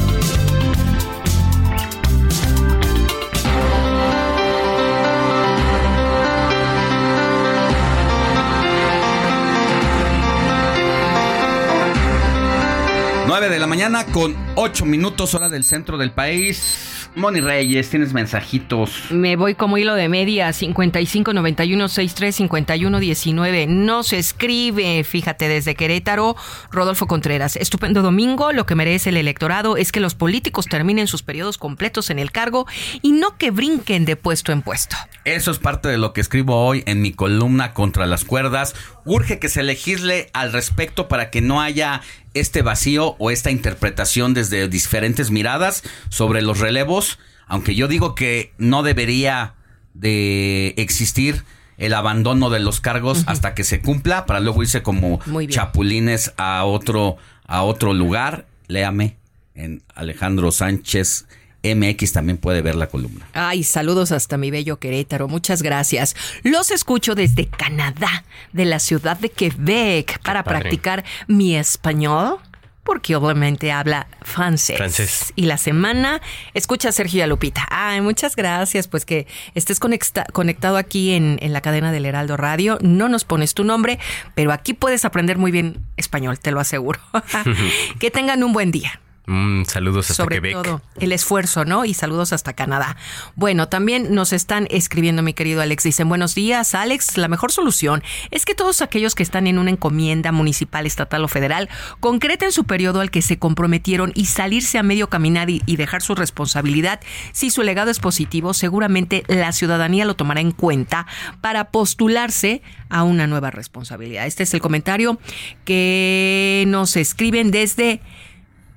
Nueve de la mañana con 8 minutos hora del centro del país. Moni Reyes, tienes mensajitos. Me voy como hilo de media, 55 91 63 51 19. No se escribe, fíjate, desde Querétaro, Rodolfo Contreras. Estupendo domingo. Lo que merece el electorado es que los políticos terminen sus periodos completos en el cargo y no que brinquen de puesto en puesto. Eso es parte de lo que escribo hoy en mi columna contra las cuerdas. Urge que se legisle al respecto para que no haya este vacío o esta interpretación desde diferentes miradas sobre los relevos, aunque yo digo que no debería de existir el abandono de los cargos hasta que se cumpla para luego irse como chapulines a otro a otro lugar. Léame en Alejandro Sánchez MX también puede ver la columna. Ay, saludos hasta mi bello Querétaro. Muchas gracias. Los escucho desde Canadá, de la ciudad de Quebec, para practicar mi español. Porque obviamente habla francés. Francés. Y la semana escucha a Sergio y a Lupita. Ay, muchas gracias. Pues que estés conecta- conectado aquí en, en la cadena del Heraldo Radio. No nos pones tu nombre, pero aquí puedes aprender muy bien español, te lo aseguro. *laughs* que tengan un buen día Mm, saludos hasta sobre Quebec. todo el esfuerzo, ¿no? Y saludos hasta Canadá. Bueno, también nos están escribiendo, mi querido Alex. Dicen, buenos días, Alex. La mejor solución es que todos aquellos que están en una encomienda municipal, estatal o federal concreten su periodo al que se comprometieron y salirse a medio caminar y, y dejar su responsabilidad. Si su legado es positivo, seguramente la ciudadanía lo tomará en cuenta para postularse a una nueva responsabilidad. Este es el comentario que nos escriben desde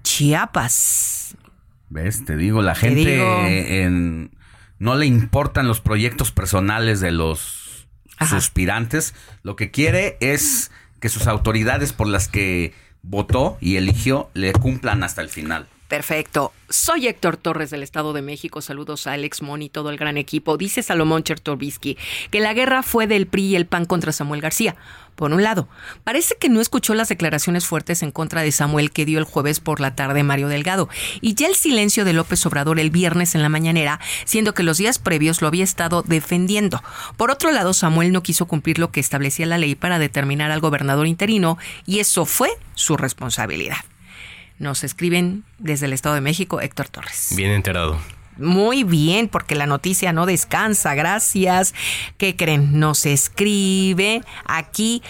Chiapas. ¿Ves? Te digo, la Te gente digo. en- no le importan los proyectos personales de los suspirantes. Lo que quiere es que sus autoridades por las que votó y eligió le cumplan hasta el final. Perfecto. Soy Héctor Torres del Estado de México. Saludos a Alex Mon y todo el gran equipo. Dice Salomón Chertorbisky que la guerra fue del PRI y el PAN contra Samuel García. Por un lado, parece que no escuchó las declaraciones fuertes en contra de Samuel que dio el jueves por la tarde Mario Delgado y ya el silencio de López Obrador el viernes en la mañanera, siendo que los días previos lo había estado defendiendo. Por otro lado, Samuel no quiso cumplir lo que establecía la ley para determinar al gobernador interino y eso fue su responsabilidad. Nos escriben desde el Estado de México Héctor Torres. Bien enterado. Muy bien, porque la noticia no descansa. Gracias. ¿Qué creen? Nos escribe aquí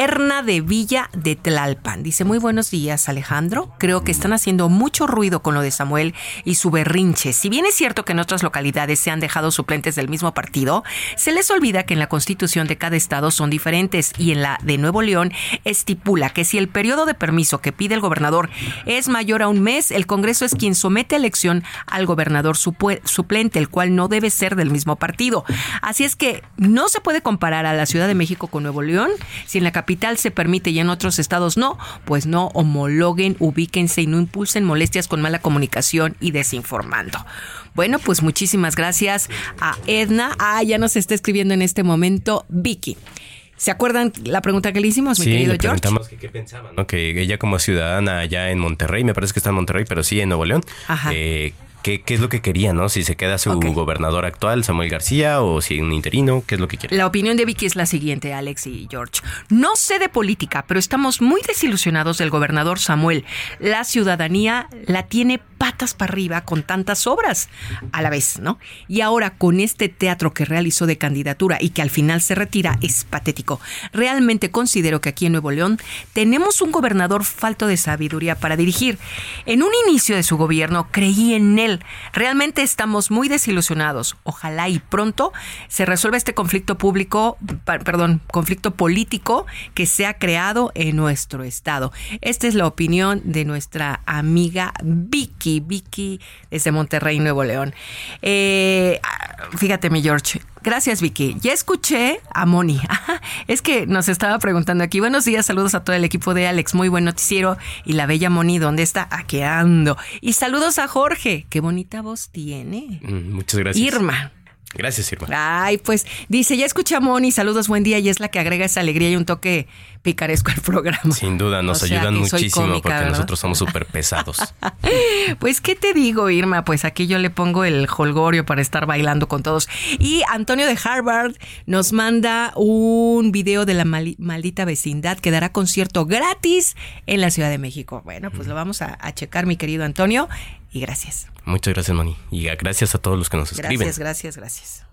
Erna de Villa de Tlalpan. Dice, muy buenos días Alejandro. Creo que están haciendo mucho ruido con lo de Samuel y su berrinche. Si bien es cierto que en otras localidades se han dejado suplentes del mismo partido, se les olvida que en la constitución de cada estado son diferentes y en la de Nuevo León estipula que si el periodo de permiso que pide el gobernador es mayor a un mes, el Congreso es quien somete a elección al gobernador suplente, el cual no debe ser del mismo partido. Así es que no se puede comparar a la Ciudad de México con Nuevo León. Si en la capital se permite y en otros estados no, pues no homologuen, ubíquense y no impulsen molestias con mala comunicación y desinformando. Bueno, pues muchísimas gracias a Edna. Ah, ya nos está escribiendo en este momento Vicky. ¿Se acuerdan la pregunta que le hicimos, mi sí, querido le George? que qué pensaba, ¿no? Que ella como ciudadana allá en Monterrey, me parece que está en Monterrey, pero sí en Nuevo León, Ajá. eh, ¿qué, ¿qué es lo que quería, no? Si se queda su gobernador actual, Samuel García, o si un interino, ¿qué es lo que quiere? La opinión de Vicky es la siguiente, Alex y George. No sé de política, pero estamos muy desilusionados del gobernador Samuel. La ciudadanía la tiene patas para arriba con tantas obras a la vez, ¿no? Y ahora con este teatro que realizó de candidatura y que al final se retira es patético. Realmente considero que aquí en Nuevo León tenemos un gobernador falto de sabiduría para dirigir. En un inicio de su gobierno creí en él. Realmente estamos muy desilusionados. Ojalá y pronto se resuelva este conflicto público, perdón, conflicto político que se ha creado en nuestro estado. Esta es la opinión de nuestra amiga Vicky, Vicky desde Monterrey, Nuevo León. Eh, fíjate, mi George. Gracias, Vicky. Ya escuché a Moni. *laughs* Es que nos estaba preguntando aquí. Buenos días, saludos a todo el equipo de Alex. Muy buen noticiero. Y la bella Moni, ¿dónde está? Aquí ando. Y saludos a Jorge. Qué bonita voz tiene. Mm, Muchas gracias. Irma. Gracias, Irma. Ay, pues dice, ya escuché a Moni, saludos, buen día, y es la que agrega esa alegría y un toque picaresco al programa. Sin duda, nos O sea, ayudan muchísimo cómica, porque ¿verdad? nosotros somos súper pesados. *laughs* Pues, ¿qué te digo, Irma? Pues aquí yo le pongo el holgorio para estar bailando con todos. Y Antonio de Harvard nos manda un video de la mali- maldita vecindad que dará concierto gratis en la Ciudad de México. Bueno, pues lo vamos a, a checar, mi querido Antonio, y gracias. Muchas gracias, Moni. Y gracias a todos los que nos escriben. Gracias, gracias, gracias.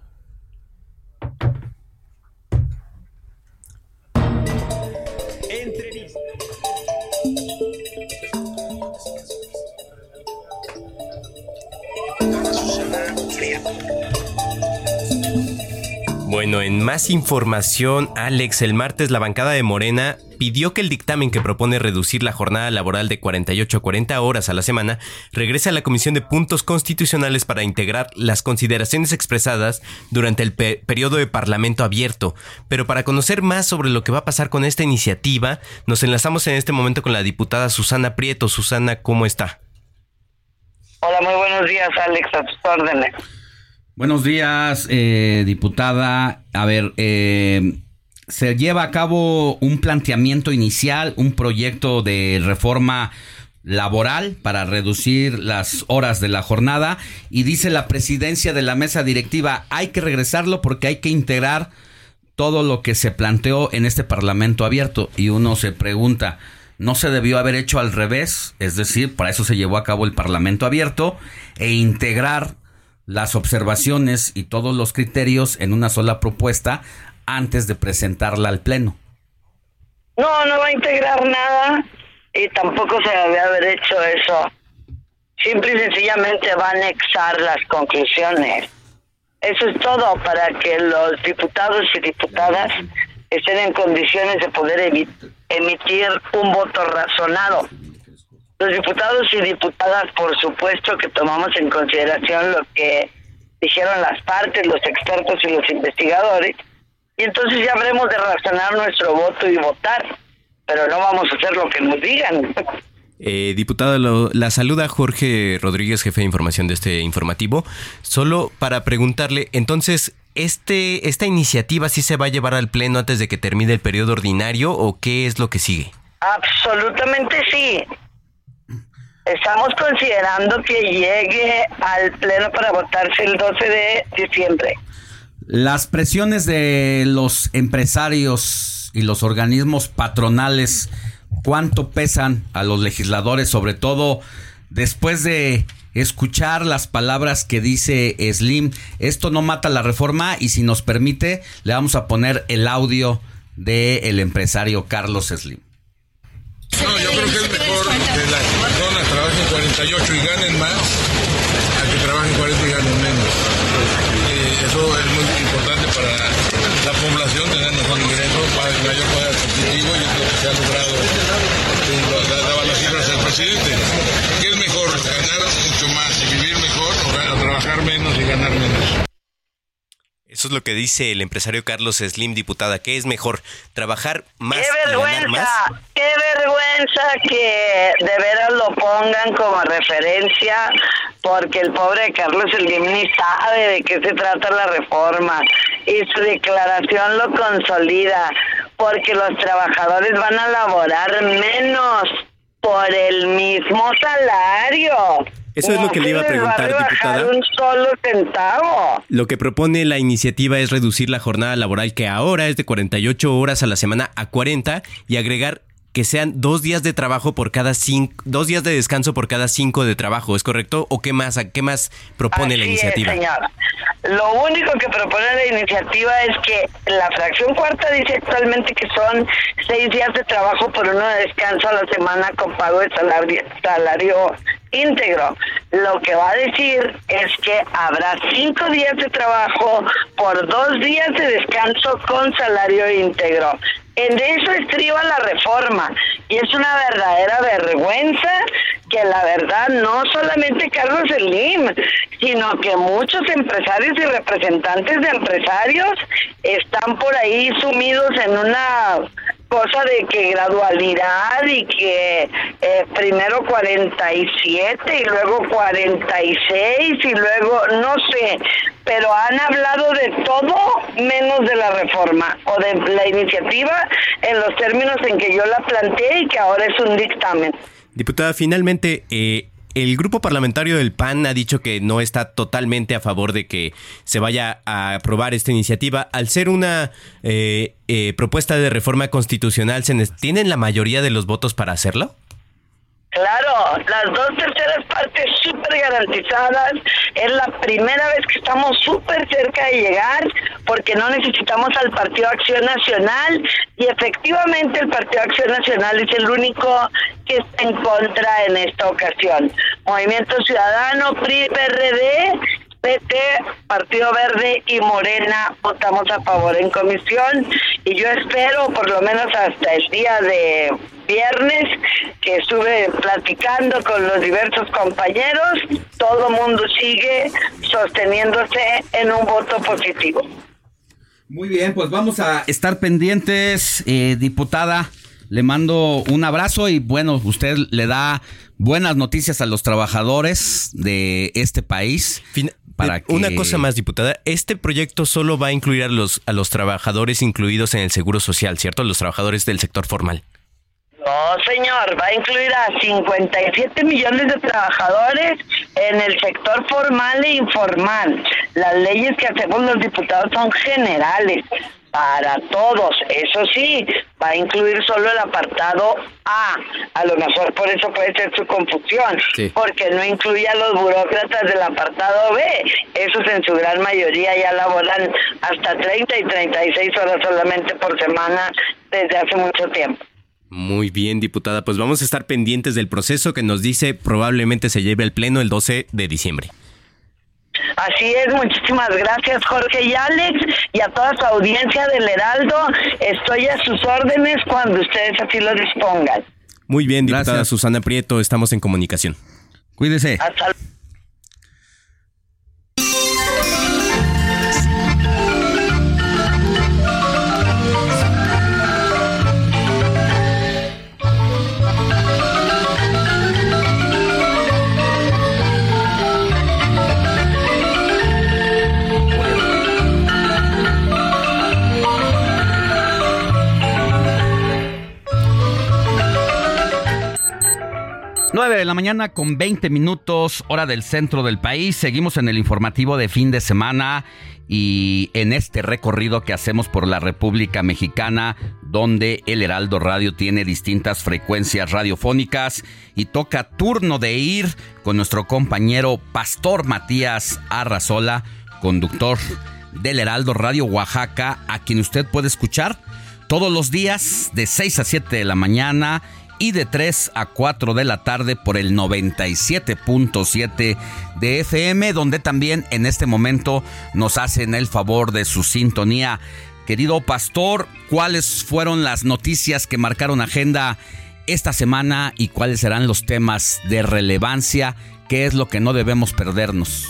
Bueno, en más información, Alex, el martes la bancada de Morena pidió que el dictamen que propone reducir la jornada laboral de 48 a 40 horas a la semana regrese a la Comisión de Puntos Constitucionales para integrar las consideraciones expresadas durante el pe- periodo de Parlamento abierto. Pero para conocer más sobre lo que va a pasar con esta iniciativa, nos enlazamos en este momento con la diputada Susana Prieto. Susana, ¿cómo está? Hola, muy buenos días, Alex, a. Buenos días, eh, diputada. A ver, eh, se lleva a cabo un planteamiento inicial, un proyecto de reforma laboral para reducir las horas de la jornada y dice la presidencia de la mesa directiva hay que regresarlo porque hay que integrar todo lo que se planteó en este parlamento abierto. Y uno se pregunta no se debió haber hecho al revés es decir para eso se llevó a cabo el parlamento abierto e integrar las observaciones y todos los criterios en una sola propuesta antes de presentarla al pleno. No, no va a integrar nada y tampoco se debe haber hecho eso. Simple y sencillamente va a anexar las conclusiones. Eso es todo para que los diputados y diputadas estén en condiciones de poder emitir un voto razonado. Los diputados y diputadas, por supuesto que tomamos en consideración lo que dijeron las partes, los expertos y los investigadores, y entonces ya habremos de razonar nuestro voto y votar, pero no vamos a hacer lo que nos digan. Eh, diputada, lo- la saluda Jorge Rodríguez, jefe de información de este informativo. Solo para preguntarle, entonces, este, ¿esta iniciativa sí se va a llevar al pleno antes de que termine el periodo ordinario o qué es lo que sigue? Absolutamente sí. Estamos considerando que llegue al Pleno para votarse el 12 de diciembre. Las presiones de los empresarios y los organismos patronales, ¿cuánto pesan a los legisladores, sobre todo después de escuchar las palabras que dice Slim? Esto no mata la reforma y si nos permite, le vamos a poner el audio del empresario Carlos Slim. No, yo creo que es mejor que trabajen 48 y ganen más a que trabajen 40 y ganen menos. Eh, eso es muy importante para la población, tener mejor ingreso, mayor poder adquisitivo y lo que se ha logrado, eh, daban las cifras del presidente. ¿Qué es mejor, ganar mucho más y vivir mejor o trabajar menos y ganar menos? Eso es lo que dice el empresario Carlos Slim, diputada. ¿Qué es mejor? ¿Trabajar más ¡Qué y ganar más? vergüenza! ¡Qué vergüenza que de veras lo pongan como referencia! Porque el pobre Carlos Slim ni sabe de qué se trata la reforma y su declaración lo consolida porque los trabajadores van a laborar menos por el mismo salario. Eso es lo que le iba a ¿Cómo se les va preguntar, rebajar diputada. un solo centavo. Lo que propone la iniciativa es reducir la jornada laboral que ahora es de 48 horas a la semana a 40 y agregar que sean dos días de trabajo por cada cinco, dos días de descanso por cada cinco de trabajo, ¿es correcto? ¿O qué más, qué más propone la Así es, iniciativa? señora. Lo único que propone la iniciativa es que la fracción cuarta dice actualmente que son seis días de trabajo por uno de descanso a la semana con pago de salario, salario íntegro. Lo que va a decir es que habrá cinco días de trabajo por dos días de descanso con salario íntegro. En eso estriba la reforma y es una verdadera vergüenza que la verdad no solamente Carlos Slim, sino que muchos empresarios y representantes de empresarios están por ahí sumidos en una cosa de que gradualidad y que eh, primero 47 y luego 46 y luego no sé, pero han hablado de todo menos de la reforma o de la iniciativa en los términos en que yo la planteé y que ahora es un dictamen. Diputada, finalmente, eh, el grupo parlamentario del PAN ha dicho que no está totalmente a favor de que se vaya a aprobar esta iniciativa. Al ser una eh, eh, propuesta de reforma constitucional, ¿se ne- ¿tienen la mayoría de los votos para hacerlo? Claro, las dos terceras partes súper garantizadas. Es la primera vez que estamos súper cerca de llegar porque no necesitamos al Partido Acción Nacional y efectivamente el Partido Acción Nacional es el único que está en contra en esta ocasión. Movimiento Ciudadano, PRI, PRD, PT, Partido Verde y Morena votamos a favor en comisión y yo espero por lo menos hasta el día de viernes que estuve platicando con los diversos compañeros, todo mundo sigue sosteniéndose en un voto positivo. Muy bien, pues vamos a estar pendientes, eh, diputada. Le mando un abrazo y bueno, usted le da buenas noticias a los trabajadores de este país. Para que... Eh, Una cosa más, diputada. Este proyecto solo va a incluir a los, a los trabajadores incluidos en el Seguro Social, ¿cierto? Los trabajadores del sector formal. No, señor, va a incluir a 57 millones de trabajadores en el sector formal e informal. Las leyes que hacemos los diputados son generales para todos. Eso sí, va a incluir solo el apartado A. A lo mejor por eso puede ser su confusión, Sí. porque no incluye a los burócratas del apartado B. Esos en su gran mayoría ya laboran hasta 30 y 36 horas solamente por semana desde hace mucho tiempo. Muy bien, diputada. Pues vamos a estar pendientes del proceso que nos dice probablemente se lleve al pleno el 12 de diciembre. Así es, muchísimas gracias Jorge y Alex y a toda su audiencia del Heraldo. Estoy a sus órdenes cuando ustedes así lo dispongan. Muy bien, diputada Gracias. Susana Prieto, estamos en comunicación. Cuídese. Hasta Nueve de la mañana con 20 minutos, hora del centro del país. Seguimos en el informativo de fin de semana y en este recorrido que hacemos por la República Mexicana, donde el Heraldo Radio tiene distintas frecuencias radiofónicas y toca turno de ir con nuestro compañero Pastor Matías Arrazola, conductor del Heraldo Radio Oaxaca, a quien usted puede escuchar todos los días de 6 a 7 de la mañana y de 3 a 4 de la tarde por el 97.7 de FM, donde también en este momento nos hacen el favor de su sintonía. Querido pastor, ¿cuáles fueron las noticias que marcaron agenda esta semana y cuáles serán los temas de relevancia? ¿Qué es lo que no debemos perdernos?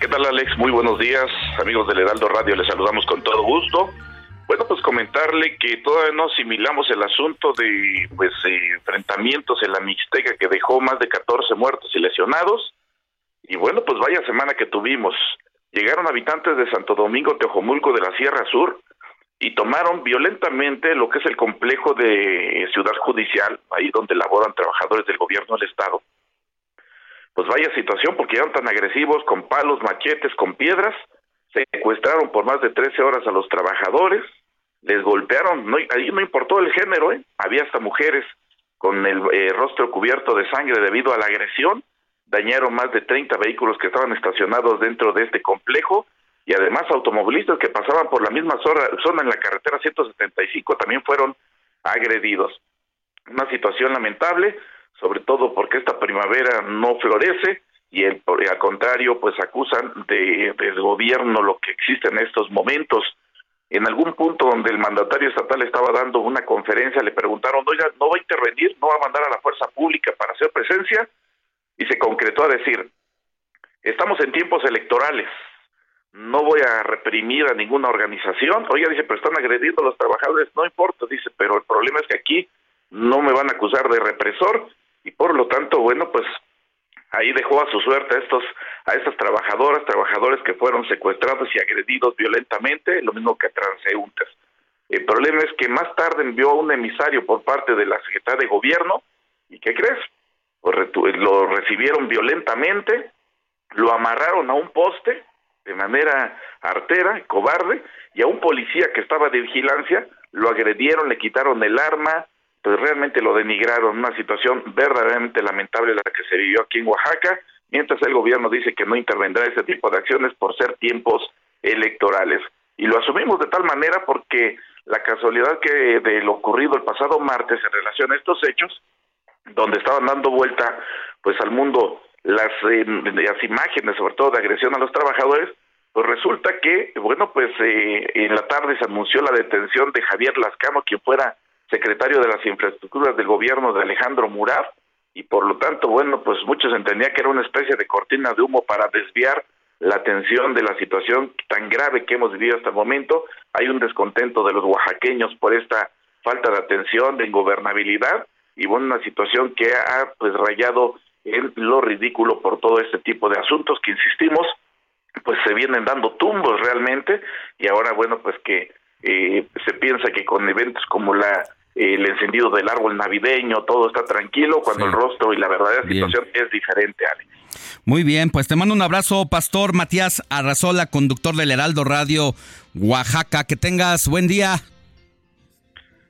¿Qué tal Alex? Muy buenos días, amigos del Heraldo Radio, les saludamos con todo gusto. Bueno, pues comentarle que todavía no asimilamos el asunto de pues enfrentamientos en la Mixteca que dejó más de 14 muertos y lesionados. Y bueno, pues vaya semana que tuvimos. Llegaron habitantes de Santo Domingo Teojomulco de la Sierra Sur y tomaron violentamente lo que es el complejo de Ciudad Judicial, ahí donde laboran trabajadores del gobierno del Estado. Pues vaya situación, porque eran tan agresivos, con palos, machetes, con piedras, secuestraron por más de 13 horas a los trabajadores, les golpearon, no, ahí no importó el género, ¿eh? había hasta mujeres con el eh, rostro cubierto de sangre debido a la agresión, dañaron más de 30 vehículos que estaban estacionados dentro de este complejo y además automovilistas que pasaban por la misma zona, zona en la carretera 175 también fueron agredidos. Una situación lamentable, sobre todo porque esta primavera no florece y el, al contrario, pues acusan de, del gobierno lo que existe en estos momentos. En algún punto donde el mandatario estatal estaba dando una conferencia, le preguntaron, oiga, ¿no va a intervenir? ¿No va a mandar a la fuerza pública para hacer presencia? Y se concretó a decir, estamos en tiempos electorales, no voy a reprimir a ninguna organización. Oiga, dice, pero están agrediendo a los trabajadores, no importa, dice, pero el problema es que aquí no me van a acusar de represor y por lo tanto, bueno, pues ahí dejó a su suerte a estos a estas trabajadoras, trabajadores que fueron secuestrados y agredidos violentamente, lo mismo que transeúntes. El problema es que más tarde envió a un emisario por parte de la Secretaría de Gobierno y ¿qué crees? Lo recibieron violentamente, lo amarraron a un poste de manera artera, cobarde, y a un policía que estaba de vigilancia lo agredieron, le quitaron el arma, pues realmente lo denigraron, una situación verdaderamente lamentable la que se vivió aquí en Oaxaca, mientras el gobierno dice que no intervendrá ese tipo de acciones por ser tiempos electorales. Y lo asumimos de tal manera porque la casualidad que de lo ocurrido el pasado martes en relación a estos hechos, donde estaban dando vuelta pues al mundo las, eh, las imágenes, sobre todo de agresión a los trabajadores, pues resulta que, bueno, pues eh, en la tarde se anunció la detención de Javier Lascano, quien fuera secretario de las infraestructuras del gobierno de Alejandro Murat, y por lo tanto, bueno, pues muchos entendían que era una especie de cortina de humo para desviar la atención de la situación tan grave que hemos vivido hasta el momento. Hay un descontento de los oaxaqueños por esta falta de atención, de ingobernabilidad, y bueno, una situación que ha pues rayado en lo ridículo por todo este tipo de asuntos que insistimos, pues se vienen dando tumbos realmente, y ahora bueno, pues que eh, se piensa que con eventos como la el encendido del árbol navideño, todo está tranquilo, cuando el rostro y la verdadera situación es diferente, Alex. Muy bien, pues te mando un abrazo, Pastor Matías Arrazola, conductor del Heraldo Radio Oaxaca. Que tengas buen día.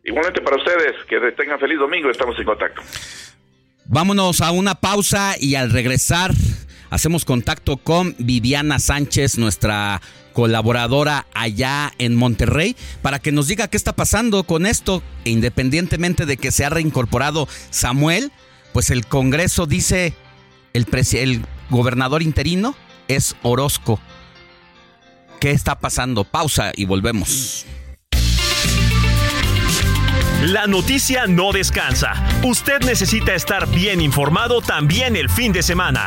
Igualmente para ustedes, que tengan feliz domingo, estamos en contacto. Vámonos a una pausa y al regresar hacemos contacto con Viviana Sánchez, nuestra colaboradora allá en Monterrey, para que nos diga qué está pasando con esto. E independientemente de que se ha reincorporado Samuel, pues el Congreso dice, el, el gobernador interino es Orozco. ¿Qué está pasando? Pausa y volvemos. La noticia no descansa. Usted necesita estar bien informado también el fin de semana.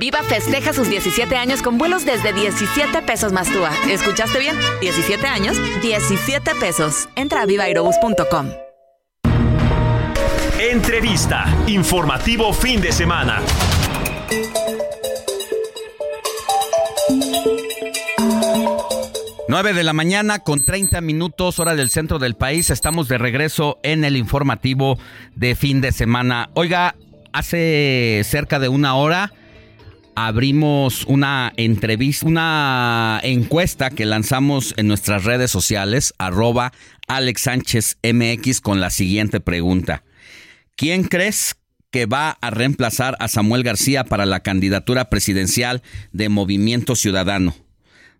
Viva festeja sus 17 años con vuelos desde 17 pesos más TUA. ¿Escuchaste bien? 17 años, 17 pesos. Entra a vivairobus.com. Entrevista. Informativo fin de semana. 9 de la mañana con 30 minutos hora del centro del país. Estamos de regreso en el informativo de fin de semana. Oiga, hace cerca de una hora abrimos una entrevista, una encuesta que lanzamos en nuestras redes sociales, arroba Alex Sánchez MX con la siguiente pregunta. ¿Quién crees que va a reemplazar a Samuel García para la candidatura presidencial de Movimiento Ciudadano?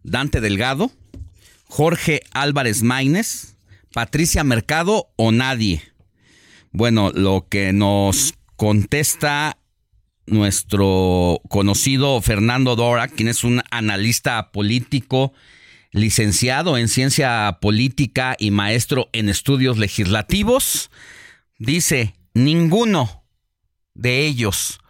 ¿Dante Delgado? Jorge Álvarez Maínez, Patricia Mercado o nadie. Bueno, lo que nos contesta nuestro conocido Fernando Dora, quien es un analista político, licenciado en ciencia política y maestro en estudios legislativos, dice, ninguno de ellos,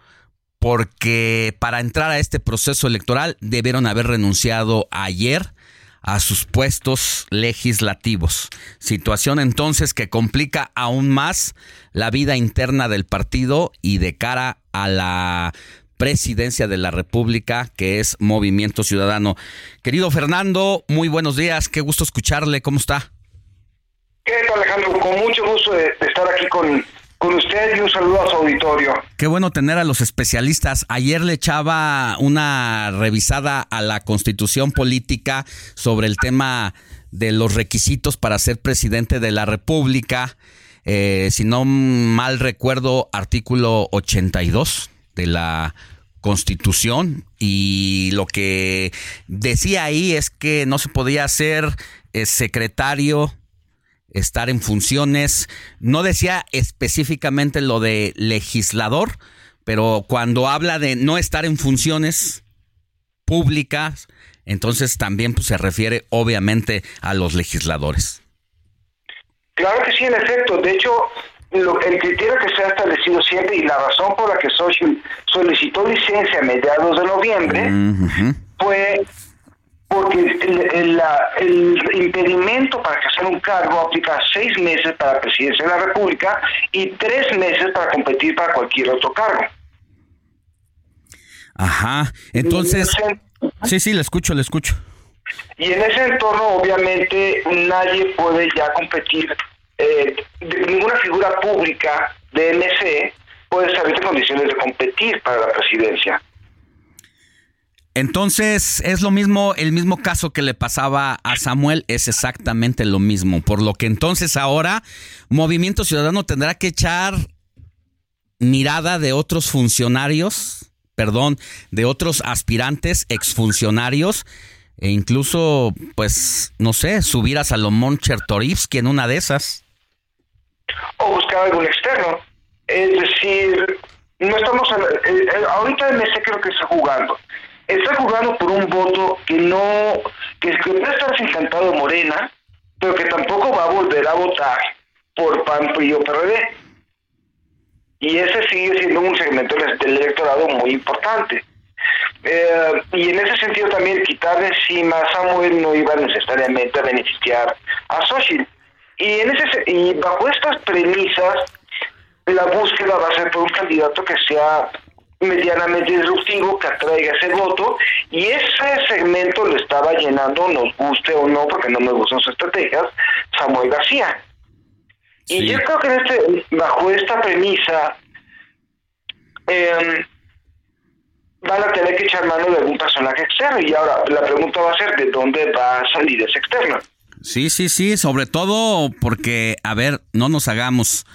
porque para entrar a este proceso electoral debieron haber renunciado ayer a sus puestos legislativos. Situación entonces que complica aún más la vida interna del partido y de cara a la presidencia de la República, que es Movimiento Ciudadano. Querido Fernando, muy buenos días, qué gusto escucharle, ¿cómo está? ¿Qué tal Alejandro? Con mucho gusto de, estar aquí con, con usted y un saludo a su auditorio. Qué bueno tener a los especialistas. Ayer le echaba una revisada a la constitución política sobre el tema de los requisitos para ser presidente de la República. Eh, si no mal recuerdo, artículo 82 de la Constitución y lo que decía ahí es que no se podía ser eh, secretario estar en funciones. No decía específicamente lo de legislador, pero cuando habla de no estar en funciones públicas, entonces también pues, se refiere obviamente a los legisladores. Claro que sí, en efecto. De hecho, lo, el criterio que se ha establecido siempre y la razón por la que Social solicitó licencia a mediados de noviembre fue porque el, el, la- el impedimento para ejercer un cargo aplica seis meses para la presidencia de la República y tres meses para competir para cualquier otro cargo. Ajá. Entonces, sí, sí, le escucho, le escucho. Y en ese entorno, obviamente, nadie puede ya competir, eh, de- ninguna figura pública de MC puede estar en condiciones de competir para la presidencia. Entonces, es lo mismo, el mismo caso que le pasaba a Samuel, es exactamente lo mismo. Por lo que entonces ahora Movimiento Ciudadano tendrá que echar mirada de otros funcionarios, perdón, de otros aspirantes, exfuncionarios, e incluso, pues, no sé, subir a Salomón Chertorivsky en una de esas. O buscar algún externo. Es decir, no estamos. eh, eh, ahorita el MC creo que está jugando. Está jugando por un voto que no. que, que puede estar encantado Morena, pero que tampoco va a volver a votar por PAN, PRI o PRD. Y ese sigue siendo un segmento del electorado muy importante. Eh, y en ese sentido también quitar de encima a Samuel no iba necesariamente a beneficiar a Xochitl. Y, en ese, se- y bajo estas premisas, la búsqueda va a ser por un candidato que sea medianamente disruptivo, que atraiga ese voto, y ese segmento lo estaba llenando, nos guste o no, porque no me gustan sus estrategias, Samuel García. Y yo creo que en este, bajo esta premisa, eh, van a tener que echar mano de algún personaje externo. Y ahora la pregunta va a ser de dónde va a salir ese externo. Sí, sí, sí, sobre todo porque, a ver, no nos hagamos.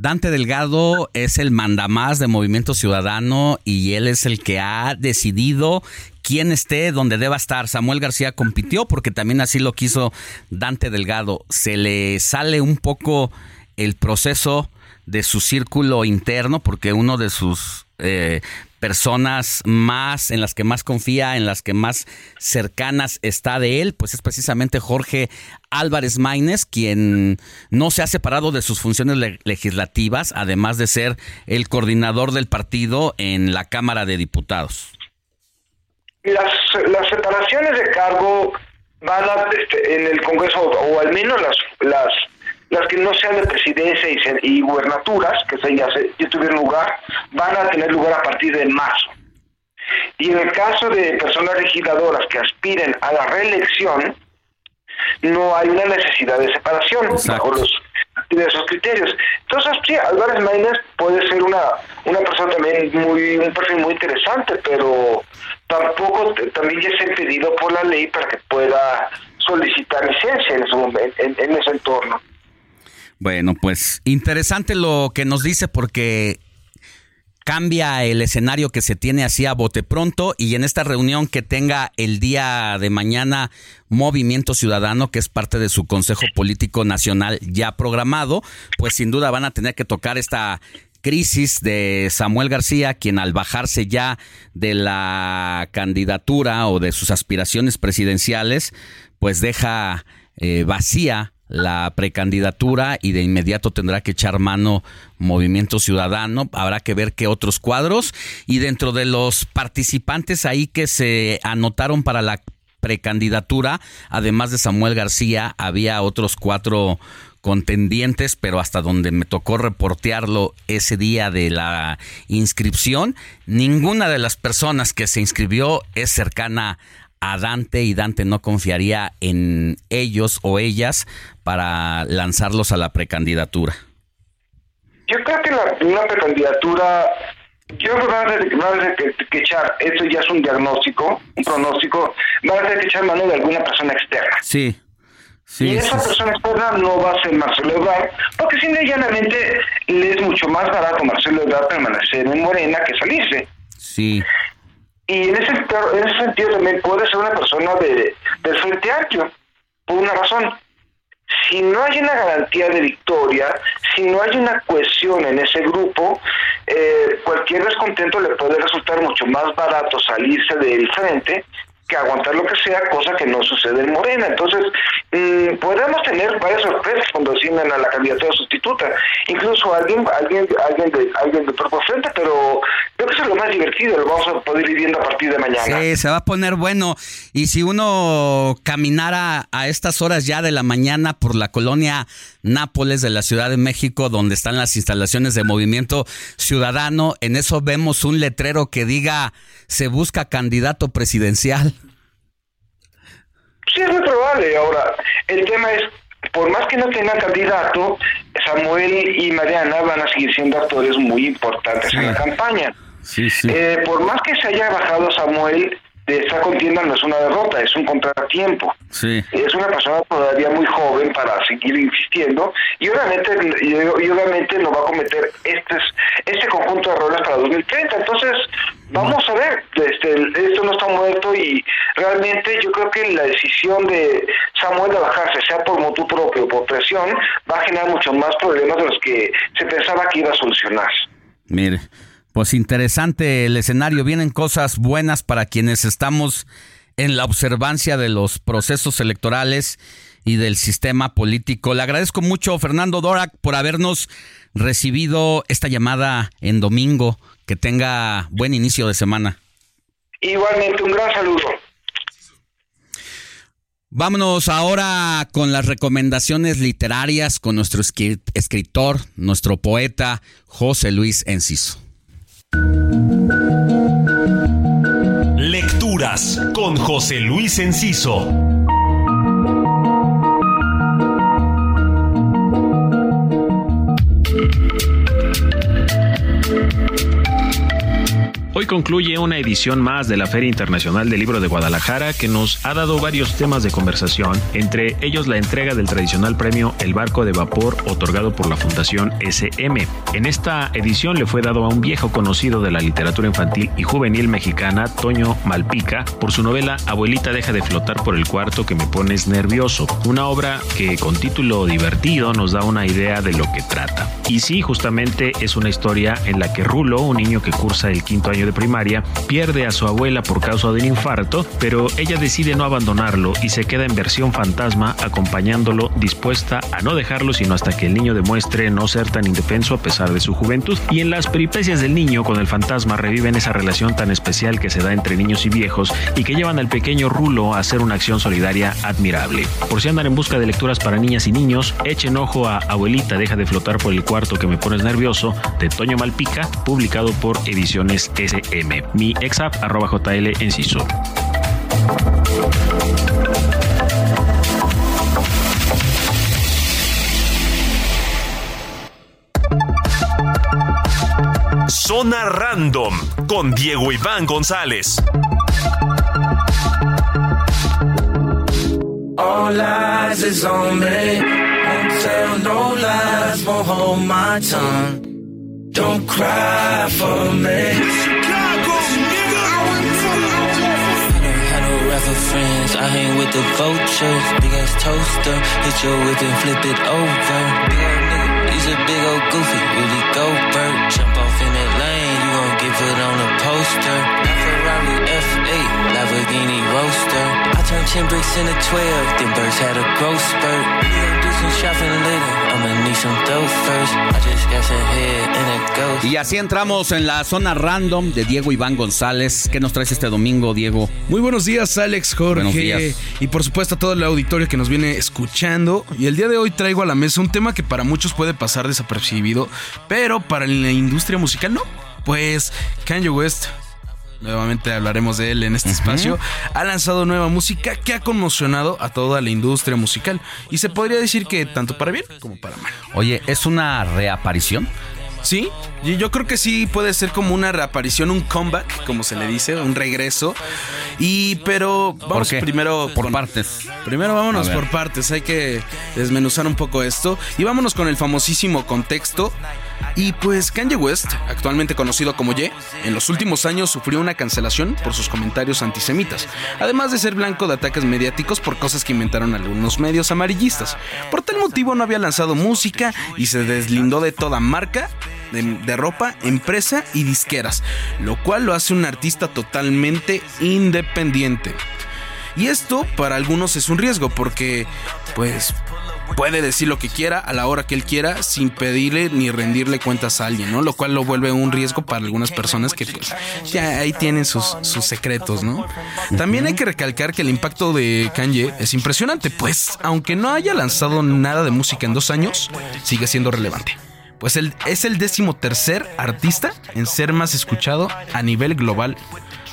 Dante Delgado es el mandamás de Movimiento Ciudadano y él es el que ha decidido quién esté donde deba estar. Samuel García compitió porque también así lo quiso Dante Delgado. Se le sale un poco el proceso de su círculo interno porque uno de sus eh, personas más en las que más confía, en las que más cercanas está de él, pues es precisamente Jorge Álvarez Maínez, quien no se ha separado de sus funciones le- legislativas, además de ser el coordinador del partido en la Cámara de Diputados. Las, las separaciones de cargo van a, este, en el Congreso, o al menos las, las, las que no sean de presidencia y, se- y gubernaturas, que se, ya, se, ya tuvieron lugar, van a tener lugar a partir de marzo. Y en el caso de personas legisladoras que aspiren a la reelección, no hay una necesidad de separación bajo los de esos criterios. Entonces, sí, Álvarez Maínez puede ser una, una persona también muy, un perfil muy interesante, pero tampoco, también ya está impedido por la ley para que pueda solicitar licencia en ese, momento, en ese entorno. Bueno, pues interesante lo que nos dice porque cambia el escenario que se tiene así a bote pronto y en esta reunión que tenga el día de mañana Movimiento Ciudadano, que es parte de su Consejo Político Nacional ya programado, pues sin duda van a tener que tocar esta crisis de Samuel García, quien al bajarse ya de la candidatura o de sus aspiraciones presidenciales, pues deja eh, vacía la precandidatura y de inmediato tendrá que echar mano Movimiento Ciudadano. Habrá que ver qué otros cuadros. Y dentro de los participantes ahí que se anotaron para la precandidatura, además de Samuel García, había otros cuatro contendientes, pero hasta donde me tocó reportearlo ese día de la inscripción, ninguna de las personas que se inscribió es cercana a Dante y Dante no confiaría en ellos o ellas para lanzarlos a la precandidatura? Yo creo que la, una precandidatura, yo creo que va a que, echar, esto ya es un diagnóstico, un pronóstico, va a tener que echar mano de alguna persona externa. Sí. Sí, y esa persona externa no va a ser Marcelo Ebrard, porque simple y llanamente le es mucho más barato Marcelo Ebrard permanecer en Morena que salirse. Sí. Y en ese, en ese sentido también puede ser una persona de, del Frente Amplio, por una razón. Si no hay una garantía de victoria, si no hay una cohesión en ese grupo, eh, cualquier descontento le puede resultar mucho más barato salirse del frente que aguantar lo que sea, cosa que no sucede en Morena. Entonces, mmm, podemos tener varias sorpresas cuando asignan a la candidatura sustituta, incluso alguien, alguien, alguien de, alguien de propio frente, pero creo que es lo más divertido, lo vamos a poder ir viendo a partir de mañana. Sí, se va a poner bueno. Y si uno caminara a estas horas ya de la mañana por la colonia Nápoles de la Ciudad de México, donde están las instalaciones de Movimiento Ciudadano, en eso vemos un letrero que diga se busca candidato presidencial. Sí, es muy probable. Ahora, el tema es, por más que no tengan candidato, Samuel y Mariana van a seguir siendo actores muy importantes en la campaña. Sí, sí. Eh, por más que se haya bajado Samuel de esta contienda, no es una derrota, es un contratiempo. Sí. Es una persona todavía muy joven para seguir insistiendo y obviamente, y, y obviamente no va a cometer este, este conjunto de errores para 2030. Entonces, vamos a ver, este, esto no está muerto y realmente yo creo que la decisión de Samuel de bajarse, sea por motu propio o por presión, va a generar muchos más problemas de los que se pensaba que iba a solucionar. Mire, pues interesante el escenario, vienen cosas buenas para quienes estamos en la observancia de los procesos electorales y del sistema político. Le agradezco mucho, Fernando Dorak, por habernos recibido esta llamada en domingo. Que tenga buen inicio de semana. Igualmente, un gran saludo. Vámonos ahora con las recomendaciones literarias con nuestro escritor, nuestro poeta, José Luis Enciso. Lecturas con José Luis Enciso. Hoy concluye una edición más de la Feria Internacional del Libro de Guadalajara que nos ha dado varios temas de conversación, entre ellos la entrega del tradicional premio El Barco de Vapor otorgado por la Fundación SM. En esta edición le fue dado a un viejo conocido de la literatura infantil y juvenil mexicana, Toño Malpica, por su novela Abuelita deja de flotar por el cuarto que me pones nervioso, una obra que con título divertido nos da una idea de lo que trata. Y sí, justamente es una historia en la que Rulo, un niño que cursa el quinto año primaria, pierde a su abuela por causa del infarto, pero ella decide no abandonarlo y se queda en versión fantasma acompañándolo, dispuesta a no dejarlo sino hasta que el niño demuestre no ser tan indefenso a pesar de su juventud. Y en las peripecias del niño con el fantasma reviven esa relación tan especial que se da entre niños y viejos y que llevan al pequeño Rulo a hacer una acción solidaria admirable. Por si andan en busca de lecturas para niñas y niños, echen ojo a Abuelita deja de flotar por el cuarto que me pones nervioso de Toño Malpica, publicado por Ediciones FM. Mi exap arroba JL Enciso. Zona Random con Diego Iván González. All lies is on me. Won't tell no lies, won't hold my tongue. Don't cry for me. Friends. I hang with the vultures. Big ass toaster. Hit your whip and flip it over. He's a big old goofy. Really go You gon' get put on a poster. My Ferrari F8. Lamborghini Roadster. I turned 10 bricks into 12. Them birds had a growth spurt. We gon' do some shopping later. I'ma need some dough first. I just got some head and a ghost. Y así entramos en la zona random de Diego Iván González. ¿Qué nos traes este domingo, Diego? Muy buenos días, Alex, Jorge. Buenos días. Y por supuesto a todo el auditorio que nos viene escuchando. Y el día de hoy traigo a la mesa un tema que para muchos puede pasar desapercibido, pero para la industria musical no. Pues Kanye West, nuevamente hablaremos de él en este espacio, ha lanzado nueva música que ha conmocionado a toda la industria musical. Y se podría decir que tanto para bien como para mal. Oye, ¿es una reaparición? Sí, yo creo que sí puede ser como una reaparición, un comeback, como se le dice, un regreso. Y pero vamos primero Por con- partes. Primero vámonos por partes, hay que desmenuzar un poco esto y vámonos con el famosísimo contexto. Y pues Kanye West, actualmente conocido como Ye, en los últimos años sufrió una cancelación por sus comentarios antisemitas, además de ser blanco de ataques mediáticos por cosas que inventaron algunos medios amarillistas. Por tal motivo no había lanzado música y se deslindó de toda marca de, de ropa, empresa y disqueras, lo cual lo hace un artista totalmente independiente. Y esto para algunos es un riesgo porque pues puede decir lo que quiera a la hora que él quiera sin pedirle ni rendirle cuentas a alguien, ¿no? Lo cual lo vuelve un riesgo para algunas personas que pues ya ahí tienen sus, sus secretos, ¿no? También hay que recalcar que el impacto de Kanye es impresionante, pues aunque no haya lanzado nada de música en dos años, sigue siendo relevante. Pues él es el décimo tercer artista en ser más escuchado a nivel global,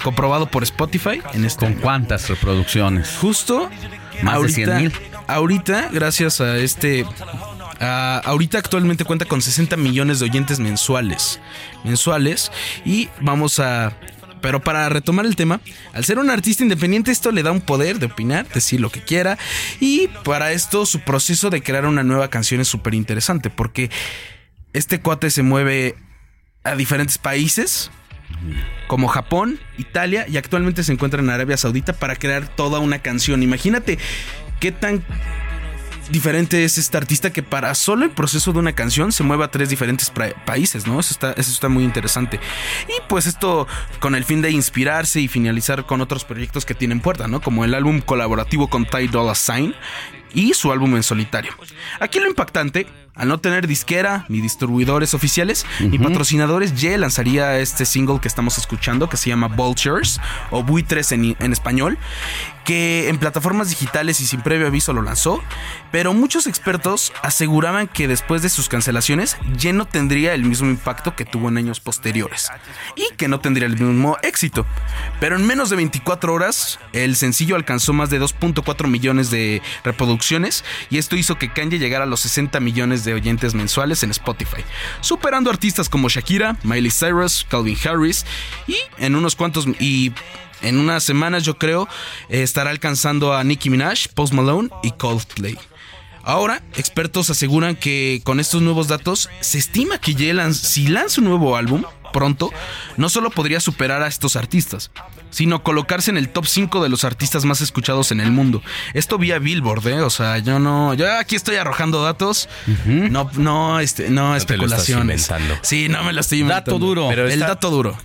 comprobado por Spotify en este ¿Con cuántas reproducciones? Justo Más de 100 mil. Ahorita, gracias a este. ahorita actualmente cuenta con 60 millones de oyentes mensuales. Mensuales. Y vamos a. Pero para retomar el tema, al ser un artista independiente, esto le da un poder de opinar, decir lo que quiera. Y para esto, su proceso de crear una nueva canción es súper interesante. Porque este cuate se mueve a diferentes países como Japón, Italia y actualmente se encuentra en Arabia Saudita para crear toda una canción. Imagínate qué tan diferente es este artista que para solo el proceso de una canción se mueve a tres diferentes países, ¿no? Eso está, eso está muy interesante. Y pues esto con el fin de inspirarse y finalizar con otros proyectos que tienen puerta, ¿no? Como el álbum colaborativo con Ty Dolla Sign y su álbum en solitario. Aquí lo impactante, al no tener disquera ni distribuidores oficiales ni patrocinadores, Ye lanzaría este single que estamos escuchando que se llama Vultures o Buitres en, en español, que en plataformas digitales y sin previo aviso lo lanzó, pero muchos expertos aseguraban que después de sus cancelaciones, Ye no tendría el mismo impacto que tuvo en años posteriores y que no tendría el mismo éxito. Pero en menos de 24 horas, el sencillo alcanzó más de 2.4 millones de reproducciones y esto hizo que Kanye llegara a los 60 millones de oyentes mensuales en Spotify, superando artistas como Shakira, Miley Cyrus, Calvin Harris y en unos cuantos y en unas semanas yo creo eh, estará alcanzando a Nicki Minaj, Post Malone y Coldplay. Ahora, expertos aseguran que con estos nuevos datos se estima que Ye lan- si lanza un nuevo álbum pronto, no solo podría superar a estos artistas, sino colocarse en el top 5 de los artistas más escuchados en el mundo. Esto vía Billboard, ¿eh? O sea, yo no, yo aquí estoy arrojando datos, no, no, este, no, te lo estás especulaciones. inventando. Sí, no me lo estoy inventando. Dato duro. Pero el está- dato duro.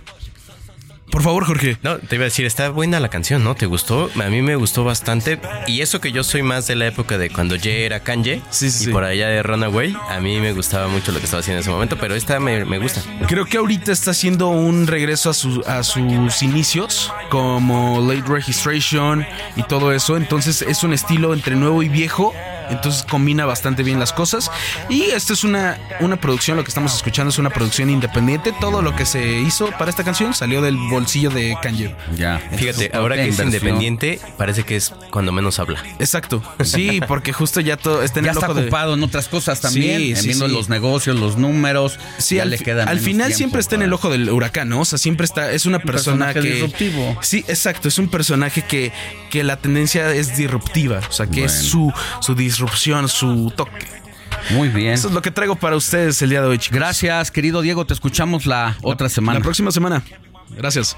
Por favor, Jorge. No, te iba a decir, está buena la canción, ¿no? ¿Te gustó? A mí me gustó bastante. Y eso que yo soy más de la época de cuando Ye era Kanye Sí, sí, y sí. por allá de Runaway, a mí me gustaba mucho lo que estaba haciendo en ese momento, pero esta me, me gusta. Creo que ahorita está haciendo un regreso a, su- a sus inicios, como Late Registration y todo eso. Entonces es un estilo entre nuevo y viejo Entonces combina bastante bien las cosas. Y esta es una, una producción, lo que estamos escuchando es una producción independiente. Todo lo que se hizo para esta canción salió del bolsillo de Kanye. Ya. Fíjate, ahora que es independiente, parece que es cuando menos habla. Exacto. Sí, *laughs* porque justo ya todo está en ya el está ojo de- ocupado en otras cosas también, Sí, en sí, viendo sí. los negocios, los números. Sí, ya al, le final siempre está en el ojo del huracán, ¿no? O sea, siempre está, es una persona personaje que... disruptivo. Sí, exacto, es un personaje que, que la tendencia es disruptiva, o sea, que es su, su disrupción, su toque. Muy bien. Eso es lo que traigo para ustedes el día de hoy, chicos. Gracias, querido Diego, te escuchamos la otra semana. La próxima semana. Gracias.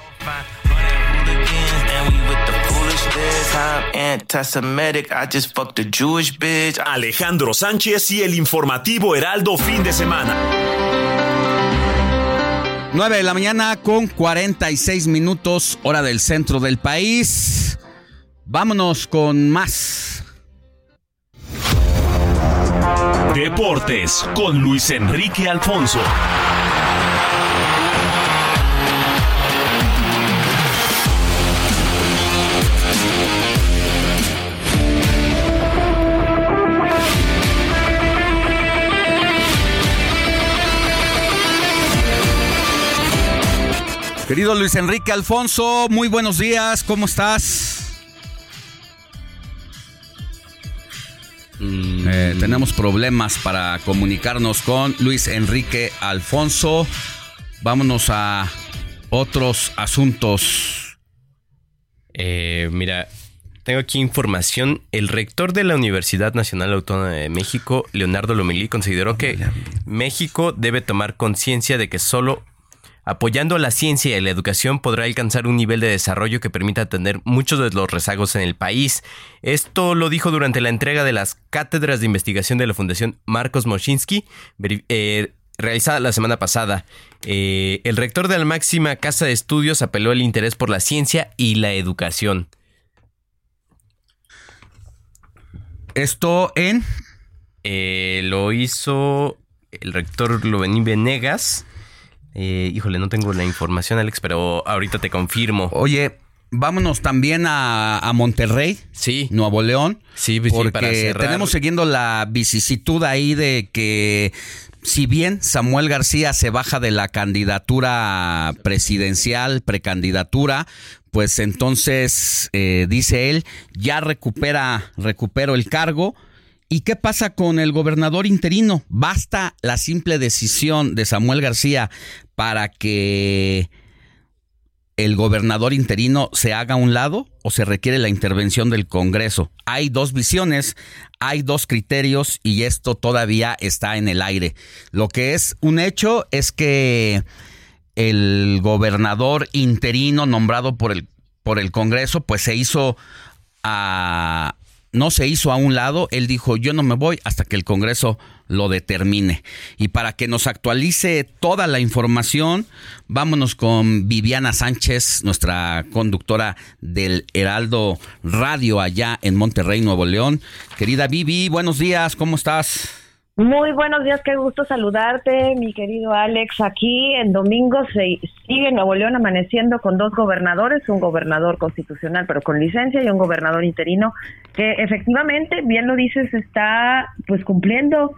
Anti-Semitic, I just fucked a Jewish bitch. Alejandro Sánchez y el informativo Heraldo fin de semana. 9 de la mañana con 46 minutos, hora del centro del país. Vámonos con más. Deportes con Luis Enrique Alfonso. Querido Luis Enrique Alfonso, muy buenos días, ¿cómo estás? Eh, tenemos problemas para comunicarnos con Luis Enrique Alfonso. Vámonos a otros asuntos. Eh, mira, tengo aquí información. El rector de la Universidad Nacional Autónoma de México, Leonardo Lomelí, consideró que México debe tomar conciencia de que solo apoyando la ciencia y la educación podrá alcanzar un nivel de desarrollo que permita atender muchos de los rezagos en el país. Esto lo dijo durante la entrega de las cátedras de investigación de la Fundación Marcos Moschinsky, eh, realizada la semana pasada. Eh, el rector de la máxima casa de estudios apeló al interés por la ciencia y la educación. Esto en... Eh, lo hizo el rector Lovení Venegas. Eh, híjole, no tengo la información, Alex, pero ahorita te confirmo. Oye, vámonos también a, a Monterrey, sí, Nuevo León, sí, sí, porque para cerrar. tenemos siguiendo la vicisitud ahí de que si bien Samuel García se baja de la candidatura presidencial, precandidatura, pues entonces eh, dice él ya recupera recupero el cargo. ¿Y qué pasa con el gobernador interino? ¿Basta la simple decisión de Samuel García para que el gobernador interino se haga a un lado o se requiere la intervención del Congreso? Hay dos visiones, hay dos criterios y esto todavía está en el aire. Lo que es un hecho es que el gobernador interino nombrado por el, por el Congreso pues se hizo a no se hizo a un lado, él dijo, yo no me voy hasta que el Congreso lo determine. Y para que nos actualice toda la información, vámonos con Viviana Sánchez, nuestra conductora del Heraldo Radio allá en Monterrey, Nuevo León. Querida Vivi, buenos días, ¿cómo estás? Muy buenos días, qué gusto saludarte, mi querido Alex. Aquí en domingo se sigue Nuevo León amaneciendo con dos gobernadores, un gobernador constitucional pero con licencia y un gobernador interino que efectivamente, bien lo dices, está pues cumpliendo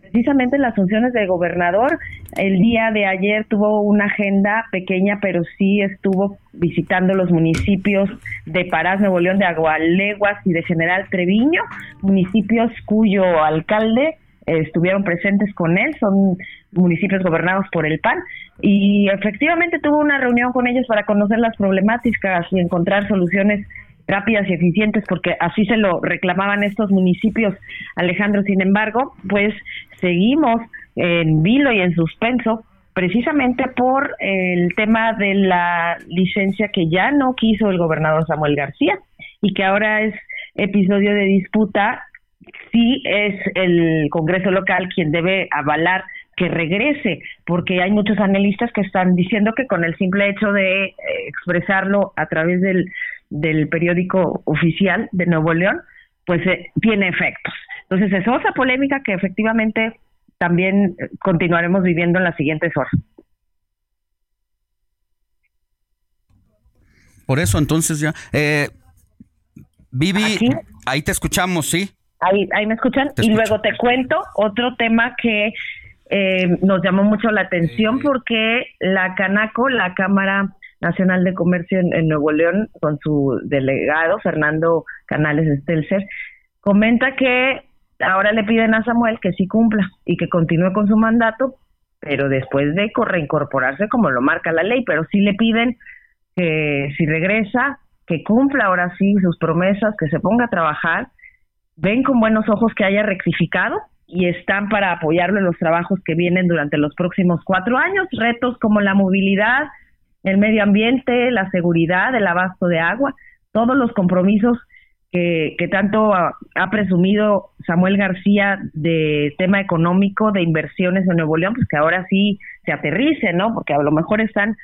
precisamente las funciones de gobernador. El día de ayer tuvo una agenda pequeña, pero sí estuvo visitando los municipios de Parás, Nuevo León, de Agualeguas y de General Treviño, municipios cuyo alcalde eh, estuvieron presentes con él, son municipios gobernados por el PAN y efectivamente tuvo una reunión con ellos para conocer las problemáticas y encontrar soluciones rápidas y eficientes porque así se lo reclamaban estos municipios, Alejandro. Sin embargo, pues seguimos en vilo y en suspenso precisamente por el tema de la licencia que ya no quiso el gobernador Samuel García y que ahora es episodio de disputa sí es el Congreso local quien debe avalar que regrese, porque hay muchos analistas que están diciendo que con el simple hecho de eh, expresarlo a través del, del periódico oficial de Nuevo León, pues eh, tiene efectos. Entonces es otra polémica que efectivamente también eh, continuaremos viviendo en las siguientes horas. Por eso entonces ya... Eh, Vivi, ahí te escuchamos, ¿sí? Ahí, ahí me escuchan. y luego te cuento otro tema que eh, nos llamó mucho la atención porque la Canaco, la Cámara Nacional de Comercio en, Nuevo León, con su delegado, Fernando Canales Stelzer, comenta que ahora le piden a Samuel que sí cumpla y que continúe con su mandato, pero después de co- reincorporarse como lo marca la ley, pero sí le piden que si regresa, que cumpla ahora sí sus promesas, que se ponga a trabajar, ven con buenos ojos que haya rectificado y están para apoyarlo en los trabajos que vienen durante los próximos cuatro años, retos como la movilidad, el medio ambiente, la seguridad, el abasto de agua, todos los compromisos que, que tanto ha, ha presumido Samuel García de tema económico, de inversiones en Nuevo León, pues que ahora sí se aterrice, ¿no? Porque a lo mejor están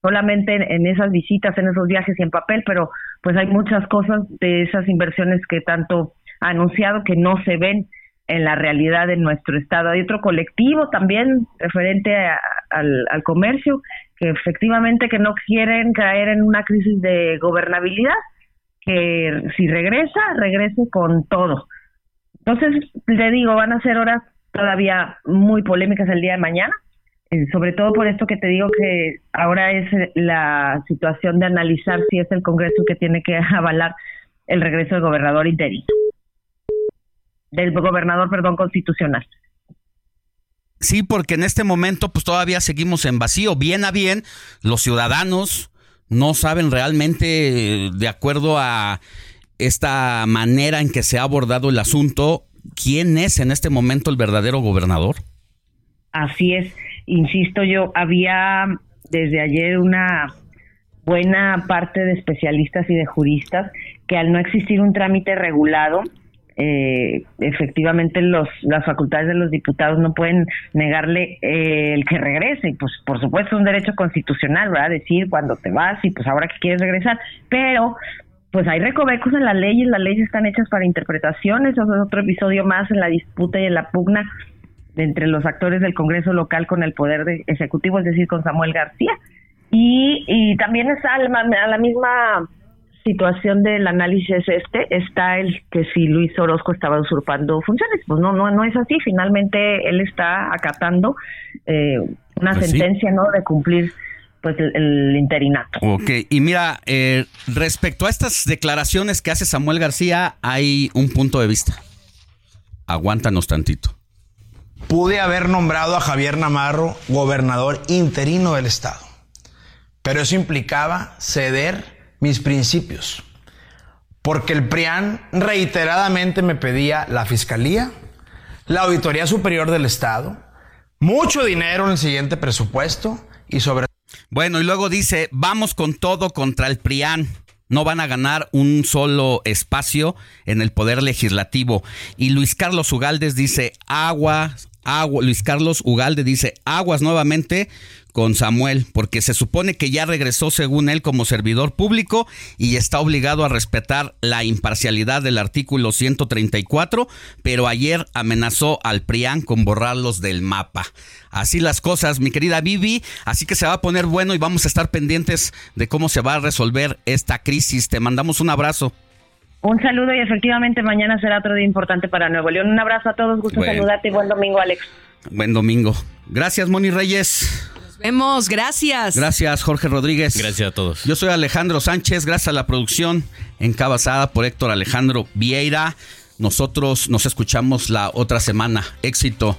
solamente en, esas visitas, en esos viajes y en papel, pero pues hay muchas cosas de esas inversiones que tanto ha anunciado que no se ven en la realidad en nuestro estado. Hay otro colectivo también referente a- al comercio que efectivamente que no quieren caer en una crisis de gobernabilidad, que si regresa, regrese con todo. Entonces, le digo, van a ser horas todavía muy polémicas el día de mañana, eh, sobre todo por esto que te digo que ahora es eh, la situación de analizar si es el Congreso que tiene que *laughs* avalar el regreso del gobernador interino, del gobernador, perdón, constitucional. Sí, porque en este momento pues todavía seguimos en vacío. Bien a bien, los ciudadanos no saben realmente, eh, de acuerdo a esta manera en que se ha abordado el asunto, quién es en este momento el verdadero gobernador. Así es, insisto yo, había desde ayer una buena parte de especialistas y de juristas que al no existir un trámite regulado, eh, efectivamente los las facultades de los diputados no pueden negarle eh, el que regrese, pues por supuesto es un derecho constitucional, ¿verdad? Decir cuando te vas y pues ahora que quieres regresar, pero pues hay recovecos en las leyes, las leyes están hechas para interpretaciones, eso es otro episodio más en la disputa y en la pugna entre los actores del Congreso local con el poder de- ejecutivo, es decir, con Samuel García. Y, y también está a la, a la misma situación del análisis este, está el que si Luis Orozco estaba usurpando funciones. Pues no, no, no es así. Finalmente él está acatando eh, una Pues sí. sentencia, ¿no? De cumplir pues el, el interinato. Ok, y mira, eh, respecto a estas declaraciones que hace Samuel García, hay un punto de vista. Aguántanos tantito. Pude haber nombrado a Javier Namarro gobernador interino del estado, pero eso implicaba ceder mis principios, porque el PRIAN reiteradamente me pedía la fiscalía, la Auditoría Superior del Estado, mucho dinero en el siguiente presupuesto y sobre Bueno, y luego dice, vamos con todo contra el PRIAN. No van a ganar un solo espacio en el poder legislativo. Y Luis Carlos Ugaldes dice, agua, Luis Carlos Ugalde dice, aguas nuevamente con Samuel, porque se supone que ya regresó según él como servidor público y está obligado a respetar la imparcialidad del artículo 134, pero ayer amenazó al PRIAN con borrarlos del mapa. Así las cosas, mi querida Vivi, así que se va a poner bueno y vamos a estar pendientes de cómo se va a resolver esta crisis. Te mandamos un abrazo. Un saludo y efectivamente mañana será otro día importante para Nuevo León. Un abrazo a todos, gusto Bueno. saludarte y buen domingo, Alex. Buen domingo. Gracias, Moni Reyes. Nos vemos, gracias. Gracias, Jorge Rodríguez. Gracias a todos. Yo soy Alejandro Sánchez, gracias a la producción encabezada por Héctor Alejandro Vieira. Nosotros nos escuchamos la otra semana. Éxito.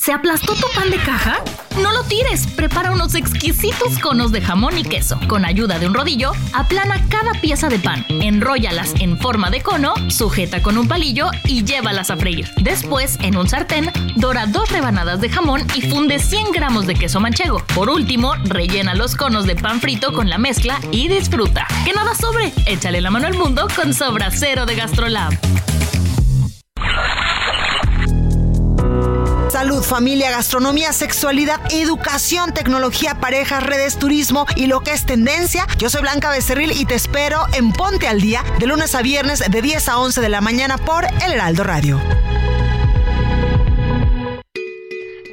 ¿Se aplastó tu pan de caja? No lo tires, prepara unos exquisitos conos de jamón y queso. Con ayuda de un rodillo, aplana cada pieza de pan, enróllalas en forma de cono, sujeta con un palillo y llévalas a freír. Después, en un sartén, dora dos rebanadas de jamón y funde 100 gramos de queso manchego. Por último, rellena los conos de pan frito con la mezcla y disfruta. Que nada sobre, échale la mano al mundo con Sobra Cero de Gastrolab. Salud, familia, gastronomía, sexualidad, educación, tecnología, parejas, redes, turismo y lo que es tendencia. Yo soy Blanca Becerril y te espero en Ponte al Día de lunes a viernes de 10 a 11 de la mañana por El Heraldo Radio.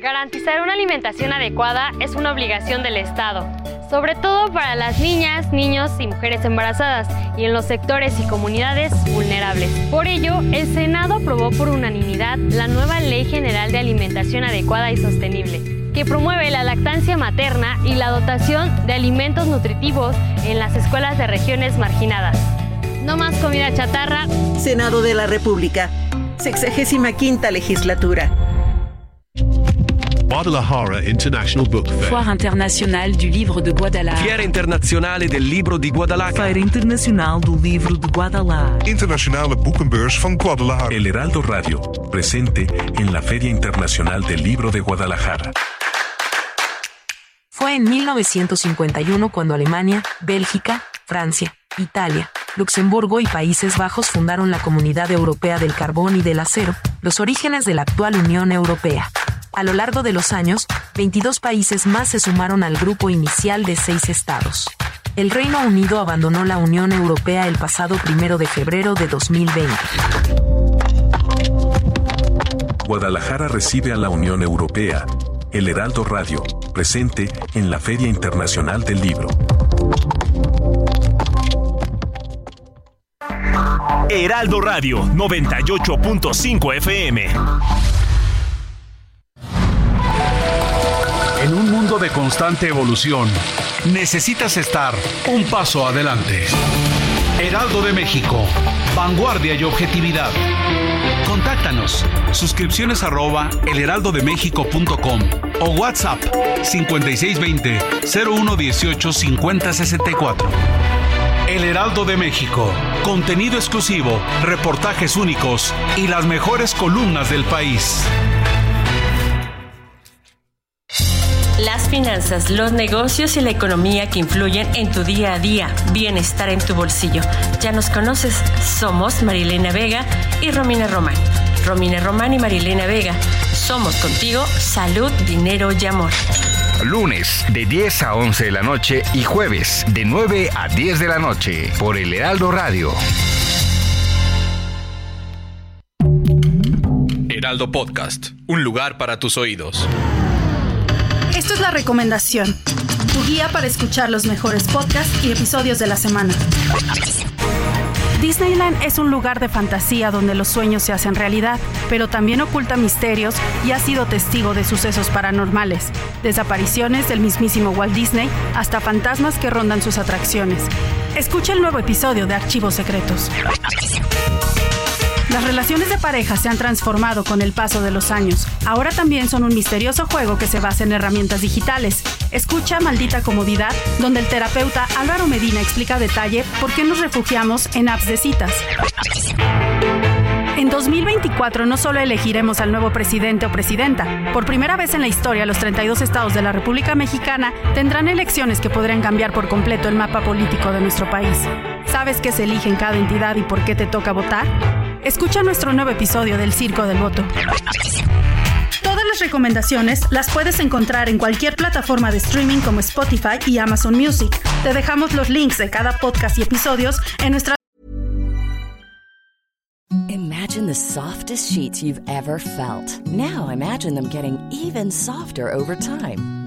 Garantizar una alimentación adecuada es una obligación del Estado sobre todo para las niñas, niños y mujeres embarazadas y en los sectores y comunidades vulnerables. Por ello, el Senado aprobó por unanimidad la nueva Ley General de Alimentación Adecuada y Sostenible, que promueve la lactancia materna y la dotación de alimentos nutritivos en las escuelas de regiones marginadas. No más comida chatarra. Senado de la República, 65 legislatura. Guadalajara International Book Fair. Foire internationale du livre de Guadalajara. Fiera internazionale del libro di Guadalajara. Feira internacional do livro de Guadalajara. Internationale boekenbeurs van Guadalajara. El Heraldo Radio, presente en la Feria Internacional del Libro de Guadalajara. Fue en 1951 cuando Alemania, Bélgica, Francia, Italia, Luxemburgo y Países Bajos fundaron la Comunidad Europea del Carbón y del Acero, los orígenes de la actual Unión Europea. A lo largo de los años, 22 países más se sumaron al grupo inicial de seis estados. El Reino Unido abandonó la Unión Europea el pasado primero de febrero de 2020. Guadalajara recibe a la Unión Europea. El Heraldo Radio, presente en la Feria Internacional del Libro. Heraldo Radio 98.5 FM. En un mundo de constante evolución, necesitas estar un paso adelante. Heraldo de México, vanguardia y objetividad. Contáctanos. Suscripciones arroba elheraldodemexico.com o WhatsApp 5620 0118 5064. El Heraldo de México. Contenido exclusivo, reportajes únicos y las mejores columnas del país. Las finanzas, los negocios y la economía que influyen en tu día a día. Bienestar en tu bolsillo. Ya nos conoces. Somos Marilena Vega y Romina Román. Romina Román y Marilena Vega. Somos contigo salud, dinero y amor. Lunes de 10 a 11 de la noche y jueves de 9 a 10 de la noche por el Heraldo Radio. Heraldo Podcast, un lugar para tus oídos. Es la recomendación, tu guía para escuchar los mejores podcasts y episodios de la semana. Disneyland es un lugar de fantasía donde los sueños se hacen realidad, pero también oculta misterios y ha sido testigo de sucesos paranormales, desapariciones del mismísimo Walt Disney hasta fantasmas que rondan sus atracciones. Escucha el nuevo episodio de Archivos Secretos. Las relaciones de pareja se han transformado con el paso de los años. Ahora también son un misterioso juego que se basa en herramientas digitales. Escucha Maldita Comodidad, donde el terapeuta Álvaro Medina explica detalle por qué nos refugiamos en apps de citas. En 2024 no solo elegiremos al nuevo presidente o presidenta, por primera vez en la historia los 32 estados de la República Mexicana tendrán elecciones que podrían cambiar por completo el mapa político de nuestro país. ¿Sabes qué se elige en cada entidad y por qué te toca votar? Escucha nuestro nuevo episodio del Circo del Voto. Todas las recomendaciones las puedes encontrar en cualquier plataforma de streaming como Spotify y Amazon Music. Te dejamos los links de cada podcast y episodios en nuestra Imagine the softest sheets you've ever felt. Now imagine them getting even softer over time.